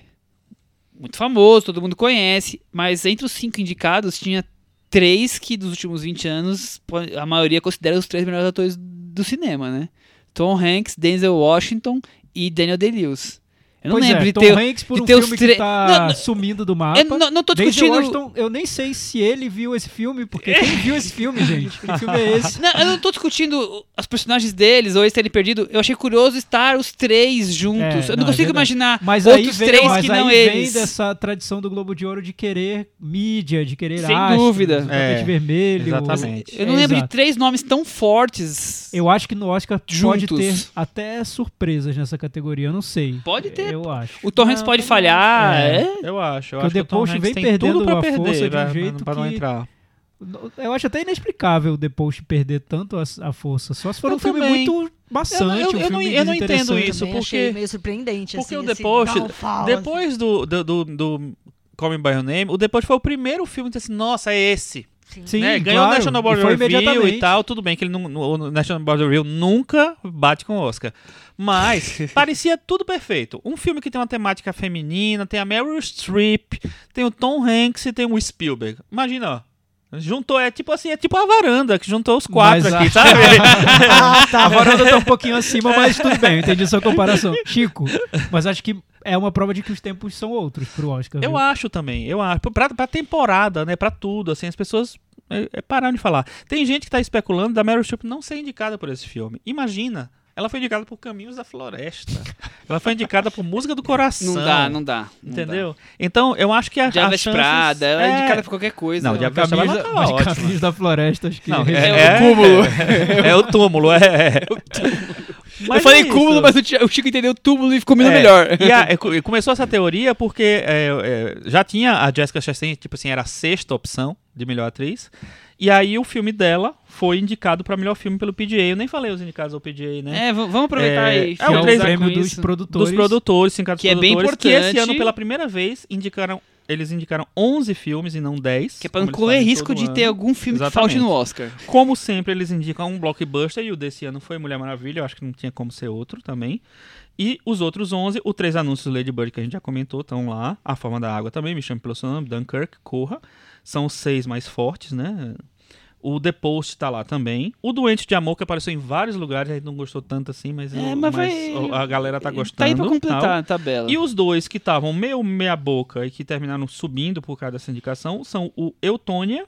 muito famoso, todo mundo conhece, mas entre os cinco indicados tinha três que dos últimos 20 anos a maioria considera os três melhores atores do cinema, né? Tom Hanks, Denzel Washington e Daniel Day-Lewis. Eu não pois lembro é, de Tom ter... Hanks por de um filme tre- que tá Não, não- sumindo do mapa. Eu não, não tô discutindo... Washington, eu nem sei se ele viu esse filme, porque quem viu esse filme, gente? Que filme é esse? Não, eu não tô discutindo os personagens deles ou eles terem perdido. Eu achei curioso estar os três juntos. É, eu não, não, é consigo verdade. imaginar Mas outros vem, três mas que aí não vem eles. dessa tradição do Globo de Ouro de querer mídia, de querer Sem astros, dúvida. tapete É, vermelho. exatamente. Eu não É, lembro exato. de três nomes tão fortes. Eu acho que no Oscar pode Juntos. ter até surpresas nessa categoria, eu não sei. Pode ter. Eu acho. O Não, pode também. falhar. É. É. Eu acho. Eu Porque acho o que o Tom The Post vem perdendo tudo pra a perder, força de um pra- jeito pra não que- entrar. Eu acho até inexplicável o The Post perder tanto a, a força. Só se for Eu um filme também. muito maçante, Eu não- eu- um eu filme não- eu não entendo isso. Também porque- meio surpreendente, Porque assim, o The esse Post, downfall, assim. depois do, do, do, do Call Me By Your Name, o The Post foi o primeiro filme que disse, nossa, é esse. Sim, né? Ganhou claro, o National e Board foi Review imediatamente. e tal, tudo bem que ele não, o National Board Review nunca bate com o Oscar. Mas parecia tudo perfeito. Um filme que tem uma temática feminina, tem a Meryl Streep, tem o Tom Hanks e tem o Spielberg. Imagina, ó. Juntou, é tipo assim, é tipo a varanda que juntou os quatro Mas aqui, sabe? Ah, tá. A varanda tá um pouquinho acima, mas tudo bem, entendi sua comparação. Chico, mas acho que é uma prova de que os tempos são outros pro Oscar. Eu viu? acho também, eu acho. Pra, pra temporada, né? Pra tudo, assim, as pessoas é, é, pararam de falar. Tem gente que tá especulando da Meryl Streep não ser indicada por esse filme. Imagina, ela foi indicada por Caminhos da Floresta. ela foi indicada por Música do Coração. Não dá, não dá. não Entendeu? Então, eu acho que a, Dá. Diabo Veste chances- Prada, ela é é... indicada por qualquer coisa. Não, Diabo Prada Camisa, ela mas tá ótima. Caminhos da Floresta, acho que Não, É é, o cúmulo. É, é o túmulo, é. é. eu Mas falei é cúmulo, mas o o Chico entendeu túmulo e ficou menos É, melhor. E a- é, co- começou essa teoria porque é, é, já tinha a Jessica Chastain, tipo assim, era a sexta opção de melhor atriz. E aí o filme dela foi indicado para melhor filme pelo PGA. Eu nem falei os indicados ao PGA, né? É, vamos aproveitar É, aí. é que é o prêmio dos produtores. Dos produtores, Que é bem produtores, que esse importante. ano pela primeira vez indicaram, eles indicaram 11 filmes e não 10. Que é pra não correr risco de ter ano. algum filme que Exatamente. falte no Oscar. Como sempre, eles indicam um blockbuster e o desse ano foi Mulher Maravilha, eu acho que não tinha como ser outro também. E os outros 11, o três anúncios do Lady Bird que a gente já comentou, estão lá. A Forma da Água também, Me Chame Pelo Seu Nome, Dunkirk, Corra. São os seis mais fortes, né? O The Post tá lá também. O Doente de Amor, que apareceu em vários lugares, a gente não gostou tanto assim, mas, É, o- mas vai- a galera tá gostando. Tá aí pra tal. completar a tabela. E os dois que estavam meio meia boca e que terminaram subindo por causa dessa indicação são o Eutônia,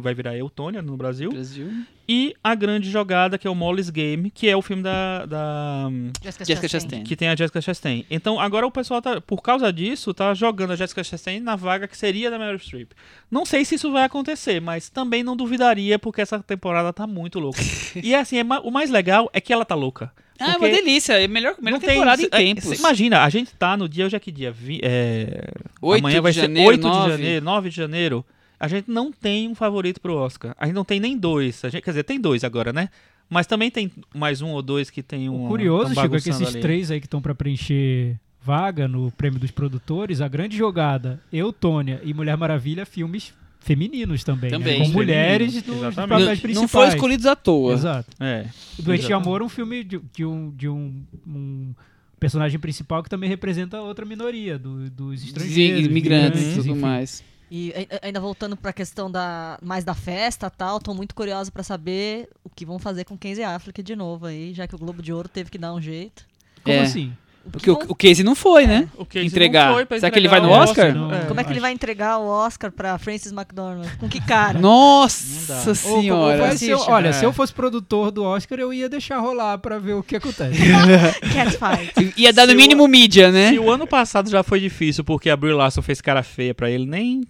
vai virar Eutônia no Brasil, Brasil. e A Grande Jogada, que é o Molly's Game, que é o filme da, da Jessica, Jessica Chastain. Chastain. que tem a Jessica Chastain. Então agora o pessoal tá, por causa disso, tá jogando a Jessica Chastain na vaga que seria da Meryl Streep. Não sei se isso vai acontecer, mas também não duvidaria porque essa temporada tá muito louca. e assim, é o mais legal é que ela tá louca. Ah, é uma delícia. É melhor, melhor não tem- temporada em é, tempos. cê Imagina, a gente tá no dia, hoje é que dia? Vi, é, 8 amanhã vai de ser janeiro, 8 9. de janeiro, 9 de janeiro. A gente não tem um favorito pro Oscar. A gente não tem nem dois. A gente, quer dizer, tem dois agora, né? Mas também tem mais um ou dois que tem um. O curioso, Chico, é que esses ali. três aí que estão pra preencher vaga no prêmio dos produtores, a grande jogada, Eutônia e Mulher Maravilha, filmes femininos também. né? Também. Com Femininos, mulheres nos exatamente. papéis Não, principais. não foram escolhidos à toa. Exato. É. O Doente de. Amor é um filme de, de um, de um, um personagem principal que também representa outra minoria, do- dos estrangeiros, imigrantes e tudo enfim. mais. E a- ainda voltando pra questão da mais da festa tal, tô muito curiosa pra saber o que vão fazer com Kenzie Affleck de novo aí, já que o Globo de Ouro teve que dar um jeito. Como É. assim? O que Porque o, o Casey não foi, né? O Casey Entregar. não foi pra Será que ele vai entregar no o Oscar? Não, É. Como é que ele vai entregar o Oscar pra Francis McDormand? Com que cara? Nossa. Ou- senhora. olha, é. se eu fosse produtor do Oscar, eu ia deixar rolar pra ver o que acontece. Catfight. Ia dar no Se o- mínimo mídia, né? Se o ano passado já foi difícil porque a Brie Larson fez cara feia pra ele, nem.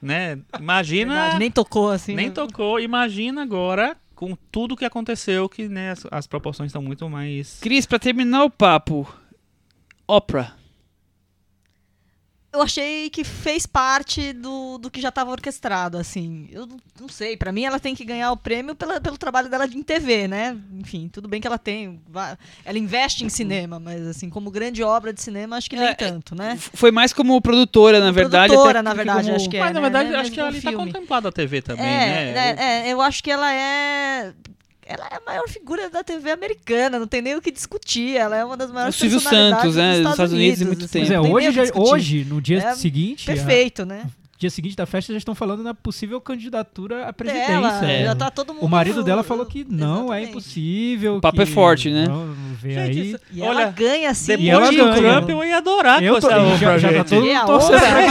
Né? Imagina. Verdade, nem tocou assim. nem né? tocou. Imagina agora com tudo que aconteceu, que né, as, as proporções estão muito mais. Cris, pra terminar o papo, Oprah. Eu achei que fez parte do, do que já estava orquestrado, assim. Eu não- sei, pra mim ela tem que ganhar o prêmio pela, pelo trabalho dela em TV, né? Enfim, tudo bem que ela tem. Ela investe em cinema, mas assim, como grande obra de cinema, acho que nem É, tanto, né? Foi mais como produtora, na verdade. Produtora, na verdade, como- acho que é. Mas na né? verdade, Não é acho que mesmo ali um tá filme. contemplada a TV também, é, né? é, é, eu acho que ela é. Ela é a maior figura da TV americana, não tem nem o que discutir. Ela é uma das maiores O Silvio personalidades Santos, né, dos dos Estados Unidos há muito assim, tempo. Pois é, hoje, hoje, no dia É seguinte, Perfeito, né? Dia seguinte da festa, já estão falando na possível candidatura à presidência. Dela, É. já tá todo mundo. O marido dela falou que não, é Exatamente. impossível. O papo é que forte, né? Não, não vê Gente, aí. isso- E Olha, ela ganha assim. E ela Depois do ganha. Trump, eu ia adorar Eu tô, já, já tá todo mundo torcendo é.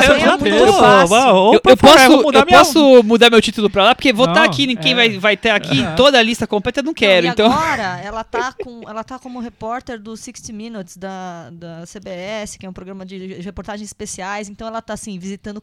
Eu, eu posso, mudar eu minha- posso mudar meu título pra lá, porque votar Não, aqui, quem é. vai, vai ter aqui É. toda a lista completa, eu não quero. e então, agora ela tá, com, ela tá como repórter do 60 Minutes da, da CBS, que é um programa de reportagens especiais. Então ela tá assim, visitando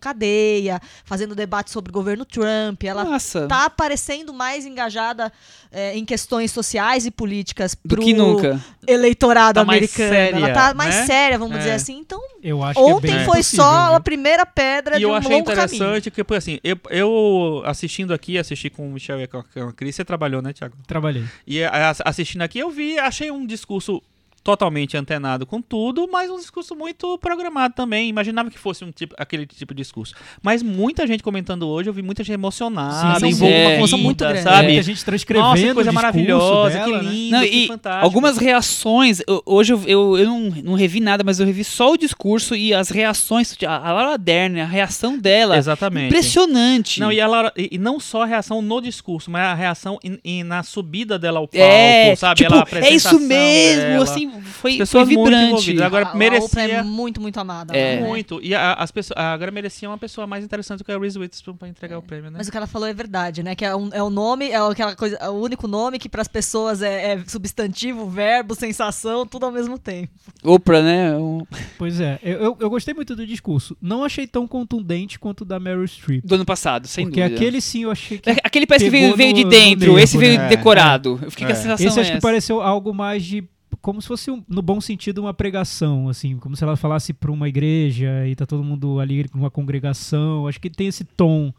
fazendo debate sobre o governo Trump. Ela nossa, tá aparecendo mais engajada é, em questões sociais e políticas do pro que nunca. eleitorado Tá mais americano. séria, ela tá mais né? séria, vamos É. dizer assim. Então, Eu acho que é ontem foi possível, só viu? a primeira pedra E de eu um achei longo caminho. interessante que, porque assim, eu, eu assistindo aqui, assisti com o Michel e com a Cris, você trabalhou, né, Thiago? Trabalhei. E assistindo aqui, eu vi, achei um discurso totalmente antenado com tudo, mas um discurso muito programado também. Imaginava que fosse um tipo, aquele tipo de discurso. Mas muita gente comentando hoje, eu vi muita gente emocionada, Sim, é. uma força muito grande. sabe? Muita gente transcrevendo Nossa, que coisa maravilhosa, dela, que né? lindo, Não, que e fantástico. algumas reações, eu- hoje eu, eu, eu não, não revi nada, mas eu revi só o discurso e as reações. A a Laura Dern, a reação dela. Exatamente. Impressionante. Não, e, ela, e, e não só a reação no discurso, mas a reação em- em- na subida dela ao palco, é, sabe? tipo, Ela, a é isso mesmo, dela. assim, foi, foi vibrante. Agora, a, a Oprah merecia... é muito, muito amada. É. né? Muito. E a- as pessoas, agora merecia uma pessoa mais interessante do que a Reese Witherspoon pra entregar o prêmio, né? Mas o que ela falou é verdade, né? Que é, um, é o nome, é aquela coisa, é o único nome que para as pessoas é, é substantivo, verbo, sensação, tudo ao mesmo tempo. Oprah, né? um- Pois é, eu, eu, eu gostei muito do discurso. Não achei tão contundente quanto o da Meryl Streep. Do ano passado, sem porque dúvida. aquele sim eu achei que. É, Aquele parece que veio, veio de no- no dentro, nervo, esse veio né? decorado. Eu fiquei com a É. sensação Esse acho que essa. pareceu algo mais de. Como se fosse, um- no bom sentido, uma pregação, assim, como se ela falasse para uma igreja e tá todo mundo ali numa congregação. Acho que tem esse tom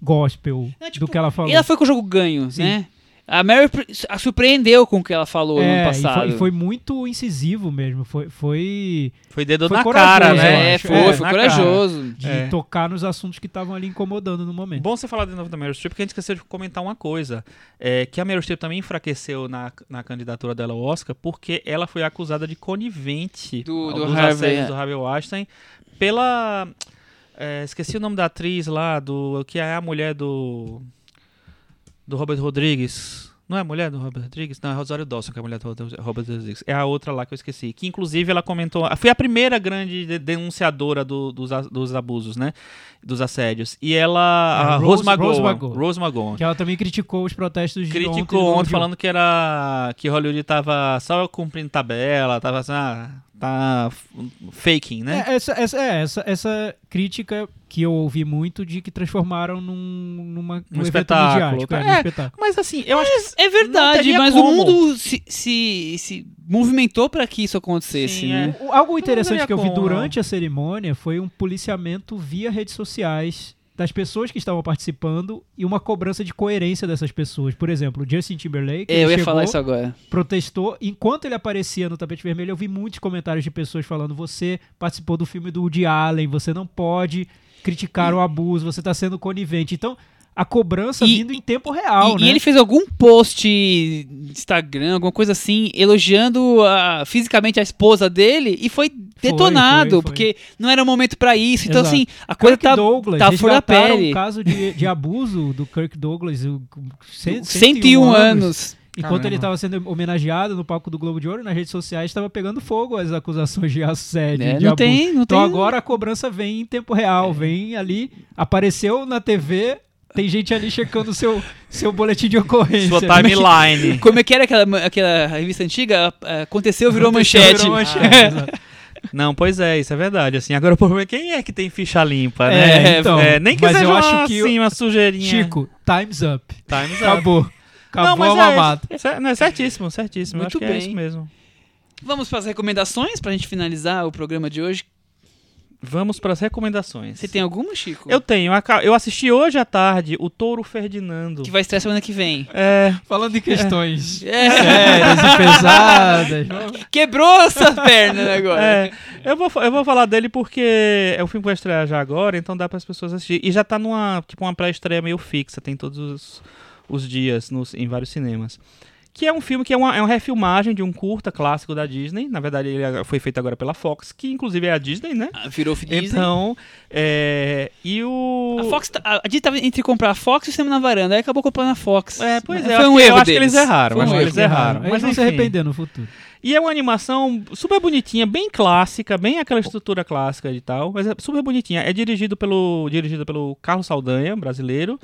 gospel É, tipo, do que ela falou. E ela foi com o jogo ganho, Sim. né? A Mary a surpreendeu com o que ela falou no é, ano e passado. foi, e foi muito incisivo mesmo. Foi, foi Foi dedo Foi na cara, né? É, foi, É, foi corajoso. de É. tocar nos assuntos que estavam ali incomodando no momento. Bom você falar de novo da Meryl Streep, porque a gente esqueceu de comentar uma coisa. É, que a Meryl Streep também enfraqueceu na, na candidatura dela ao Oscar, porque ela foi acusada de conivente Do- do dos Harvey, assédios é. do Harvey Weinstein pela... é, esqueci o nome da atriz lá, do que é a mulher do... do Robert Rodrigues. Não é a mulher do Robert Rodrigues? Não, é Rosário Dawson, que é a mulher do Robert Rodrigues. É a outra lá que eu esqueci. Que inclusive ela comentou. Foi a primeira grande de- denunciadora do- dos, dos abusos, né? Dos assédios. E ela. É, a Rose- Rose McGowan. Rose McGowan. Que ela também criticou os protestos de Criticou ontem, ontem, falando que era. que Hollywood tava só cumprindo tabela, tava assim, ah, tá faking, né? É, essa, essa, é, essa, essa crítica que eu ouvi muito de que transformaram num, numa, num Um evento espetáculo. midiático. É, É, num espetáculo. Mas assim, eu acho que. É verdade, mas como. o mundo se, se, se movimentou pra que isso acontecesse, Sim, né? O- Algo interessante que eu vi como, durante a cerimônia foi um policiamento via redes sociais das pessoas que estavam participando e uma cobrança de coerência dessas pessoas. Por exemplo, o Justin Timberlake É, eu ia chegou, falar isso agora. protestou. Enquanto ele aparecia no tapete vermelho, eu vi muitos comentários de pessoas falando: você participou do filme do Woody Allen, você não pode criticar o abuso, você está sendo conivente. Então, a cobrança E- vindo em tempo real, e, né? e ele fez algum post no Instagram, alguma coisa assim, elogiando a- fisicamente a esposa dele e foi detonado, foi, foi. porque não era o momento pra isso. Então, Exato. assim, a coisa Kirk tá, Douglas, tá fora da pele. um caso de, de abuso do Kirk Douglas, o- cem- 101 anos. Enquanto Caramba. ele estava sendo homenageado no palco do Globo de Ouro, nas redes sociais estava pegando fogo as acusações de assédio, né? de Não abuso. tem, não Então tem. agora a cobrança vem em tempo É. real, vem ali, apareceu na TV, tem gente ali checando o seu, seu boletim de ocorrência. Sua timeline. Como é que era aquela, aquela revista antiga? Ah, Aconteceu, virou Aconteceu, manchete. virou manchete, exato. Não, pois é, isso é verdade. Assim, agora o problema é quem é que tem ficha limpa, É, né? então, É, nem que mas seja eu acho uma, que assim, uma sujeirinha. Chico, time's up. Time's up. Acabou. Acabou Não, mas a mamata. é, cer- não, é certíssimo, certíssimo. Muito que é bem. isso mesmo. Vamos para as recomendações pra gente finalizar o programa de hoje. Vamos para as recomendações. Você tem alguma, Chico? Eu tenho. Eu assisti hoje à tarde o Touro Ferdinando. Que vai estrear semana que vem. É, Falando em questões É. sérias e pesadas. vamos- Quebrou essa perna agora. é, eu, vou, eu vou falar dele porque é um filme que vai estrear já agora, então dá para as pessoas assistir. E já tá numa, tipo, uma pré-estreia meio fixa, tem todos os, os dias nos, em vários cinemas. Que é um filme que é uma, é uma refilmagem de um curta clássico da Disney. Na verdade, ele foi feito agora pela Fox, que inclusive é a Disney, né? Ah, Virou Disney. Então, é, e o... A Fox, tá- a, gente tava entre comprar a Fox e o cinema na varanda, aí acabou comprando a Fox. É, pois Foi é, eu um acho que- erro eu acho que eles erraram, Foi um acho que eles erraram. Eles Mas vão se arrepender no futuro. E é uma animação super bonitinha, bem clássica, bem aquela estrutura clássica e tal, mas é super bonitinha. É dirigido pelo, dirigido pelo Carlos Saldanha, brasileiro.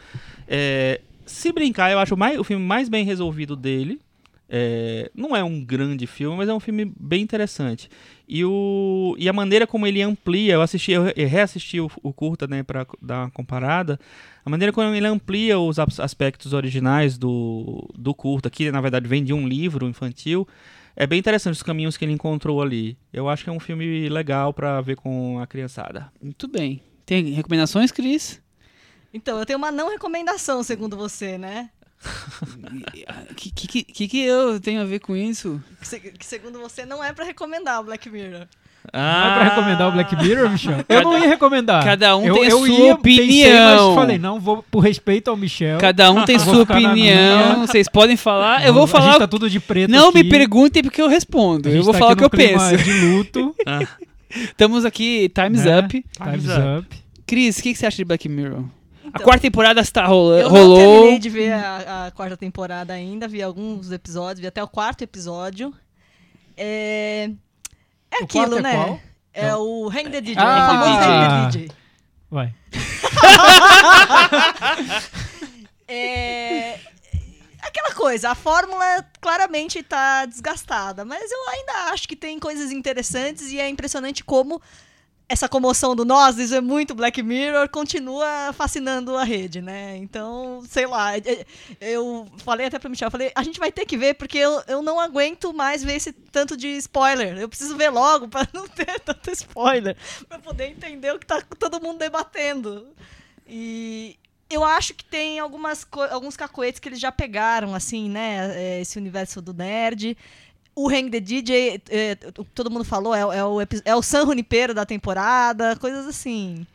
É, se brincar, eu acho mais, o filme mais bem resolvido dele. É, não é um grande filme, mas é um filme bem interessante. E, o, e a maneira como ele amplia, eu assisti, eu re- reassisti o, o curta, né, para dar uma comparada. A maneira como ele amplia os as- aspectos originais do, do curta, que na verdade vem de um livro infantil, é bem interessante os caminhos que ele encontrou ali. Eu acho que é um filme legal pra ver com a criançada. Muito bem. Tem recomendações, Cris? Então, eu tenho uma não recomendação, segundo você, né? O que, que, que, que eu tenho a ver com isso? Que, se- que segundo você não é pra recomendar o Black Mirror. Não é pra recomendar o Black Mirror, Michel? Eu não ia recomendar. cada um eu, tem a eu sua ia, Pensei, opinião. mas falei, não, vou por respeito ao Michel. Cada um tem sua na opinião, vocês podem falar. Eu vou A gente falar. tá tudo de preto Não me aqui. perguntem porque eu respondo. Eu vou tá falar o que eu penso. de luto. Estamos aqui, time's né? up. Time's Time's up. Cris, o que, que você acha de Black Mirror? A Então, quarta temporada está rola Eu não rolou. terminei de ver a, a quarta temporada ainda, vi alguns episódios, vi até o quarto episódio. É, é O aquilo, é né? qual? É o Hang the DJ, Ah, o famoso DJ. Hang the DJ. Vai. É... Aquela coisa, a fórmula claramente tá desgastada, mas eu ainda acho que tem coisas interessantes e é impressionante como essa comoção do nós, isso é muito Black Mirror, continua fascinando a rede, né? Então, sei lá, é- eu falei até pra Michel, eu falei, a gente vai ter que ver porque eu, eu não aguento mais ver esse tanto de spoiler. Eu preciso ver logo pra não ter tanto spoiler, pra poder entender o que tá todo mundo debatendo. E eu acho que tem algumas alguns cacoetes que eles já pegaram, assim, né? é, Esse universo do nerd. O Hang the DJ, é, t- todo mundo falou, é, o- é o, é o San Junipero da temporada, coisas assim.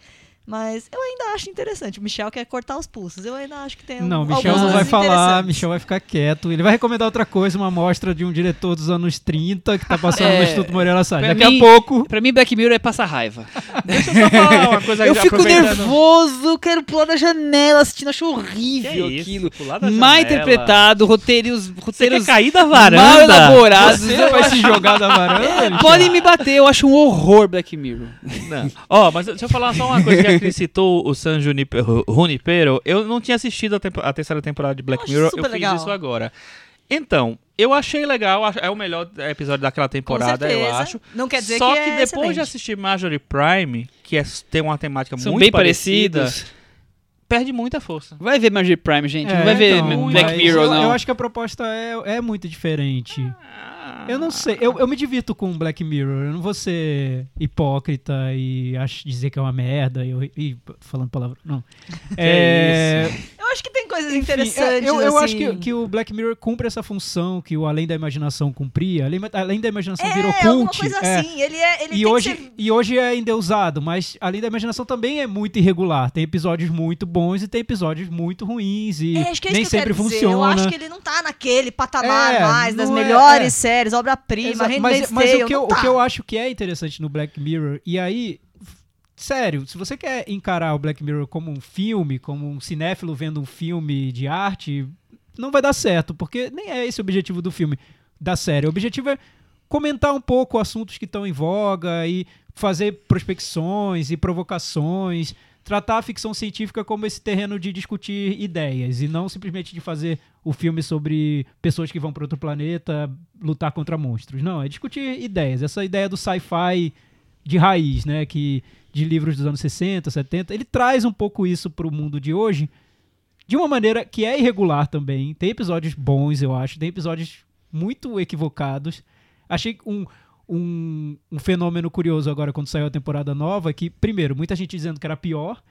Mas eu ainda acho interessante. O Michel quer cortar os pulsos. Eu ainda acho que tem Não, algumas Michel não vai falar. Michel vai ficar quieto. Ele vai recomendar outra coisa, uma amostra de um diretor dos anos 30 que tá passando É, no Instituto Moreira Salles. Daqui mim- a pouco. Pra mim, Black Mirror é passar raiva. Deixa eu só falar uma coisa eu fico aproveitando- nervoso, quero pular da janela assistindo, acho Que horrível isso, aquilo. pular da Mal interpretado, roteiros, Você quer roteiros cair da mal varanda? elaborados. Você vai se jogar da varanda? Michel? Podem me bater, eu acho um horror Black Mirror. Não. Ó, mas deixa eu falar só uma coisa que a Cris citou, o San Junipero, Junipero. Eu não tinha assistido a, tempo- a terceira temporada de Black Acho Mirror, eu fiz legal. isso agora. Então, eu achei legal, é o melhor episódio daquela temporada, eu acho. Não quer dizer Só que, que, é depois de excelente. assistir Marjorie Prime, que é, tem uma temática São muito bem parecida, parecidos. perde muita força. Vai ver Marjorie Prime, gente. não É, vai ver então, Black Mirror, eu, não. Eu acho que a proposta é, é muito diferente. Ah. Eu não sei, eu, eu me divirto com Black Mirror. Eu não vou ser hipócrita e ach- dizer que é uma merda. E, eu- e falando palavra. Não. É, Eu acho que tem coisas enfim, interessantes. é, eu eu acho assim. que, que o Black Mirror cumpre essa função que o Além da Imaginação cumpria. Além, além da Imaginação é, virou cult. coisa é. assim. Ele é. Ele E hoje, que ser e hoje é endeusado, mas Além da Imaginação também é muito irregular. Tem episódios muito bons e tem episódios muito ruins e É, acho que é isso nem que eu sempre quero dizer. funciona. Eu acho que ele não tá naquele patamar É, mais das é- melhores é. séries, obra-prima, mas, mas Tale, o, que eu, o que tá. eu acho que é interessante no Black Mirror, e aí, sério, se você quer encarar o Black Mirror como um filme, como um cinéfilo vendo um filme de arte, não vai dar certo, porque nem é esse o objetivo do filme, da série. O objetivo é comentar um pouco assuntos que estão em voga e fazer prospecções e provocações, tratar a ficção científica como esse terreno de discutir ideias e não simplesmente de fazer o filme sobre pessoas que vão para outro planeta lutar contra monstros. Não, é discutir ideias. Essa ideia do sci-fi de raiz, né, que de livros dos anos 60, 70, ele traz um pouco isso para o mundo de hoje de uma maneira que é irregular também. Tem episódios bons, eu acho, tem episódios muito equivocados. Achei um um, um fenômeno curioso agora quando saiu a temporada nova, que, primeiro, muita gente dizendo que era pior,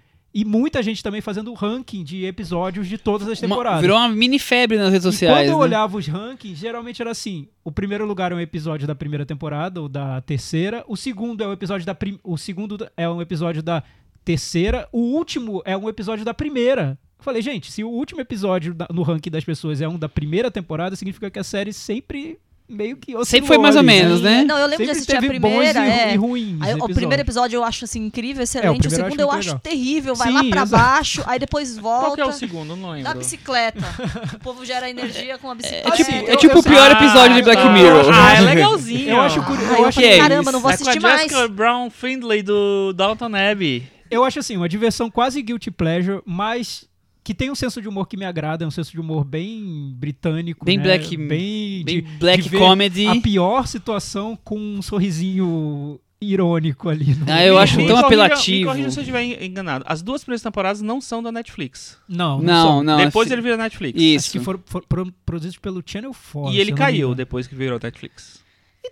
e muita gente também fazendo ranking de episódios de todas as Uma- temporadas. virou uma mini febre nas redes E sociais. quando eu né? olhava os rankings, geralmente era assim: o primeiro lugar é um episódio da primeira temporada ou da terceira, o segundo é um episódio da prim... o segundo é um episódio da terceira, o último é um episódio da primeira. Eu falei, gente, se o último episódio no ranking das pessoas é um da primeira temporada, significa que a série sempre meio que oscilou Sempre foi mais ou ali, menos, né? Não, eu lembro de Sempre assistir a primeira. e, é. e ruins. Aí, o primeiro episódio eu acho assim incrível, excelente. o primeiro eu acho segundo eu acho terrível, vai Sim, lá pra exato. baixo, aí depois volta. Qual que é o segundo? Não lembro. Da bicicleta. o povo gera energia com a É bicicleta. tipo, Assim, é eu- tipo eu o pior episódio de Black. Mirror. Ah, é legalzinho. Eu acho curioso. Aí eu que falei, é caramba, não vou é com a assistir mais. Jessica Brown Findlay do Downton Abbey. Eu acho assim, uma diversão quase guilty pleasure, mas que tem um senso de humor que me agrada, é um senso de humor bem britânico, Bem né? black- bem, Bem de, black de ver comedy. a pior situação com um sorrisinho irônico ali. No Ah, eu acho Me tão corrija- apelativo. Me corrija se eu estiver enganado. As duas primeiras temporadas não são da Netflix. Não, não, Não, são. não. Depois assim- ele vira Netflix. Isso. Acho que foram, foram pro- produzidos pelo Channel 4. E ele caiu depois que virou Netflix.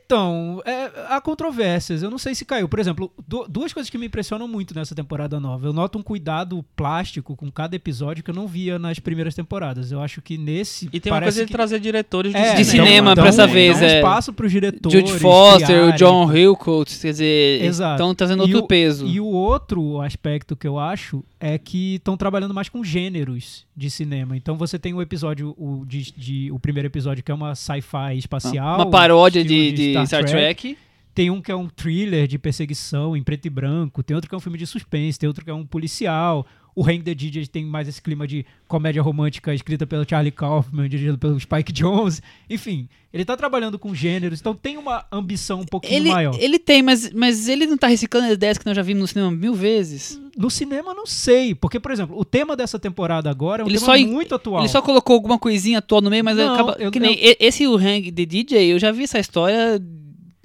Então, é, há controvérsias. Eu não sei se caiu. Por exemplo, du- duas coisas que me impressionam muito nessa temporada nova. Eu noto um cuidado plástico com cada episódio que eu não via nas primeiras temporadas. Eu acho que nesse. E tem uma coisa de que... trazer diretores de É, De cinema então- pra essa então vez, um é. espaço para os diretores. Jude Foster, o criarem. John Hillcoat, quer dizer, Exato. estão trazendo E outro o- peso. E o outro aspecto que eu acho é que estão trabalhando mais com gêneros de cinema. Então você tem o episódio, o, de, de- o primeiro episódio que é uma sci-fi espacial. Uma paródia de, de Star, Trek. Tem um que é um thriller de perseguição em preto e branco. Tem outro que é um filme de suspense. Tem outro que é um policial. O Hang the DJ tem mais esse clima de comédia romântica escrita pelo Charlie Kaufman, dirigido pelo Spike Jones. Enfim, ele tá trabalhando com gêneros. Então tem uma ambição um pouquinho Ele, maior. ele tem, mas, mas ele não tá reciclando as ideias que nós já vimos no cinema mil vezes. No cinema, eu não sei. Porque, por exemplo, o tema dessa temporada agora é um Ele tema só muito atual. Ele só colocou alguma coisinha atual no meio, mas Não, acaba. eu- que nem e- esse o Hang de DJ, eu já vi essa história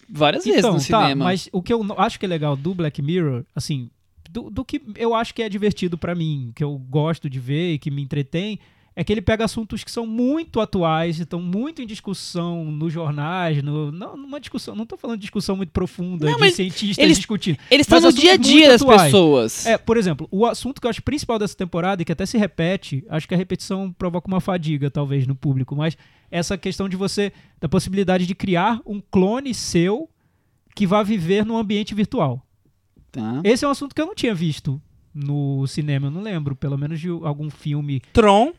várias vezes então, no tá, cinema. mas o que eu acho que é legal do Black Mirror, assim, do, do que eu acho que é divertido pra mim, que eu gosto de ver e que me entretém, é que ele pega assuntos que são muito atuais, e estão muito em discussão nos jornais, no, não, numa discussão, não tô falando de discussão muito profunda Não, de cientistas eles- discutindo. Eles estão no dia a dia das atuais. pessoas. É, por exemplo, o assunto que eu acho principal dessa temporada e que até se repete, acho que a repetição provoca uma fadiga, talvez, no público, mas essa questão de você, da possibilidade de criar um clone seu que vá viver num ambiente virtual. Tá. Esse é um assunto que eu não tinha visto no cinema, eu não lembro, pelo menos de algum filme. Tron.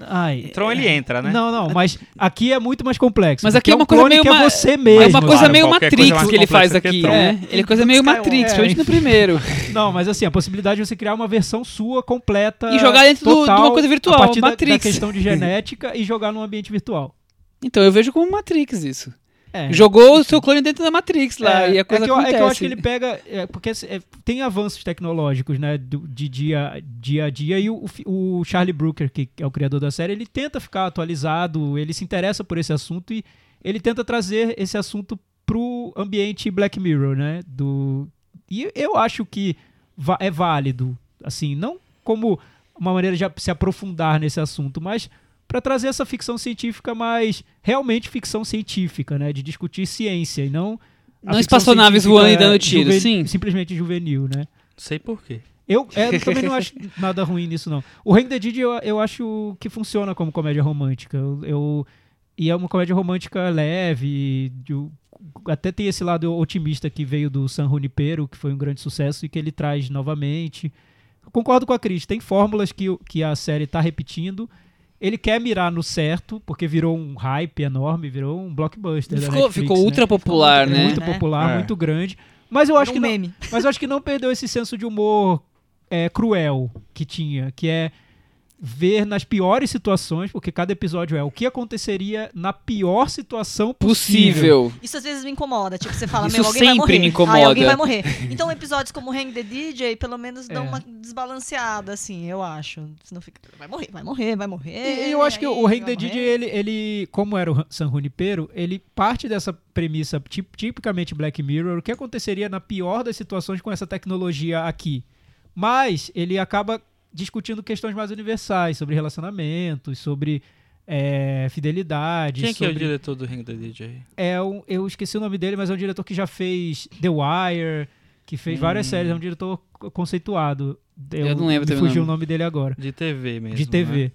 Ai. Tron ele entra, né? Não, não, mas aqui é muito mais complexo. Mas aqui é é um uma coisa meio que é você mesmo. É uma coisa Claro, meio Matrix coisa que ele faz aqui, né? Ele é coisa meio. Matrix, principalmente no primeiro. Não, mas assim, a possibilidade de você criar uma versão sua completa. E jogar dentro do- de total, uma coisa virtual, A partir da- da, Matrix. questão de genética e jogar num ambiente virtual. Então eu vejo como Matrix isso. É. Jogou o seu clone dentro da Matrix lá É, e a coisa é que, eu, acontece. é que eu acho que ele pega. é, porque é, tem avanços tecnológicos, né? do- de dia, dia a dia. E o, o Charlie Brooker, que é o criador da série, ele tenta ficar atualizado, ele se interessa por esse assunto e ele tenta trazer esse assunto pro ambiente Black Mirror, né? Do, e eu acho que é válido, assim, não como uma maneira de se aprofundar nesse assunto, mas para trazer essa ficção científica mais realmente ficção científica, né? De discutir ciência e não Não espaçonaves voando e dando tiro, juve- sim. Simplesmente juvenil, né? Sei por quê. Eu, é, eu também não acho nada ruim nisso, não. O Hang the Did eu, eu acho que funciona como comédia romântica. Eu, eu- e é uma comédia romântica leve, de- até tem esse lado otimista que veio do San Junipero, que foi um grande sucesso e que ele traz novamente. Eu concordo com a Cris, tem fórmulas que, que a série está repetindo. Ele quer mirar no certo, porque virou um hype enorme, virou um blockbuster. da Ficou, Netflix, ficou né? ultra popular, né? Muito né? popular, É. muito grande. Mas eu acho Virou que um não, meme. mas eu acho que não perdeu esse senso de humor é, cruel que tinha, que é ver nas piores situações, porque cada episódio é o que aconteceria na pior situação possível. Possível. Isso às vezes me incomoda. Tipo, você fala, Isso meu, alguém vai sempre morrer. me incomoda. Aí alguém vai morrer. Então episódios como Hang the DJ, pelo menos dão É. uma desbalanceada, assim, eu acho. Senão fica, vai morrer, vai morrer, vai morrer. E, eu acho que aí o Hang the DJ, ele, ele, como era o San Junipero, ele parte dessa premissa tip- tipicamente Black Mirror, o que aconteceria na pior das situações com essa tecnologia aqui. Mas ele acaba discutindo questões mais universais, sobre relacionamentos, sobre é, fidelidade. Quem que é o sobre- diretor do Ring the DJ? é um, eu esqueci o nome dele, mas é um diretor que já fez The Wire, que fez várias Hum. séries, é um diretor conceituado. Eu não lembro me fugiu o nome. nome dele agora. De TV mesmo. de TV. né?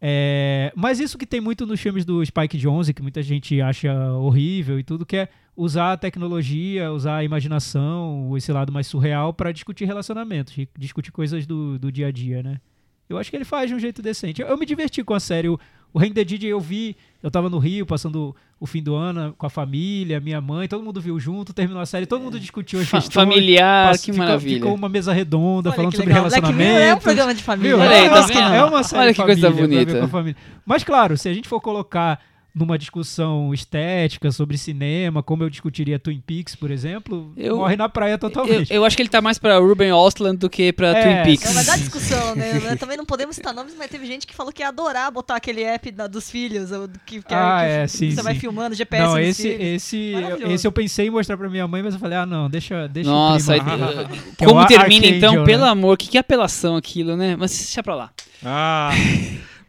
É, mas isso que tem muito nos filmes do Spike Jonze, que muita gente acha horrível e tudo, que é usar a tecnologia, usar a imaginação, esse lado mais surreal pra discutir relacionamentos, discutir coisas do, do dia a dia, né? Eu acho que ele faz de um jeito decente. Eu, eu me diverti com a série. O, o the DJ eu vi, eu tava no Rio, passando o fim do ano com a família, minha mãe, todo mundo viu junto, terminou a série, todo mundo discutiu as Fa- questões. familiar, Pass- que ficou- maravilha. Ficou uma mesa redonda Olha falando sobre Mirror é um programa de família. Viu? Olha aí, é, tá uma, é uma série Olha que coisa família, ver bonita. com a família. Mas claro, se a gente for colocar numa discussão estética sobre cinema, como eu discutiria Twin Peaks, por exemplo, Eu- morre na praia Eu, totalmente. eu acho que ele tá mais pra Ruben Ostland do que pra É, Twin Não, Peaks. mas dá discussão, né? Também não podemos citar nomes, mas teve gente que falou que ia adorar botar aquele app da- dos filhos, que, que, Ah, que é, você sim, vai sim. filmando GPS não, esse, esse, esse eu pensei em mostrar pra minha mãe, mas eu falei, ah, não, deixa, deixa Nossa, aí-. Que é como o termina então? Arcadian, Pelo né? amor, que, que apelação aquilo, né? Mas deixa pra lá. Ah,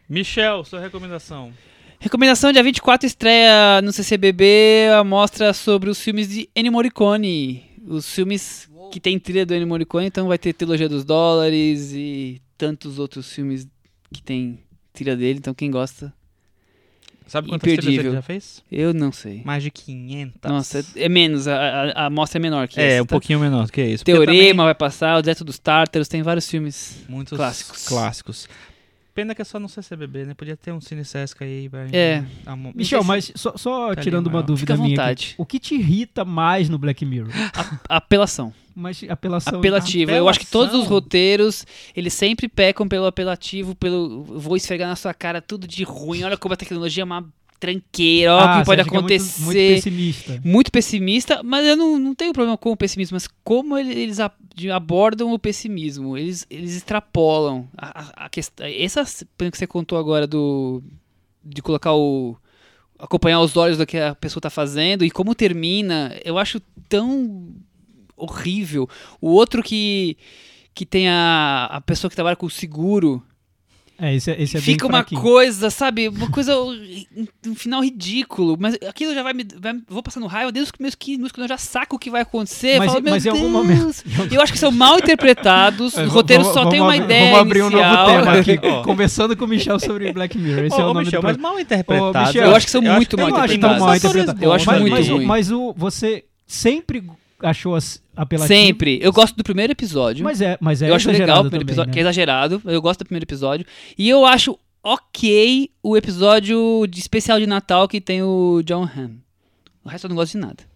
Michel, sua recomendação. Recomendação: dia 24 estreia no CCBB a mostra sobre os filmes de Ennio Morricone. Os filmes que tem trilha do Ennio Morricone, então vai ter Trilogia dos Dólares e tantos outros filmes que tem trilha dele. Então, quem gosta, Sabe quantas trilhas ele Imperdível. já fez? eu não sei. Mais de 500. Nossa, é menos, a, a, a amostra é menor que É, essa. um tá? pouquinho menor que isso. Teorema também vai passar, o Deserto dos Tártaros, tem vários filmes. Muitos clássicos. clássicos. Pena que é só no CCBB, né? Podia ter um Cine Sesc aí. Vai, É. a mo- Michel, mas só, só Fica tirando uma maior. dúvida Fica à minha vontade. aqui, o que te irrita mais no Black Mirror? Apelação. Mas apelação... Apelativo. Eu acho que todos os Apelação. roteiros, eles sempre pecam pelo apelativo, pelo vou esfregar na sua cara tudo de ruim. Olha como a tecnologia é uma tranqueira, ó, o Ah, que pode que é muito- acontecer. muito pessimista. muito pessimista, mas eu não, não tenho problema com o pessimismo, mas como ele- eles a- de- abordam o pessimismo, eles, eles extrapolam a, a, a questão. Essa que você contou agora do de colocar o acompanhar os olhos do que a pessoa tá fazendo e como termina, eu acho tão horrível. O outro que que tem a, a pessoa que trabalha com o seguro, É, esse, é- esse é Fica bem uma fraquinho. coisa, sabe? Uma coisa. Um final ridículo. Mas aquilo já vai me. vai- vou passando raiva desde os meus 15 minutos, quando eu já saco o que vai acontecer. Mas- eu falo, mas em algum momento- Eu acho que são mal interpretados. É, Os roteiros vamos- só tem vamos uma abrir- ideia. Vamos abrir um novo inicial. tema aqui, conversando com o Michel sobre Black Mirror. Esse Ô, é o nome Michel, do mas mal interpretado. Michel, Eu acho que são muito mal Eu não acho tem tão mal fatores interpretado. Eu acho mas, muito o- ruim. mas o, você sempre achou as- apelativo? Sempre. Eu gosto do primeiro episódio. Mas é, mas é eu acho legal o primeiro também, episódio, né? que é exagerado. Eu gosto do primeiro episódio. E eu acho ok o episódio de especial de Natal que tem o John Hamm. O resto eu não gosto de nada.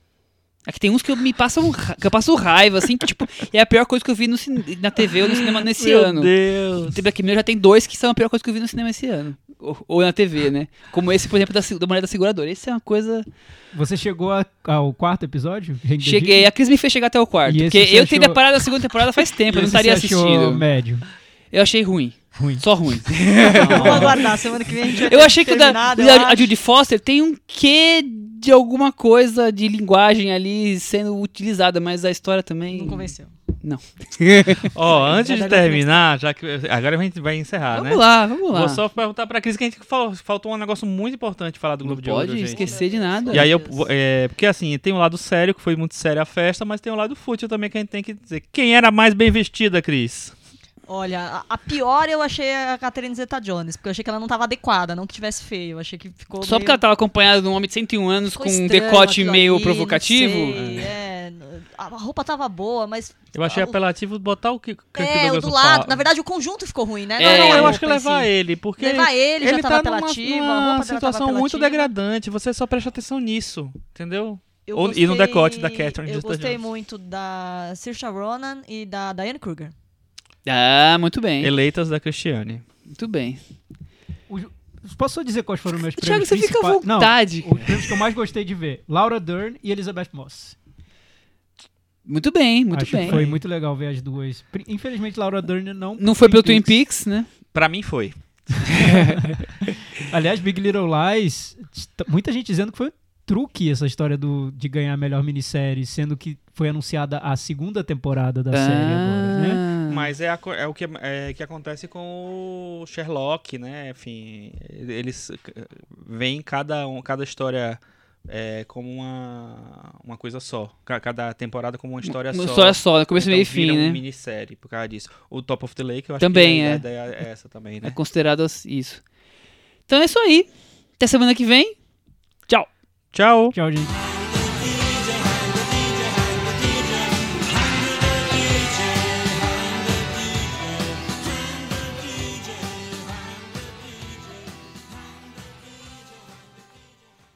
É que tem uns que eu me passam que eu passo raiva, assim, que tipo, é a pior coisa que eu vi no na TV ou no cinema nesse Meu ano. Deus. The Black Mirror já tem dois que são a pior coisa que eu vi no cinema esse ano. Ou, ou na TV, né? Como esse, por exemplo, da, da Mulher da Seguradora. Esse é uma coisa. Você chegou a- ao quarto episódio? Cheguei, a Cris me fez chegar até o quarto. Porque eu teria achou- parado a segunda temporada faz tempo, eu não estaria você achou assistindo. médio. Eu achei ruim. Ruim. Só ruim. Vamos aguardar, semana que vem a gente vai Eu achei que o da, a acho. Judy Foster tem um quê de alguma coisa de linguagem ali sendo utilizada, mas a história também. Não convenceu. Ó, antes de terminar, já que agora a gente vai encerrar, Vamos né? lá, vamos lá. Vou só perguntar pra Cris que a gente falou, faltou um negócio muito importante falar do Não Globo de Ouro, pode gente. esquecer de nada. E aí eu, é, porque assim, tem um lado sério, que foi muito séria a festa, mas tem um lado fútil também que a gente tem que dizer. Quem era mais bem vestida, Cris? Olha, a, pior eu achei a Catherine Zeta-Jones, porque eu achei que ela não tava adequada, não que tivesse feio. Eu achei que ficou Só meio... porque ela tava acompanhada de um homem de 101 anos ficou com um decote meio ali, provocativo. Sei, é, a roupa tava boa, mas Eu achei Ah, apelativo botar o que Campbell é, o do lado. Na verdade, o conjunto ficou ruim, né? É. Não, é não, eu acho que levar si. ele, porque Levar ele, já tava tá numa, apelativo, a numa tava situação muito degradante. Você só presta atenção nisso, entendeu? Eu Ou- e no decote da Catherine Eu gostei muito da Saoirse Ronan e da Diane Kruger. Ah, muito bem. Eleitas da Cristiane. Muito bem. O- Posso só dizer quais foram meus Thiago, prêmios você fica à principais? Não, vontade. os prêmios que eu mais gostei de ver. Laura Dern e Elizabeth Moss. Muito bem, muito Acho bem. que foi muito legal ver as duas. Infelizmente, Laura Dern não... Não foi pelo Twin Peaks, né? Pra mim foi. Aliás, Big Little Lies, muita gente dizendo que foi um truque essa história do, de ganhar a melhor minissérie, sendo que foi anunciada a segunda temporada da série agora, né? Mas é, a é o que, é, que acontece com o Sherlock, né? Enfim, eles eh, veem cada, um, cada história é, como uma, uma coisa só. Ca- Cada temporada como uma história Uma só. história só, né? começo, Então meio e fim, uma né? minissérie por causa disso. O Top of the Lake, eu acho Também, que a é. ideia é essa também, É né? considerado as- isso. Então é isso aí. Até semana que vem. Tchau. Tchau! Tchau, gente.